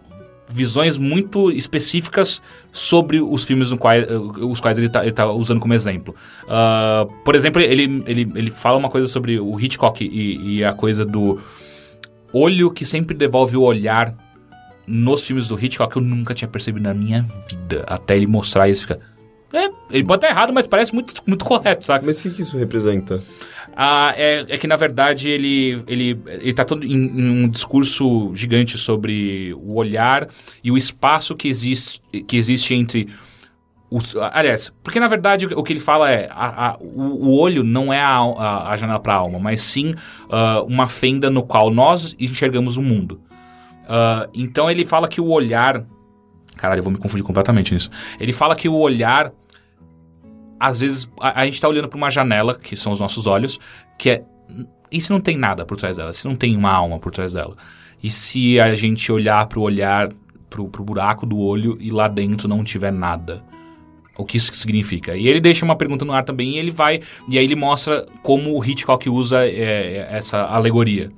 visões muito específicas sobre os filmes quais, os quais ele está usando como exemplo. Ah, por exemplo, ele, ele, ele fala uma coisa sobre o Hitchcock e, e a coisa do olho que sempre devolve o olhar nos filmes do Hitchcock que eu nunca tinha percebido na minha vida. Até ele mostrar isso, fica... É, ele pode estar errado, mas parece muito, muito correto, saca? Mas o que isso representa? Ah, é, é que na verdade ele, ele, ele tá todo em, em um discurso gigante sobre o olhar e o espaço que existe, que existe entre os. Aliás, porque na verdade o que ele fala é: a- a- o, olho não é a, a, janela para a alma, mas sim ah, uma fenda no qual nós enxergamos o mundo. Ah, então ele fala que o olhar. Caralho, eu vou me confundir completamente nisso. Ele fala que o olhar às vezes a, a gente tá olhando para uma janela, que são os nossos olhos, que é. E se não tem nada por trás dela? Se não tem uma alma por trás dela? E se a gente olhar pro olhar, pro, pro buraco do olho e lá dentro não tiver nada? O que isso significa? E ele deixa uma pergunta no ar também e ele vai. E aí ele mostra como o Hitchcock usa é, essa alegoria.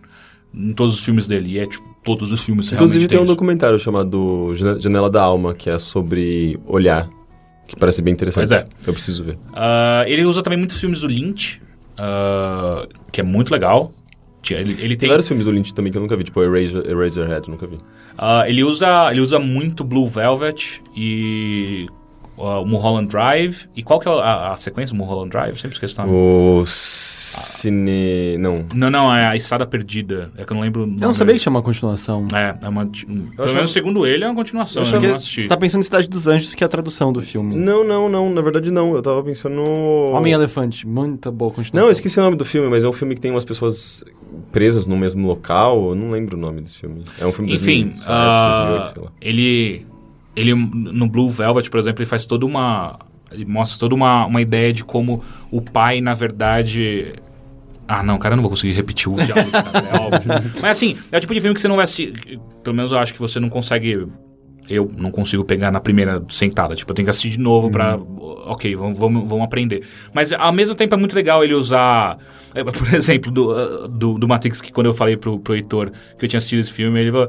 em todos os filmes dele. E é tipo, todos os filmes Inclusive realmente tem um documentário chamado Jane- Janela da Alma, que é sobre olhar, que parece bem interessante. Pois é. Eu preciso ver. Ah, ele usa também muitos filmes do Lynch, ah, que é muito legal. Ele, ele Tem tem, vários filmes do Lynch também que eu nunca vi, tipo Eraser, Eraserhead, nunca vi. ah, ele usa ele usa muito Blue Velvet e o Mulholland Drive. E qual que é a, a sequência do Mulholland Drive? Sempre esqueço o nome. O Cine... Não. Não, não, é a Estrada Perdida. É que eu não lembro. Eu não sabia que tinha uma continuação. É, é uma. Pelo achava- menos segundo ele, é uma continuação. Eu Eu, achava não assisti. você tá pensando em Cidade dos Anjos, que é a tradução do filme. Não, não, não. Na verdade, não. Eu tava pensando no... Homem-Elefante, muita boa continuação. Não, eu esqueci o nome do filme, mas é um filme que tem umas pessoas presas no mesmo local. Eu não lembro o nome desse filme. É um filme de Enfim, 2007, ah, 2008, sei lá. ele, ele no Blue Velvet, por exemplo, ele faz toda uma. Ele mostra toda uma, uma ideia de como o pai, na verdade. Ah, não, cara, eu não vou conseguir repetir o diálogo, cara, é óbvio. [LAUGHS] Mas assim, é o tipo de filme que você não vai assistir. Pelo menos eu acho que você não consegue. Eu não consigo pegar na primeira sentada. Tipo, eu tenho que assistir de novo pra. Ok, vamos, vamos, vamos aprender. Mas ao mesmo tempo é muito legal ele usar. é, [LAUGHS] Por exemplo, do, do, do Matrix, que quando eu falei pro, pro Heitor que eu tinha assistido esse filme, ele falou.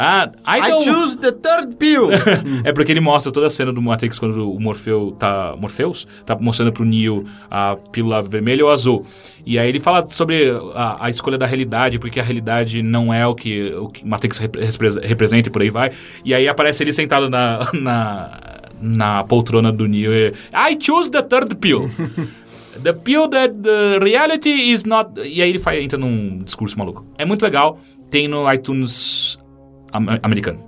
Ah, I, I choose the third pill! [LAUGHS] É porque ele mostra toda a cena do Matrix quando o Morpheu tá. Morpheus? Tá mostrando pro Neo a pílula vermelha ou azul. E aí ele fala sobre a, a escolha da realidade, porque a realidade não é o que o que Matrix repre- repre- representa e por aí vai. E aí aparece ele sentado na. [LAUGHS] na na poltrona do Neo e, I choose the third pill. [LAUGHS] The pill that the reality is not. E aí ele faz, entra num discurso maluco. É muito legal. Tem no iTunes am- americano.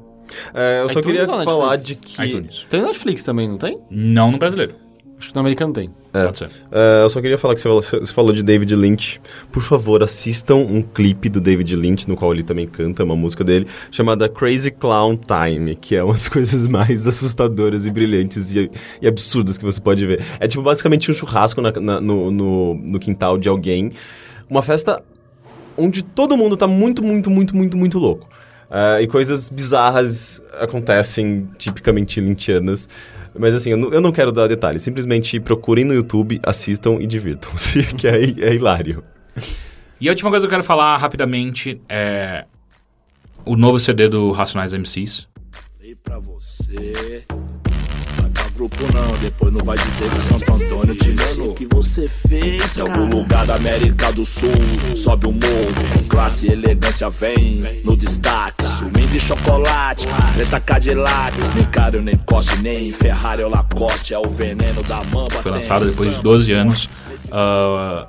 É, eu só iTunes queria ou falar de que... iTunes. tem Netflix também, não tem? Não no brasileiro. Acho que no americano tem. É. Pode ser. É, eu só queria falar que você falou, você falou de David Lynch. Por favor, assistam um clipe do David Lynch, no qual ele também canta uma música dele, chamada Crazy Clown Time, que é uma das [LAUGHS] coisas mais assustadoras e brilhantes e, e absurdas que você pode ver. É tipo basicamente um churrasco na- na- no, no, no quintal de alguém. Uma festa onde todo mundo tá muito, muito, muito, muito, muito louco. É, e coisas bizarras acontecem, tipicamente lynchianas. Mas assim, eu não, eu não quero dar detalhes. Simplesmente procurem no YouTube, assistam e divirtam-se, [LAUGHS] que é, é hilário. E a última coisa que eu quero falar rapidamente é o novo CD do Racionais MCs. E pra você. Grupo não, depois não vai dizer que Santo Antônio te enganou. Que você fez em algum lugar da América do Sul? Sobe o morro, com classe e elegância vem no destaque. Sumindo de chocolate, preta Cadillac. Nem Cario, nem Coste, nem Ferrari ou Lacoste. É o veneno da mamba. Foi lançado depois de samba. 12 anos. Ah,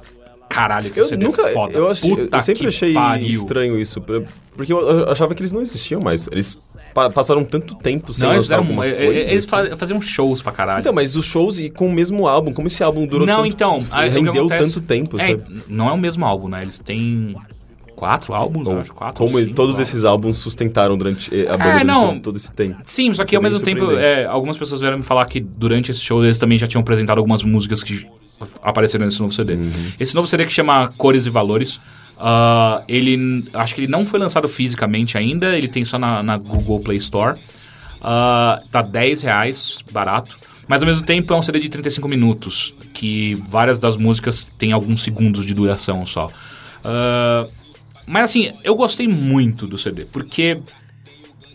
caralho, que Eu CD nunca. foda. Eu, achei- eu sempre que achei pariu. estranho isso. Porque eu, achava que eles não existiam mais. Eles pa- passaram tanto tempo sem Não, lançar fizeram, alguma eh, coisa. eles fa- faziam shows pra caralho. Então, mas os shows e com o mesmo álbum, como esse álbum durou não, tanto, então. aí rendeu acontece- tanto tempo, é? Não é o mesmo álbum, né? Eles têm quatro álbuns, eu acho. Quatro, Como cinco todos esses álbuns sustentaram durante eh, a banda É, não. todo, todo esse tempo. Sim, só que Isso é ao mesmo tempo, é, algumas pessoas vieram me falar que durante esse show eles também já tinham apresentado algumas músicas que apareceram nesse novo CD. Uhum. Esse novo CD que chama Cores e Valores, ah, ele acho que ele não foi lançado fisicamente ainda, ele tem só na, na Google Play Store. Ah, tá 10 reais, barato. Mas ao mesmo tempo é um CD de 35 minutos, que várias das músicas têm alguns segundos de duração só. Ah, mas assim, eu gostei muito do CD, porque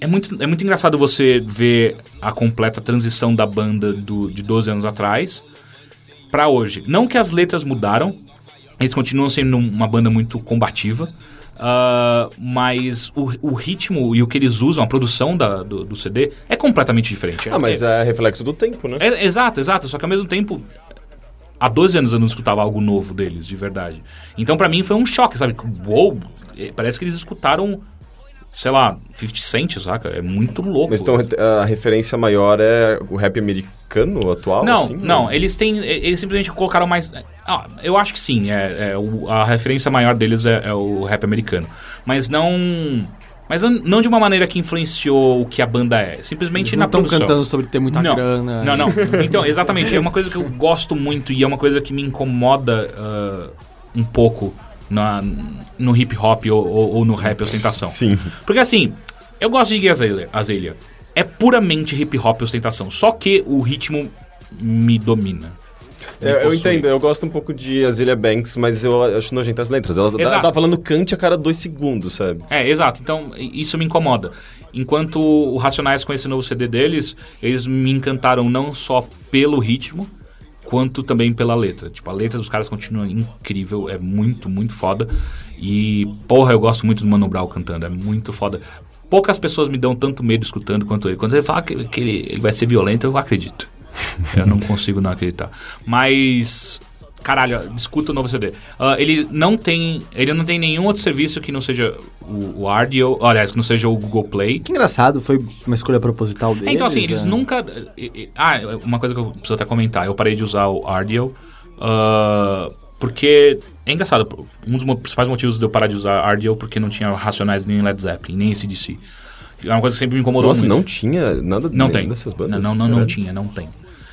é muito, é muito engraçado você ver a completa transição da banda do, de 12 anos atrás pra hoje. Não que as letras mudaram, eles continuam sendo uma banda muito combativa, ah, mas o, o ritmo e o que eles usam, a produção da- do, do CD, é completamente diferente. Ah, mas é reflexo do tempo, né? É, exato, exato. Só que ao mesmo tempo, há 12 anos eu não escutava algo novo deles, de verdade. Então pra mim foi um choque, sabe? Uou, eh, parece que eles escutaram, sei lá, 50 Cent, saca? É muito louco. Mas então a referência maior é o rap americano atual? Não, assim, não, eles têm. Eles simplesmente colocaram mais. Ah, eu acho que sim. É, é o- a referência maior deles é, é o rap americano. Mas não. Mas não- não de uma maneira que influenciou o que a banda é. Simplesmente na Estão produção. cantando sobre ter muita não, grana. Não, não. Então, exatamente. É uma coisa que eu gosto muito e é uma coisa que me incomoda ah, um pouco na, no hip hop ou, ou- ou no rap ostentação. Sim. Porque assim, eu gosto de Iggy Azalea. É puramente hip hop ostentação. Só que o ritmo me domina. me É, eu possui. entendo, eu gosto um pouco de Azealia Banks, mas eu acho nojenta as letras. Ela, ela Exato. tá falando cante a cada dois segundos, sabe? É, exato. Então, isso me incomoda. Enquanto o Racionais com esse novo CD deles, eles me encantaram não só pelo ritmo, quanto também pela letra. Tipo, a letra dos caras continua incrível, é muito, muito foda. E, porra, eu gosto muito do Mano Brown cantando, é muito foda. Poucas pessoas me dão tanto medo escutando quanto ele. Quando ele fala que, que ele, ele vai ser violento, eu acredito. eu não [LAUGHS] consigo não acreditar. Mas Caralho, escuta o novo CD. Ah, ele não tem. Ele não tem nenhum outro serviço que não seja o, o Ardio, aliás, que não seja o Google Play. Que engraçado, foi uma escolha proposital deles. É, então, assim, eles é. nunca. e- e- Ah, uma coisa que eu preciso até comentar. Eu parei de usar o Ardio. ah, porque. É engraçado, um dos principais motivos de eu parar de usar Ardio é porque não tinha Racionais nem Led Zeppelin, nem CDC. É uma coisa que sempre me incomodou Nossa, muito. não tinha nada Não tem. dessas bandas? Não, não, não, não tinha, não tem.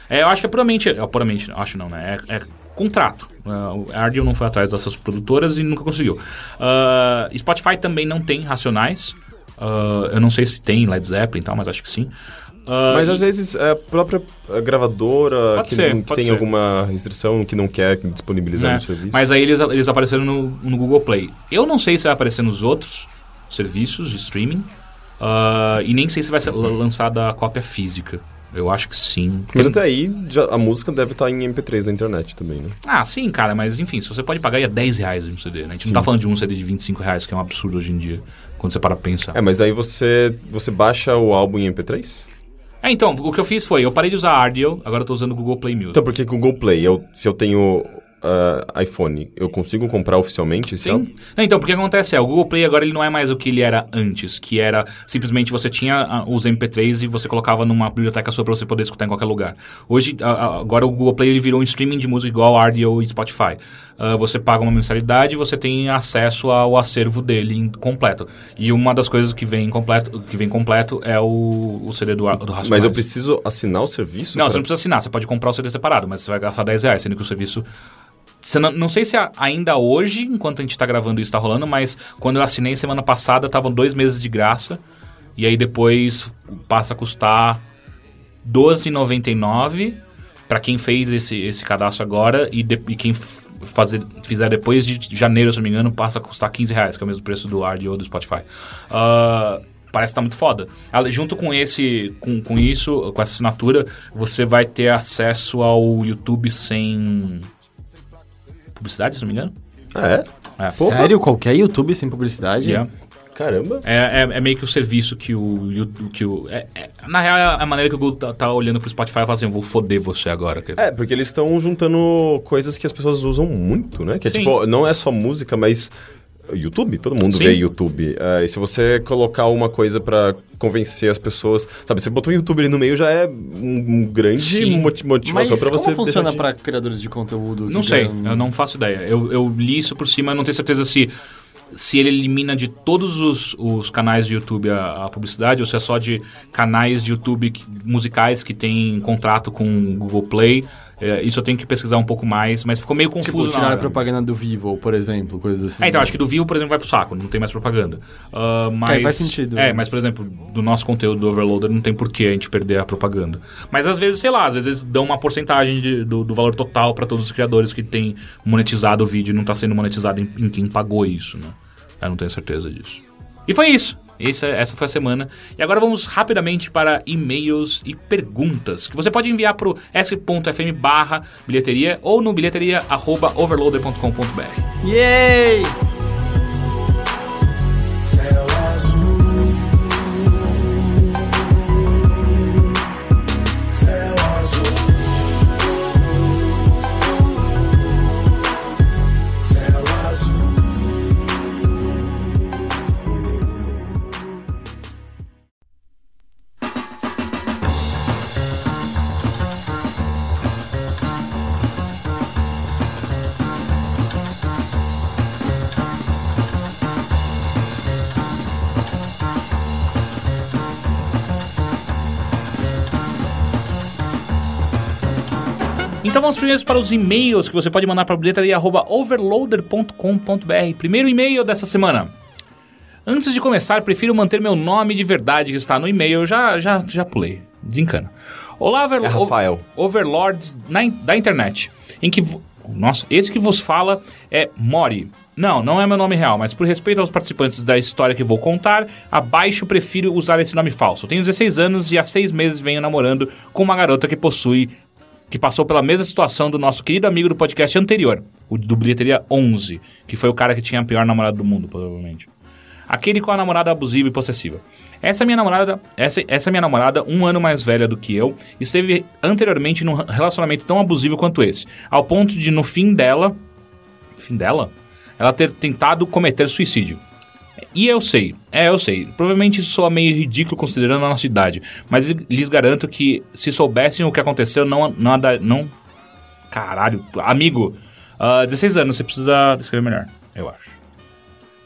É, eu acho que é puramente. É, puramente, acho não, né? É, é contrato. É, o Ardio não foi atrás dessas produtoras e nunca conseguiu. Ah, Spotify também não tem racionais. Ah, eu não sei se tem Led Zeppelin e tal, mas acho que sim. Ah, Mas às vezes é a própria gravadora que, ser, que tem ser. alguma restrição que não quer disponibilizar no serviço. Mas aí eles, eles apareceram no, no Google Play. Eu não sei se vai aparecer nos outros serviços de streaming. ah, e nem sei se vai ser la- lançada a cópia física. Eu acho que sim. Mas até aí, já- a música deve estar em MP3 na internet também, né? Ah, sim, cara, mas enfim, se você pode pagar aí é 10 reais um CD, né? A gente não tá falando de um CD de 25 reais, que é um absurdo hoje em dia, quando você para pensar. É, mas aí você, você baixa o álbum em MP3? É, então, o que eu fiz foi, eu parei de usar Ardio, agora eu tô usando o Google Play Music. Então, porque Google Play, eu, se eu tenho ah, iPhone, eu consigo comprar oficialmente? Sim. Não, então, porque acontece é, o Google Play agora ele não é mais o que ele era antes, que era simplesmente você tinha ah, os MP3 e você colocava numa biblioteca sua pra você poder escutar em qualquer lugar. Hoje, agora o Google Play ele virou um streaming de música igual Ardio e Spotify. Ah, você paga uma mensalidade e você tem acesso ao acervo dele completo. E uma das coisas que vem completo, que vem completo é o, o CD do, do Racionais. Mas eu preciso assinar o serviço? Não, pra- você não precisa assinar, você pode comprar o CD separado, mas você vai gastar 10 reais, sendo que o serviço. Não, sei se ainda hoje, enquanto a gente tá gravando isso, tá rolando, mas quando eu assinei semana passada, estavam dois meses de graça. E aí depois passa a custar R$12,99 para quem fez esse, esse cadastro agora e, de- e quem fazer, fizer depois de janeiro, se não me engano, passa a custar 15 reais, que é o mesmo preço do Ardio ou do Spotify. Ah, parece que tá muito foda. Junto com esse, com, com isso, com essa assinatura, você vai ter acesso ao YouTube sem publicidade, se não me engano. Ah, é? É. Sério? Qualquer YouTube sem publicidade? Yeah. Caramba. É, é, é meio que o serviço que o YouTube. Que o, é- é- na real, é a maneira que o Google tá, tá olhando pro Spotify e fala assim: eu vou foder você agora. cara." É, porque eles estão juntando coisas que as pessoas usam muito, né? Que é Sim. tipo, não é só música, mas YouTube, todo mundo Sim. vê YouTube. É, e se você colocar uma coisa pra convencer as pessoas, sabe, você botou o YouTube ali no meio já é um, grande Sim. motivação pra você como funciona de- pra criadores de conteúdo? Não sei, ganham- eu não faço ideia. Eu, eu li isso por cima, eu não tenho certeza se, se ele elimina de todos os, os canais de YouTube a, a publicidade ou se é só de canais de YouTube que- musicais que têm contrato com o Google Play. É, isso eu tenho que pesquisar um pouco mais, mas ficou meio confuso Tipo, na tirar a propaganda do Vivo, por exemplo, coisas assim. É, então, acho que do Vivo, por exemplo, vai pro saco, não tem mais propaganda. Ah, mas, faz sentido. É, mas, por exemplo, do nosso conteúdo do Overloader não tem por que a gente perder a propaganda. Mas às vezes, sei lá, às vezes dão uma porcentagem de- do, do valor total para todos os criadores que têm monetizado o vídeo e não tá sendo monetizado em, em quem pagou isso, né? Eu não tenho certeza disso. E foi isso. Essa, essa foi a semana. E agora vamos rapidamente para e-mails e perguntas, que você pode enviar para o s.fm barra bilheteria ou no bilheteria arroba overloader.com.br. Yay! Então vamos primeiro para os e-mails que você pode mandar para bilheteria@overloader.com.br. Primeiro e-mail dessa semana. Antes de começar, prefiro manter meu nome de verdade que está no e-mail. Eu já, já, já pulei. desencana. Olá, Over- É Rafael. Overlords na da internet, em que... vo- Nossa, esse que vos fala é Mori. Não, não é meu nome real, mas por respeito aos participantes da história que vou contar, abaixo prefiro usar esse nome falso. Tenho 16 anos e há seis meses venho namorando com uma garota que possui que passou pela mesma situação do nosso querido amigo do podcast anterior, o do Bilheteria 11, que foi o cara que tinha a pior namorada do mundo, provavelmente. Aquele com a namorada abusiva e possessiva. Essa minha namorada, essa, essa minha namorada, um ano mais velha do que eu, esteve anteriormente num relacionamento tão abusivo quanto esse, ao ponto de no fim dela, fim dela, ela ter tentado cometer suicídio. E eu sei, é, eu sei. Provavelmente isso soa meio ridículo considerando a nossa idade. Mas lhes garanto que se soubessem o que aconteceu, não. Não. não, caralho, amigo, ah, 16 anos, você precisa escrever melhor, eu acho.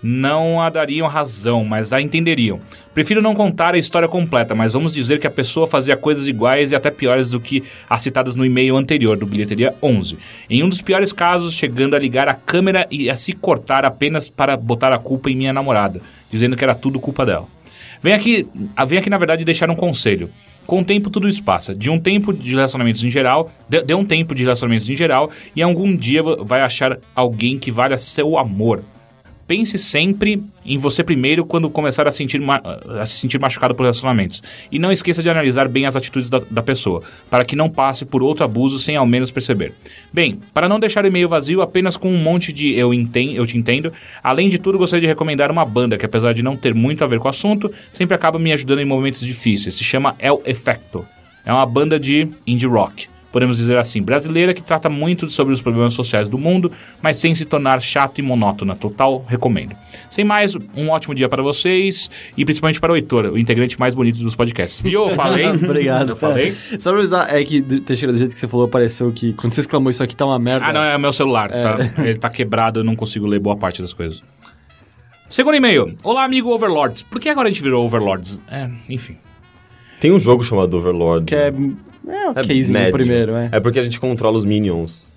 Não a dariam razão, mas a entenderiam. Prefiro não contar a história completa, mas vamos dizer que a pessoa fazia coisas iguais e até piores do que as citadas no e-mail anterior do Bilheteria 11. Em um dos piores casos, chegando a ligar a câmera e a se cortar apenas para botar a culpa em minha namorada, dizendo que era tudo culpa dela. Vem aqui, ah, vem aqui na verdade deixar um conselho. Com o tempo tudo isso passa. De um tempo de relacionamentos em geral, de, um tempo de relacionamentos em geral e algum dia vai achar alguém que valha seu amor. Pense sempre em você primeiro quando começar a, sentir a se sentir machucado por relacionamentos. E não esqueça de analisar bem as atitudes da, da pessoa, para que não passe por outro abuso sem ao menos perceber. Bem, para não deixar o e-mail vazio apenas com um monte de eu, enten eu te entendo, além de tudo gostaria de recomendar uma banda que apesar de não ter muito a ver com o assunto, sempre acaba me ajudando em momentos difíceis. Se chama El Efecto. É uma banda de indie rock podemos dizer assim, brasileira que trata muito sobre os problemas sociais do mundo, mas sem se tornar chato e monótona. Total recomendo. Sem mais, um ótimo dia para vocês e principalmente para o Heitor, o integrante mais bonito dos podcasts. Viu? Eu falei? [LAUGHS] Obrigado. Eu falei? É. Só pra avisar, é que, Teixeira, do jeito que você falou, pareceu que quando você exclamou isso aqui tá uma merda. Ah, não, é o meu celular. tá? Ele tá quebrado, eu não consigo ler boa parte das coisas. Segundo e-mail. Olá, amigo Overlords. Por que agora a gente virou Overlords? É, enfim. Tem um jogo chamado Overlord. Que é. É o casezinho médio. primeiro, é. É porque a gente controla os minions.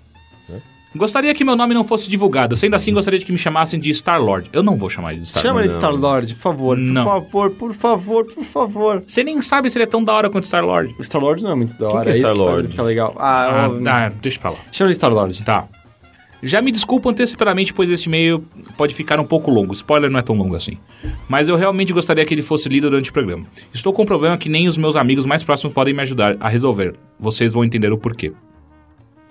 Gostaria que meu nome não fosse divulgado. Sendo assim, gostaria de que me chamassem de Star-Lord. Eu não vou chamar ele de Star-Lord. Chama ele de. Star-Lord, por favor. Não. Por favor, por favor, por favor. Você nem sabe se ele é tão da hora quanto Star-Lord. O Star-Lord não é muito da hora. que é isso faz Star-Lord? ele ficar legal. Ah, Ah, eu- tá, deixa pra lá. chama ele de Star-Lord. Tá. Já me desculpo antecipadamente, pois este e-mail pode ficar um pouco longo. Spoiler não é tão longo assim. Mas eu realmente gostaria que ele fosse lido durante o programa. Estou com um problema que nem os meus amigos mais próximos podem me ajudar a resolver. Vocês vão entender o porquê.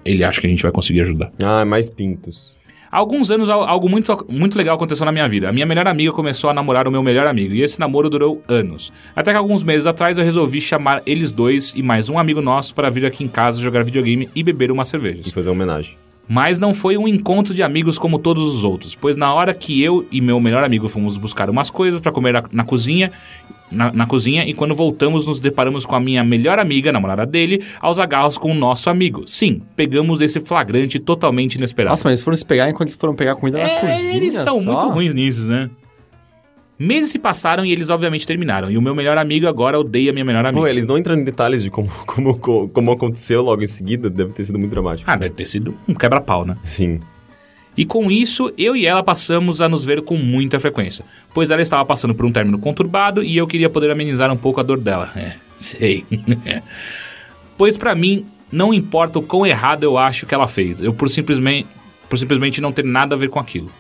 Ele acha que a gente vai conseguir ajudar. Ah, mais pintos. Há alguns anos, al- algo muito, muito legal aconteceu na minha vida. A minha melhor amiga começou a namorar o meu melhor amigo, e esse namoro durou anos. Até que alguns meses atrás eu resolvi chamar eles dois e mais um amigo nosso para vir aqui em casa jogar videogame e beber umas cervejas. E fazer uma homenagem. Mas não foi um encontro de amigos como todos os outros, pois na hora que eu e meu melhor amigo fomos buscar umas coisas para comer na, na cozinha, na, na cozinha, e quando voltamos nos deparamos com a minha melhor amiga, namorada dele, aos agarros com o nosso amigo. Sim, pegamos esse flagrante totalmente inesperado. Nossa, mas eles foram se pegar enquanto eles foram pegar comida na É, cozinha. eles são só? muito ruins nisso, né? Meses se passaram e eles obviamente terminaram. E o meu melhor amigo agora odeia minha melhor amiga. Pô, eles não entram em detalhes de como, [LAUGHS] como, co- como aconteceu logo em seguida, deve ter sido muito dramático. Ah, deve ter sido um quebra-pau, né? Sim. E com isso, eu e ela passamos a nos ver com muita frequência, pois ela estava passando por um término conturbado e eu queria poder amenizar um pouco a dor dela. [LAUGHS] É, sei. [LAUGHS] pois pra mim, não importa o quão errado eu acho que ela fez, eu por simplesmente, por simplesmente não ter nada a ver com aquilo.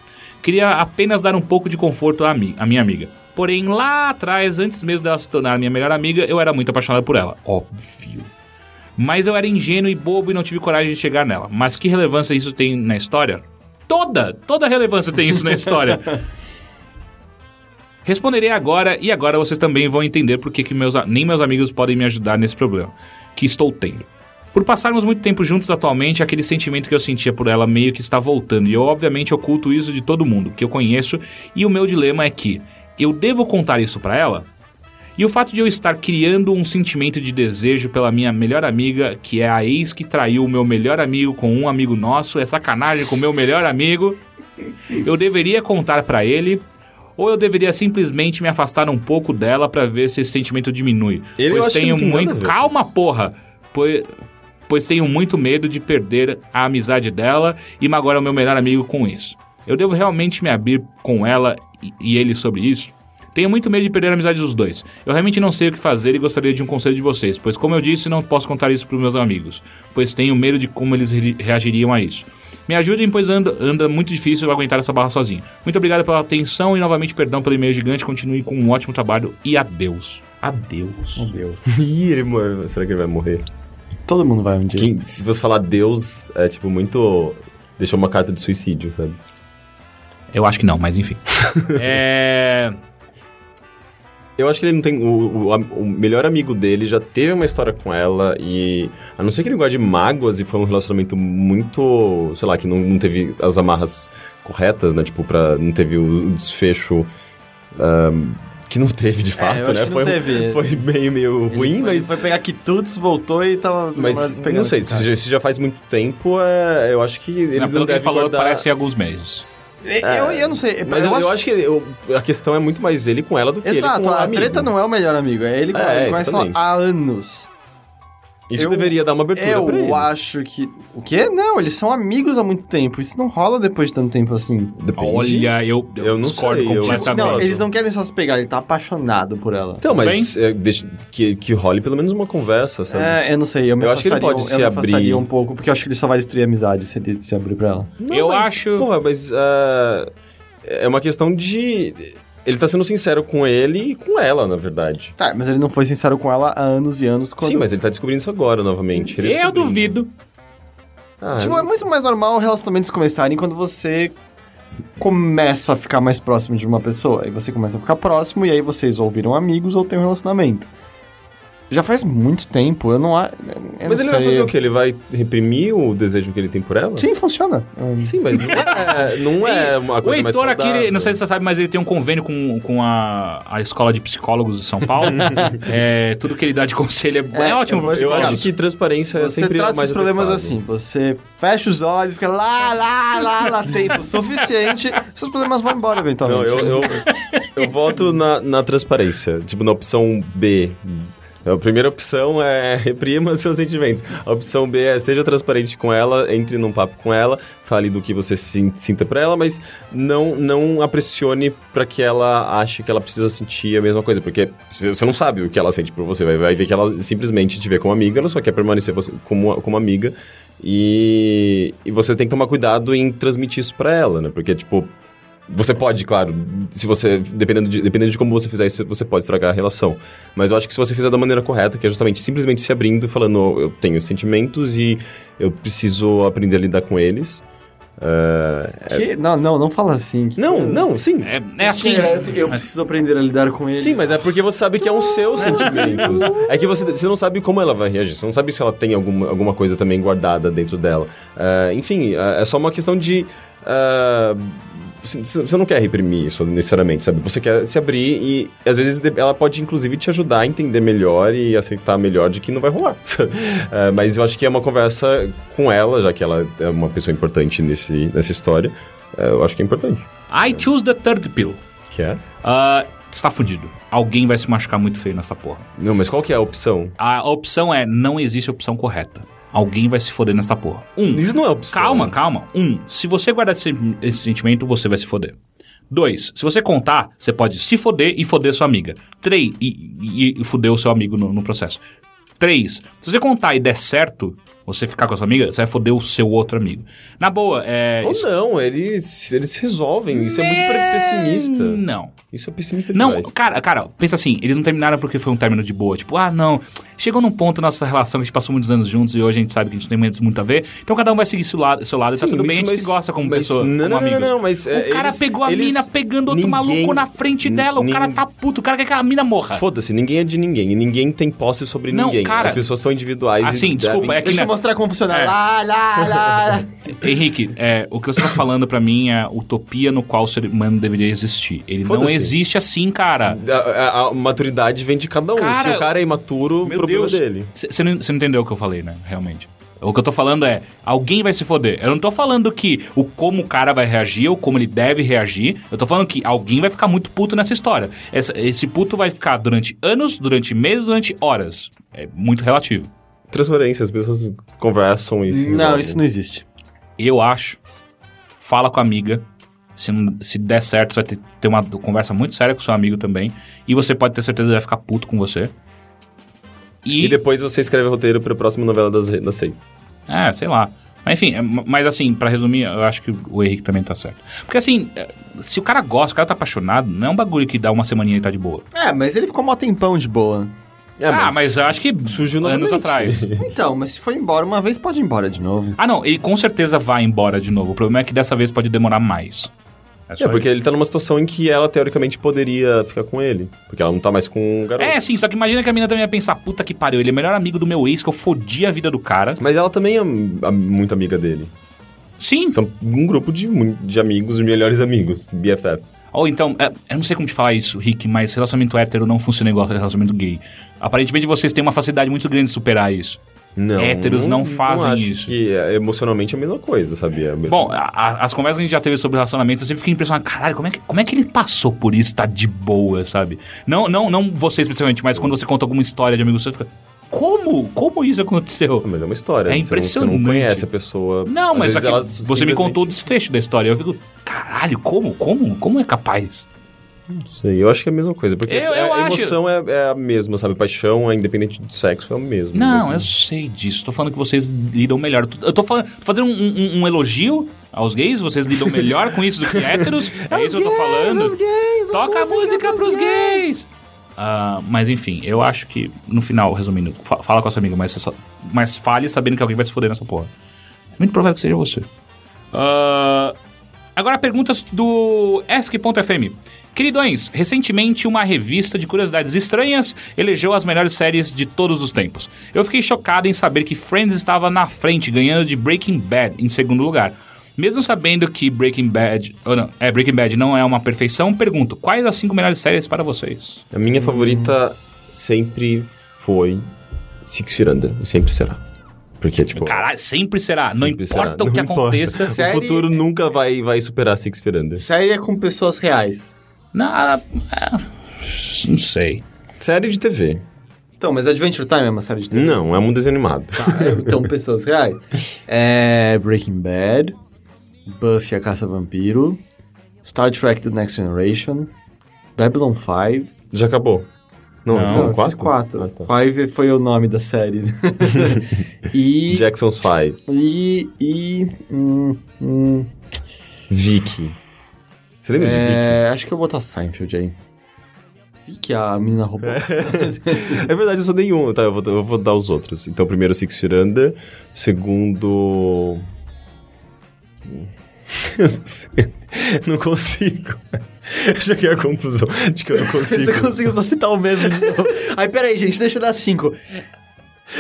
Queria apenas dar um pouco de conforto à, mi- à minha amiga. Porém, lá atrás, antes mesmo dela se tornar minha melhor amiga, eu era muito apaixonado por ela. Óbvio. Mas eu era ingênuo e bobo e não tive coragem de chegar nela. Mas que relevância isso tem na história? Toda! Toda relevância tem isso na história. [LAUGHS] Responderei agora e agora vocês também vão entender por que meus, nem meus amigos podem me ajudar nesse problema que estou tendo. Por passarmos muito tempo juntos atualmente, aquele sentimento que eu sentia por ela meio que está voltando e eu obviamente oculto isso de todo mundo que eu conheço e o meu dilema é que eu devo contar isso pra ela? E o fato de eu estar criando um sentimento de desejo pela minha melhor amiga, que é a ex que traiu o meu melhor amigo com um amigo nosso, é sacanagem com o meu melhor amigo. Eu deveria contar pra ele ou eu deveria simplesmente me afastar um pouco dela pra ver se esse sentimento diminui? Ele, eu pois tenho muito, calma, porra. Pois, pois tenho muito medo de perder a amizade dela e magoar o meu melhor amigo com isso. Eu devo realmente me abrir com ela e, ele sobre isso? Tenho muito medo de perder a amizade dos dois. Eu realmente não sei o que fazer e gostaria de um conselho de vocês, pois, como eu disse, não posso contar isso pros meus amigos, pois tenho medo de como eles re- reagiriam a isso. Me ajudem, pois anda, anda muito difícil aguentar essa barra sozinho. Muito obrigado pela atenção e novamente perdão pelo e-mail gigante. Continue com um ótimo trabalho e adeus. Adeus. Deus. Ih, ele morreu. Será que ele vai morrer? Todo mundo vai um dia. Quem- se você falar Deus, é tipo muito. Deixou uma carta de suicídio, sabe? Eu acho que não, mas enfim. [LAUGHS] é. Eu acho que ele não tem. O, o, o melhor amigo dele já teve uma história com ela e. A não ser que ele guarde mágoas e foi um relacionamento muito. Sei lá, que não, não teve as amarras corretas, né? Tipo, pra. Não teve o, o desfecho. ahm, que não teve de fato, É, eu acho né? que não foi, teve. foi meio, meio Ele ruim, foi, mas. Vai pegar quitutes, voltou e tava... Mas não sei, com se já, se já faz muito tempo, é, eu acho que ele Não, não, que ele deve falou, guardar... parece alguns meses. Eu, eu não sei. Mas eu, eu acho que ele- eu- a questão é muito mais ele com ela do que ele Exato, com o a amigo. treta não é o melhor amigo, é ele com É, ele conhece ela há anos. Isso eu- deveria dar uma abertura pra eles. Eu acho que. O quê? Não, eles são amigos há muito tempo. Isso não rola depois de tanto tempo assim. Depende. Olha, eu, eu, Eu não discordo sei, eu- completamente. Não, eles não querem só se pegar, ele tá apaixonado por ela. Então, mas é, deixa- que, que role pelo menos uma conversa, sabe? É, eu não sei, eu me Eu acho que ele pode eu se me abrir. um pouco, porque eu acho que ele só vai destruir a amizade se ele se abrir pra ela. Não, eu mas, acho- Porra, mas ah, é uma questão de... Ele tá sendo sincero com ele e com ela, na verdade. Tá, mas ele não foi sincero com ela há anos e anos quando. Sim, mas ele tá descobrindo isso agora, novamente. Ele Eu duvido. Ah, Tipo, é muito mais normal relacionamentos começarem quando você começa a ficar mais próximo de uma pessoa. Aí você começa a ficar próximo e aí vocês ou viram amigos ou têm um relacionamento. Já faz muito tempo, eu não acho. mas ele vai fazer o quê? Ele vai reprimir o desejo que ele tem por ela? Sim, funciona. Sim, mas não é, não é uma O coisa mais Heitor aqui, saudável. ele- não sei se você sabe, mas ele tem um convênio com, com a, a Escola de Psicólogos de São Paulo. [LAUGHS] é, tudo que ele dá de conselho é, É, é ótimo eu acho que transparência é Você sempre trata mais esses problemas adequado. assim, você fecha os olhos, fica lá, lá, lá, lá, tempo suficiente, seus problemas vão embora Não, eventualmente. eu, eu, eu voto na, na transparência. Tipo, na opção B. A primeira opção é [LAUGHS] reprima seus sentimentos. A opção B é seja transparente com ela, entre num papo com ela, fale do que você sin- sinta pra ela, mas não, não a pressione pra que ela ache que ela precisa sentir a mesma coisa, porque você não sabe o que ela sente por você. Vai, vai ver que ela simplesmente te vê como amiga, ela só quer permanecer como, como amiga. E, e você tem que tomar cuidado em transmitir isso pra ela, né? Porque, tipo, você pode, claro, se você. Dependendo de, dependendo de como você fizer isso, você pode estragar a relação. Mas eu acho que se você fizer da maneira correta, que é justamente simplesmente se abrindo e falando, "Oh, eu tenho sentimentos e eu preciso aprender a lidar com eles. é, Que- Não, não, não fala assim. que- Não, não, sim. É, é assim. Eu, eu Mas- preciso aprender a lidar com ele. Sim, mas é porque você sabe que é um seus sentimentos. É que você, você não sabe como ela vai reagir. Você não sabe se ela tem alguma, alguma coisa também guardada dentro dela. É, enfim, é é só uma questão de. é, você não quer reprimir isso necessariamente, sabe? Você quer se abrir e às vezes ela pode inclusive te ajudar a entender melhor e aceitar melhor de que não vai rolar. [LAUGHS] É, mas eu acho que é uma conversa com ela, já que ela é uma pessoa importante nesse, nessa história. é, eu acho que é importante. I choose the third pill. Que é? Ah, está fudido. Alguém vai se machucar muito feio nessa porra. Não, mas qual que é a opção? A opção é, não existe opção correta. Alguém vai se foder nessa porra. Um, Isso não é opção. Calma, calma. Um, se você guardar esse, esse sentimento, você vai se foder. Dois, se você contar, você pode se foder e foder sua amiga. Três, e, e, e foder o seu amigo no, no processo. Três, se você contar e der certo, você ficar com a sua amiga, você vai foder o seu outro amigo. Na boa, é. Ou isso- não, eles, eles resolvem. Isso é muito pre- pessimista. Não. Isso é pessimista Não, demais. cara, cara, pensa assim, eles não terminaram porque foi um término de boa. Tipo, ah, não, chegou num ponto na nossa relação que a gente passou muitos anos juntos e hoje a gente sabe que a gente tem muito, a ver. Então cada um vai seguir seu lado, seu lado e tá Sim, tudo bem, a gente mas- se gosta como mas- pessoa, não, como não, não, amigos. não, mas, o é, cara eles- pegou a eles- mina pegando outro ninguém- maluco na frente dela, o cara tá puto, o cara quer que a mina morra. Foda-se, ninguém é de ninguém. E ninguém tem posse sobre Não, ninguém. cara, As pessoas são individuais. assim, e desculpa, devem- é que Deixa na- eu mostrar como funciona. É. Lá, lá, lá. [LAUGHS] Henrique, é, o que você tá falando pra mim é a utopia no qual o ser humano deveria existir. Ele não Foda-se. Existe assim, cara. A, a- a maturidade vem de cada um. Cara, Se o cara é imaturo, o problema Deus. dele. Você não, não entendeu o que eu falei, né? Realmente. O que eu tô falando é, alguém vai se foder. Eu não tô falando que o como o cara vai reagir ou como ele deve reagir. Eu tô falando que alguém vai ficar muito puto nessa história. Essa- esse puto vai ficar durante anos, durante meses, durante horas. É muito relativo. Transparência, as pessoas conversam e se Não, isso não existe. Eu acho. Fala com a amiga. Se, não- se der certo, você vai ter, ter uma conversa muito séria com seu amigo também. E você pode ter certeza que ele vai ficar puto com você. E, E depois você escreve o roteiro pra próxima novela das, das seis. É, sei lá. Mas enfim, é, mas assim, pra resumir, eu acho que o Henrique também tá certo. Porque assim, é, se o cara gosta, o cara tá apaixonado, não é um bagulho que dá uma semaninha e tá de boa. É, mas ele ficou mó tempão de boa. É, ah, mas eu acho que surgiu anos novamente. atrás. [LAUGHS] Então, mas se for embora uma vez, pode ir embora de novo. Ah, não, ele com certeza vai embora de novo. O problema é que dessa vez pode demorar mais. Só É, porque ele tá numa situação em que ela, teoricamente, poderia ficar com ele. Porque ela não tá mais com o garoto. É, sim, só que imagina que a menina também ia pensar, puta que pariu, ele é o melhor amigo do meu ex, que eu fodi a vida do cara. Mas ela também é am- muito amiga dele. Sim. São um grupo de, de amigos, de melhores amigos, BFFs. Ou então, é, eu não sei como te falar isso, Rick, mas relacionamento hétero não funciona igual relacionamento gay. Aparentemente vocês têm uma facilidade muito grande de superar isso. Não, Héteros não fazem acho isso. que é, emocionalmente é a mesma coisa, sabia? Mesmo- Bom, a- a- as conversas que a gente já teve sobre relacionamentos, eu sempre fiquei impressionado, caralho, como é, que, como é que ele passou por isso, tá de boa, sabe? Não, não, não você especialmente, mas quando você conta alguma história de amigo seu, você fica, como? Como isso aconteceu? mas é uma história. É você não- Você impressionante. não conhece a pessoa. Não, mas ela você me simplesmente- contou o desfecho da história. Eu fico, caralho, como? Como? Como é capaz? Não sei, eu acho que é a mesma coisa. Porque Eu- a eu acho- emoção é, é a mesma, sabe? Paixão, é independente do sexo, é o mesmo. Não, mesmo. eu sei disso. Tô falando que vocês lidam melhor. Eu tô- falando, tô fazendo um, um- um elogio aos gays. Vocês lidam melhor com isso do que héteros. [LAUGHS] É isso que eu tô falando. Toca a música pros gays. Ah, mas enfim, eu acho que, no final, resumindo, fa- fala com a sua amiga, mas, essa- mas fale sabendo que alguém vai se foder nessa porra. É muito provável que seja você. Ah, agora, perguntas do Ask.fm. Queridões, recentemente uma revista de curiosidades estranhas elegeu as melhores séries de todos os tempos. Eu fiquei chocado em saber que Friends estava na frente, ganhando de Breaking Bad em segundo lugar. Mesmo sabendo que Breaking Bad, ou não, é, Breaking Bad não é uma perfeição, pergunto, quais as cinco melhores séries para vocês? A minha favorita sempre foi Six Feet Under, sempre será. Porque, tipo... Caralho, sempre será. não sempre importa será. o que Não aconteça. [LAUGHS] Série- O futuro nunca vai, vai superar Six Feet Under. Série é com pessoas reais. Não, é, não sei. Série de TV. Então, mas Adventure Time é uma série de TV? Não, é um desenho animado. Então, pessoas reais. [LAUGHS] É Breaking Bad, Buffy a Caça Vampiro, Star Trek The Next Generation, Babylon 5. Já acabou. Não, Não, são quatro? quatro. Ah, tá. Five foi o nome da série. [LAUGHS] e. Jackson's Five. E. E. hum, hum, Vicky. Você lembra de Vicky? é, acho que eu vou botar Seinfeld aí. Vicky, a menina robô. É verdade, eu só dei um, tá? Eu vou, eu vou dar os outros. Então, primeiro Six Feet Under. Segundo... [LAUGHS] Eu não sei. [LAUGHS] Não consigo. Eu cheguei à conclusão de que eu não [LAUGHS] consigo. Você conseguiu só citar o mesmo de novo. Aí, peraí, gente, deixa eu dar cinco.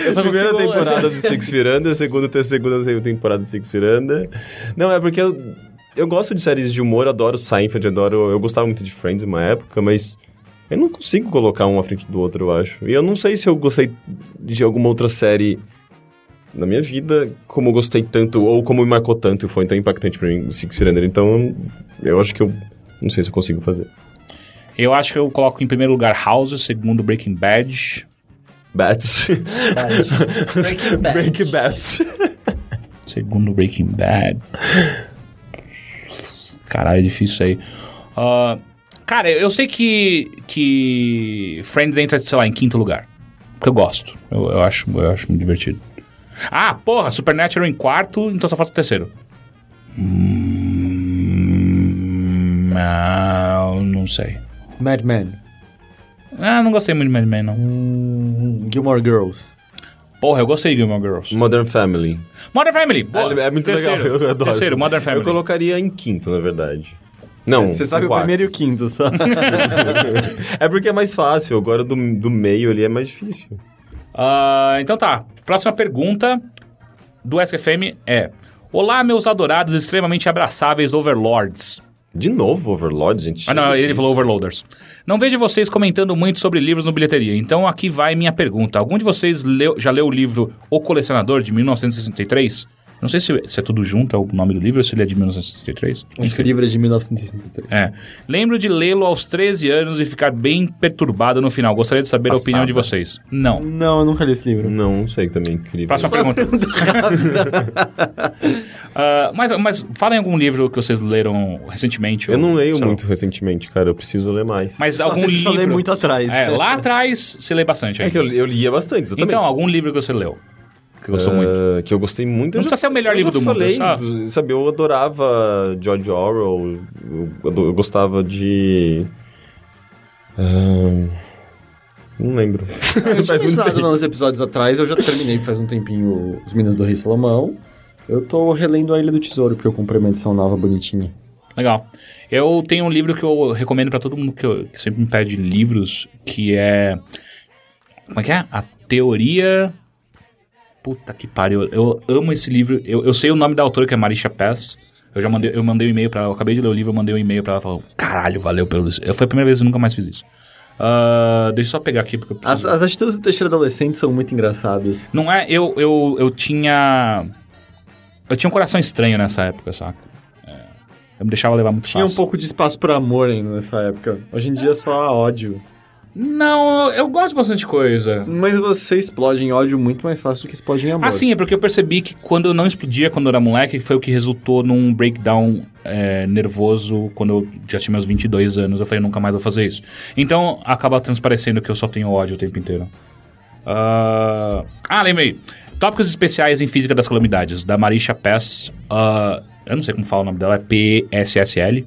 Eu Primeira consigo- temporada do [LAUGHS] Six Under, segunda, ter- segunda temporada do Six Under. Não, é porque eu, eu gosto de séries de humor, adoro Seinfeld, adoro... Eu gostava muito de Friends uma época, mas... Eu não consigo colocar um à frente do outro, eu acho. E eu não sei se eu gostei de alguma outra série na minha vida, como eu gostei tanto, ou como me marcou tanto e foi tão impactante pra mim, Six Under. Então, eu acho que eu... Não sei se eu consigo fazer. Eu acho que eu coloco em primeiro lugar House, segundo Breaking Bad, Bats. Breaking [LAUGHS] Bad. Breaking Bats. segundo Breaking Bad. Caralho, é difícil isso aí. Ah, cara, eu sei que, que Friends entra, sei lá, em quinto lugar. Porque eu gosto. Eu, eu acho, eu acho muito divertido. Ah, porra, Supernatural em quarto, então só falta o terceiro. Hum, não, não sei. Mad Men. Ah, não gostei muito de Mad Men, não. Hum, Gilmore Girls. Porra, eu gostei de Gilmore Girls. Modern Family. Modern Family, boa. É, é muito terceiro, legal, eu adoro. Terceiro, Modern Family. Eu colocaria em quinto, na verdade. Não, Você sabe o quarto. primeiro e o quinto, sabe? [LAUGHS] É porque é mais fácil, agora do, do meio ali é mais difícil. Ah, então tá. Próxima pergunta do SFM é: Olá, meus adorados, extremamente abraçáveis overlords. De novo, Overlord, gente. Ah, não, ele disso. falou overloaders. Não vejo vocês comentando muito sobre livros no bilheteria, então aqui vai minha pergunta. Algum de vocês leu- já leu o livro O Colecionador, de 1963? Não sei se, se é tudo junto, é o nome do livro, ou se ele é de 1963. Esse livro é de 1963. É. Lembro de lê-lo aos 13 anos e ficar bem perturbado no final. Gostaria de saber a opinião de vocês. Não. Não, eu nunca li esse livro. Não, não sei também. Incrível. Próxima pergunta. [LAUGHS] [LAUGHS] Ah, mas, mas fala em algum livro que vocês leram recentemente. Eu ou- não leio lá. muito recentemente, cara. Eu preciso ler mais. Mas Só- algum [LAUGHS] só livro. lê muito atrás. É, lá atrás você lê bastante. É que eu, eu lia bastante, exatamente. Então, algum livro que você leu. Que gostou muito. Ah, Que eu gostei muito. Não eu já- precisa ser o melhor eu livro do mundo, falei, só- do- sabe, eu adorava George Orwell. Eu, eu- eu gostava de. ah, não lembro. Eu tinha pensado nos episódios atrás, eu já terminei faz um tempinho Os Minas do Rei Salomão. Eu tô relendo A Ilha do Tesouro, porque eu comprei uma edição nova bonitinha. Legal. Eu tenho um livro que eu recomendo pra todo mundo que, eu- que sempre me pede livros, que é. Como é que é? A Teoria. Puta que pariu. Eu amo esse livro. Eu, eu sei o nome da autora, que é Marisha Pass. Eu já mandei, eu mandei um e-mail pra ela. Eu acabei de ler o livro, eu mandei um e-mail pra ela falando: Caralho, valeu pelo. Eu, foi a primeira vez que eu nunca mais fiz isso. Ah, deixa eu só pegar aqui, porque eu As, preciso... as atitudes do Teixeira adolescente são muito engraçadas. Não é, eu, eu, eu tinha. Eu tinha um coração estranho nessa época, saca? É, eu me deixava levar muito Tinha um fácil. pouco de espaço pra amor ainda nessa época. Hoje em dia é só há ódio. Não, eu gosto bastante coisa. Mas você explode em ódio muito mais fácil do que explode em amor. Ah, sim, é porque eu percebi que quando eu não explodia quando eu era moleque, foi o que resultou num breakdown é, nervoso quando eu já tinha meus 22 anos. Eu falei, nunca mais vou fazer isso. Então, acaba transparecendo que eu só tenho ódio o tempo inteiro. Ah, ah, lembrei. Tópicos especiais em Física das Calamidades, da Marisha Pass. ah, eu não sei como fala o nome dela, é P-S-S-L.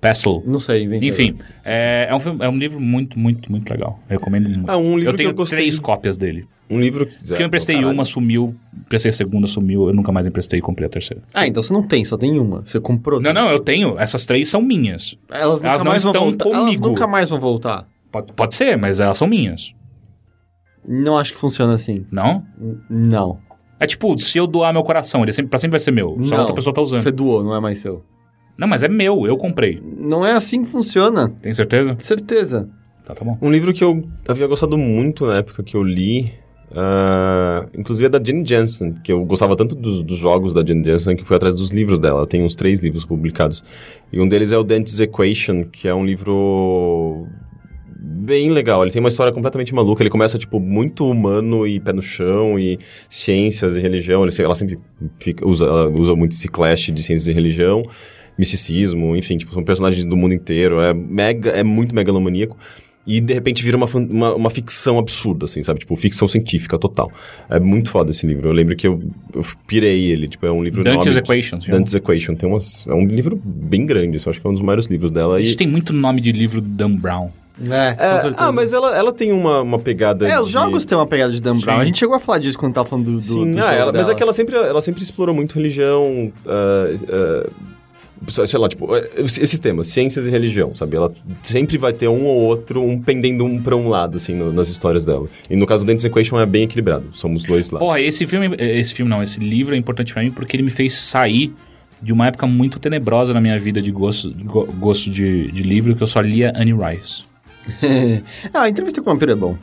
Pestle. Não sei, inventei. Enfim, é, é um, filme- é um livro muito, muito, muito legal. Eu recomendo muito. Ah, um livro eu que tenho eu gostei- três cópias dele. Um livro que. Porque eu emprestei uma, sumiu, emprestei a segunda, sumiu, eu nunca mais emprestei e comprei a terceira. Ah, então você não tem, só tem uma. Você comprou. Não, não, eu tenho. Essas três são minhas. Elas, nunca Elas não mais vão estão voltar. Elas comigo. nunca mais vão voltar. Pode, pode ser, mas elas são minhas. Não acho que funciona assim. Não? N- Não. É tipo, se eu doar meu coração, ele sempre, pra sempre vai ser meu. Só Não. outra pessoa tá usando. Você doou, não é mais seu. Não, mas é meu, eu comprei. Não é assim que funciona. Tem certeza? Certeza. Tá, tá bom. Um livro que eu havia gostado muito na época que eu li. ah, inclusive é da Jane Jensen, que eu gostava tanto dos, dos jogos da Jane Jensen que fui atrás dos livros dela. Ela tem uns três livros publicados. E um deles é o Dante's Equation, que é um livro bem legal. Ele tem uma história completamente maluca. Ele começa, tipo, muito humano e pé no chão, e ciências e religião. Ele, ela sempre fica- usa, ela usa muito esse clash de ciências e religião, misticismo, enfim, tipo, são personagens do mundo inteiro. É mega, é muito megalomaníaco. E de repente vira uma, uma, uma ficção absurda, assim, sabe? Tipo, ficção científica total. É muito foda esse livro. Eu lembro que eu, eu pirei ele. Tipo, é um livro Dante's enorme. Equation. Dante's Equation. Tem umas, é um livro bem grande, assim, eu acho que é um dos maiores livros dela. Isso E, tem muito nome de livro do Dan Brown. É, é, ah, mas ela, ela tem uma, uma pegada. É, os de- jogos têm uma pegada de Dan Brown. Sim. A gente chegou a falar disso quando tava falando do. do Sim, do ah, ela- mas é que ela sempre, ela sempre explorou muito religião, ah, ah, sei lá, tipo, eh, esses temas, ciências e religião, sabe? Ela sempre vai ter um ou outro, um pendendo um pra um lado, assim, no- nas histórias dela. E no caso do Dante's Equation é bem equilibrado, somos dois lados. Porra, esse filme, esse filme não, esse livro é importante pra mim porque ele me fez sair de uma época muito tenebrosa na minha vida de gosto, de go- gosto de, de livro, que eu só lia Annie Rice. [LAUGHS] ah, a entrevista com o vampiro é bom.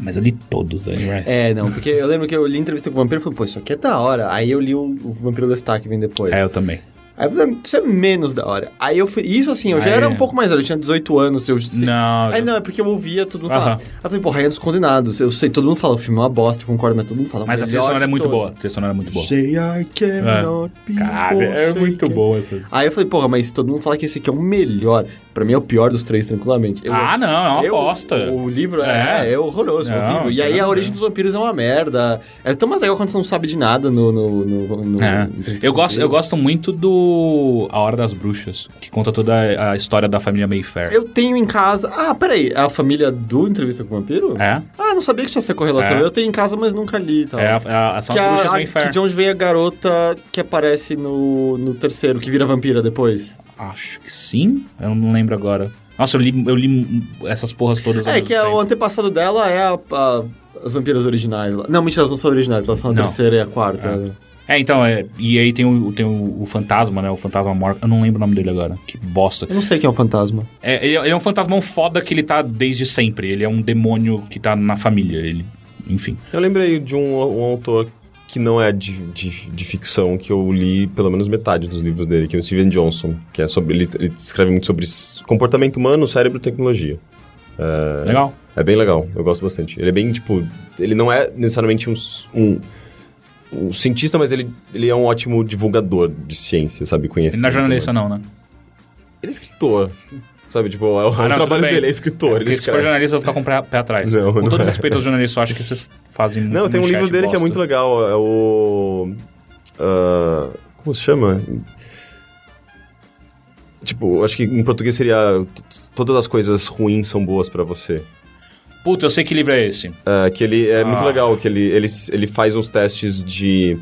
Mas eu li todos da Annie Rice. É, não, porque eu lembro que eu li entrevista com o vampiro e falei, pô, isso aqui é da hora. Aí eu li o, o Vampiro Lestat que vem depois. É, eu também. Aí eu falei, isso é menos da hora. Aí eu fui. Isso assim, eu já Aí- era um pouco mais velho, eu tinha 18 anos. Eu, sei- Não, Aí não, é porque eu ouvia todo mundo falar. Aham. Aí eu falei, pô, Rainha dos Condenados. Eu sei, todo mundo fala, o filme é uma bosta, eu concordo, mas todo mundo fala. Mas a trilha sonora é muito boa. A trilha sonora é muito boa. Say I cannot be Caralho, é muito boa essa. Aí eu falei, porra, mas todo mundo fala que esse aqui é o melhor. Pra mim é o pior dos três, tranquilamente. Eu Ah, não, é uma eu- bosta. O livro é, É. é, horroroso, Não, horrível. E aí nada a origem ver. dos vampiros é uma merda. É tão mais legal quando você não sabe de nada no. no, no, no- É. Eu gosto, eu gosto muito do A Hora das Bruxas, que conta toda a, história da família Mayfair. Eu tenho em casa. Ah, peraí, é a família do Entrevista com o Vampiro? É? Ah, não sabia que tinha essa correlação. É. Eu tenho em casa, mas nunca li e tal. É, a, a, são que, as bruxas a, a, Mayfair. que de onde vem a garota que aparece no, no terceiro, que vira vampira depois. Acho que sim. Eu não lembro agora. Nossa, eu li, eu li essas porras todas É, que é, tempo. o antepassado dela é a- a- as vampiras originais. Não, mentira, elas não são originais, elas são a Não. terceira e a quarta. É, então, é, e aí tem, o, tem o, o fantasma, né? O fantasma morto. Eu não lembro o nome dele agora. Que bosta. Eu não sei quem é o fantasma. É, ele, ele é um fantasmão foda que ele tá desde sempre. Ele é um demônio que tá na família. Ele, enfim. Eu lembrei de um, um autor que não é de, de, de ficção que eu li pelo menos metade dos livros dele, que é o Steven Johnson, que é sobre ele, ele escreve muito sobre comportamento humano, cérebro e tecnologia. É, Legal. É bem legal, eu gosto bastante. Ele é bem, tipo, ele não é necessariamente um, um, um cientista, mas ele, ele é um ótimo divulgador de ciência, sabe? Ele Conhecimento. não é jornalista, não, né? Ele é escritor. Sabe, tipo, é o, Ah, não, trabalho dele é escritor. Porque ele se for jornalista, eu vou ficar com o pé, atrás. Não, com não todo é. respeito aos jornalistas, eu acho que vocês fazem muito Não, tem um livro dele que é bosta. muito legal. É o. ah, como se chama? Tipo, acho que em português seria Todas as coisas ruins são boas pra você. Puta, eu sei que livro é esse. Ah, que ele é muito Ah. legal, que ele, ele, ele faz uns testes de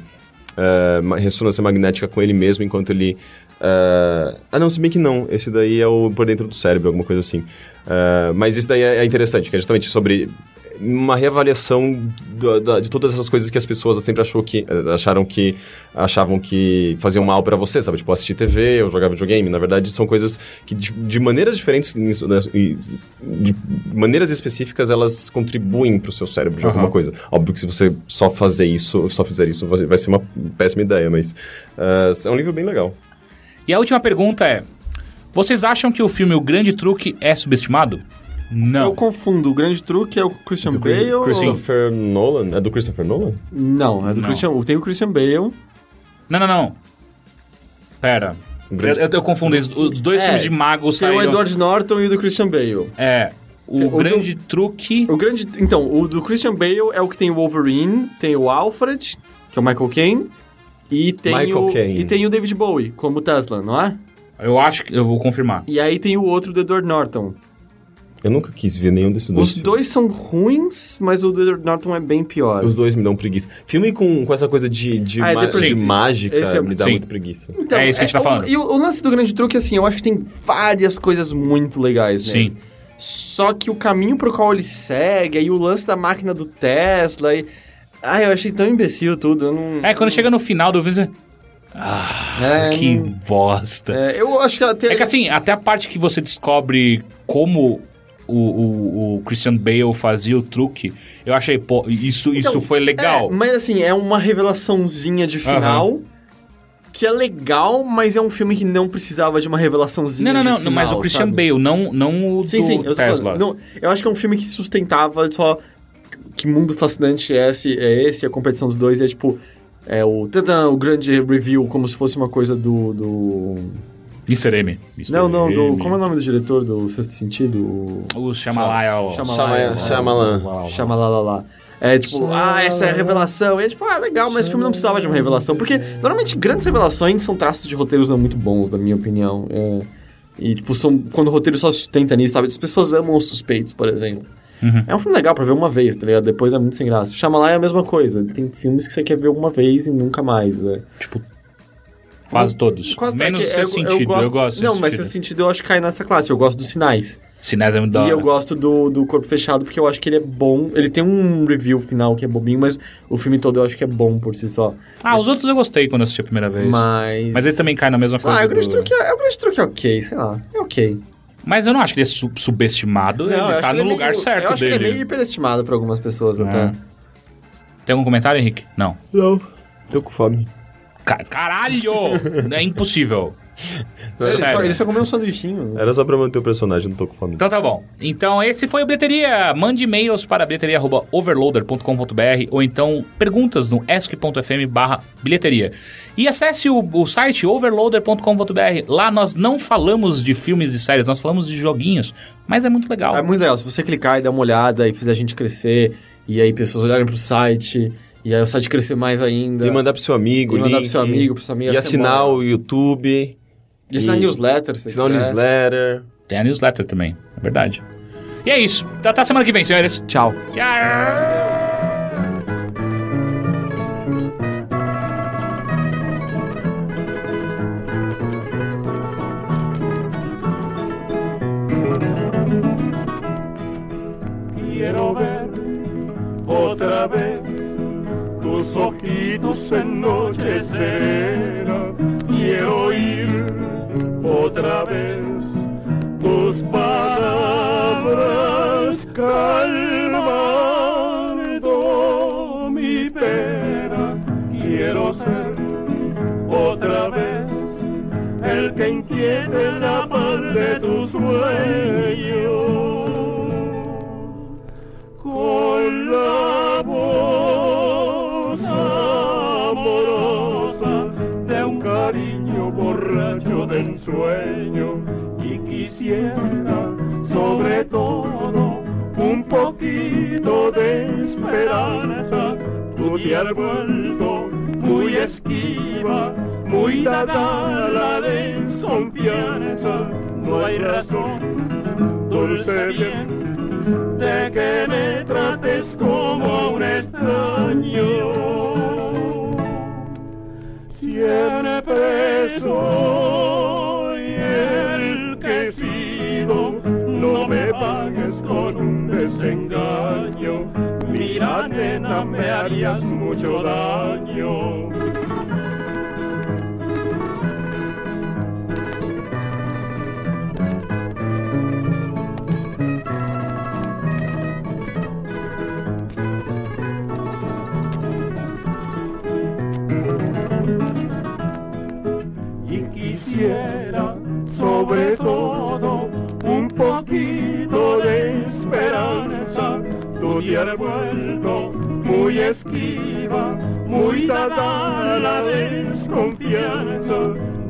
ma- ressonância magnética com ele mesmo enquanto ele. Ah, ah, não, se bem que não. Esse daí é o por dentro do cérebro, alguma coisa assim. Ah, mas isso daí é, é interessante, que é justamente sobre uma reavaliação da- da- de todas essas coisas que as pessoas sempre achou que, acharam que achavam que faziam mal pra você, sabe? Tipo, assistir TV ou jogar videogame. Na verdade, são coisas que, de, de maneiras diferentes, nisso, né, de maneiras específicas, elas contribuem pro seu cérebro de Aham. alguma coisa. Óbvio que se você só fazer isso, só fizer isso, vai ser uma péssima ideia, mas ah, é um livro bem legal. E a última pergunta é: Vocês acham que o filme O Grande Truque é subestimado? Não. Eu confundo. O grande truque é o Christian Bale. ou- Christopher Nolan? É do Christopher Nolan? Não, é do Não. Christian. Tem o Christian Bale. Não, não, não. Pera. O grande- Eu, eu, confundo. Os os dois É, filmes de magos Tem o saíram... Edward Norton e o do Christian Bale. É. O Tem- o Grande Truque... O grande. Então, o do Christian Bale é o que tem o Wolverine, tem o Alfred, que é o Michael Caine, e tem Michael o Caine. e tem o David Bowie como Tesla, não é? Eu acho que... Eu vou confirmar. E aí tem o outro do Edward Norton. Eu nunca quis ver nenhum desses dois. Os dois são ruins, mas o do Edward Norton é bem pior. Os dois me dão preguiça. Filme com, com essa coisa de, de, Ah, é de mágica Esse é- me dá Sim. muito preguiça. Então, É isso que a gente tá o- falando. E o, o lance do grande truque, assim, eu acho que tem várias coisas muito legais, né? Sim. Só que o caminho pro qual ele segue, aí o lance da máquina do Tesla, e... Ai, eu achei tão imbecil tudo, não... É, quando chega no final do vídeo... É, que não- bosta. É, eu acho que até... É que assim, até a parte que você descobre como o, o, o Christian Bale fazia o truque, eu achei, pô, isso, isso Então, foi legal. É, mas assim, é uma revelaçãozinha de final... Que é legal, mas é um filme que não precisava de uma revelaçãozinha não, não, de não, final, mas o Christian sabe? Bale, não, não o Sim, do sim, eu tô Tesla. falando. Não, eu acho que é um filme que sustentava só que mundo fascinante é esse, é esse, a competição dos dois é tipo é o tadã, o grande review como se fosse uma coisa do, do... Mr. M. Mr. não, não, do, como é o nome do diretor do Sexto Sentido? O... Shyamalan. Shyamalan. Shyamalan. É tipo, ah, essa é a revelação. E é tipo, ah, legal, mas o filme não precisava de uma revelação. Porque normalmente grandes revelações são traços de roteiros não muito bons, na minha opinião. É, e, tipo, são quando o roteiro só sustenta nisso, sabe? As pessoas amam os suspeitos, por exemplo. Uhum. É um filme legal pra ver uma vez, tá ligado? Depois é muito sem graça. Shyamalan é a mesma coisa. Tem filmes que você quer ver uma vez e nunca mais, né? Tipo, quase todos. Quase Menos é seu sentido, eu gosto, gosto. Não, mas sentido. seu sentido eu acho que cai nessa classe. Eu gosto dos sinais. Sinais é muito da E eu gosto do, do Corpo Fechado porque eu acho que ele é bom. Ele tem um review final que é bobinho, mas o filme todo eu acho que é bom por si só. Ah, os outros eu gostei quando eu assisti a primeira vez. Mas, Mas. ele também cai na mesma coisa. Ah, o do- grande, truque é, é o grande truque é ok, sei lá. É ok. Mas eu não acho que ele é su- subestimado. eu ele tá no ele é lugar meio- certo Eu acho dele. que ele é meio hiperestimado pra algumas pessoas Ah. até. Tem algum comentário, Henrique? Não. Não. Tô com fome. Ca- Caralho! [LAUGHS] é impossível. Ele só, Sério. ele só comeu um sanduichinho. Era só pra manter o personagem, não tô com fome. Então tá bom. Então esse foi o Bilheteria. Mande e-mails para bilheteria.overloader.com.br ou então perguntas no ask.fm barra bilheteria. E acesse o, o site overloader.com.br. Lá nós não falamos de filmes e séries, nós falamos de joguinhos, mas é muito legal. É muito legal. Se você clicar e dar uma olhada e fizer a gente crescer, e aí pessoas olharem pro site, e aí o site crescer mais ainda. E mandar pro seu amigo, E mandar link, pro seu amigo, pro seu amigo, E assinar semana. o YouTube. E assinar e- newsletter, se quiser. newsletter. Tem a newsletter também, é verdade. E é isso. Até a semana que vem, senhores. Tchau. Tchau! Quiero ver otra vez tus ojitos ennochecer. Quiero oír otra vez tus palabras calmando mi pena. Quiero ser otra vez el que inquiete la paz de tu sueño. Con la voz amorosa de un cariño borrado de ensueño y quisiera sobre todo un poquito de esperanza. Te has vuelto muy esquiva, muy dada la desconfianza. No hay razón, dulce bien, de que me trates como a un extraño. Siempre soy el que he sido, no me pagues con un desengaño. Mira, nena, me harías mucho daño. Quisiera sobre todo un poquito de esperanza. Te has vuelto muy esquiva, muy dada la desconfianza.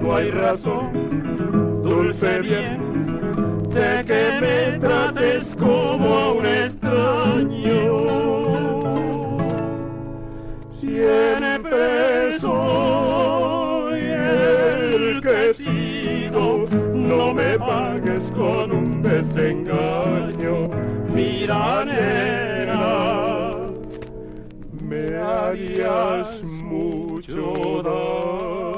No hay razón, dulce bien, de que me trates como a un extraño. Siempre soy no me pagues con un desengaño. Mira, nena, me harías mucho daño.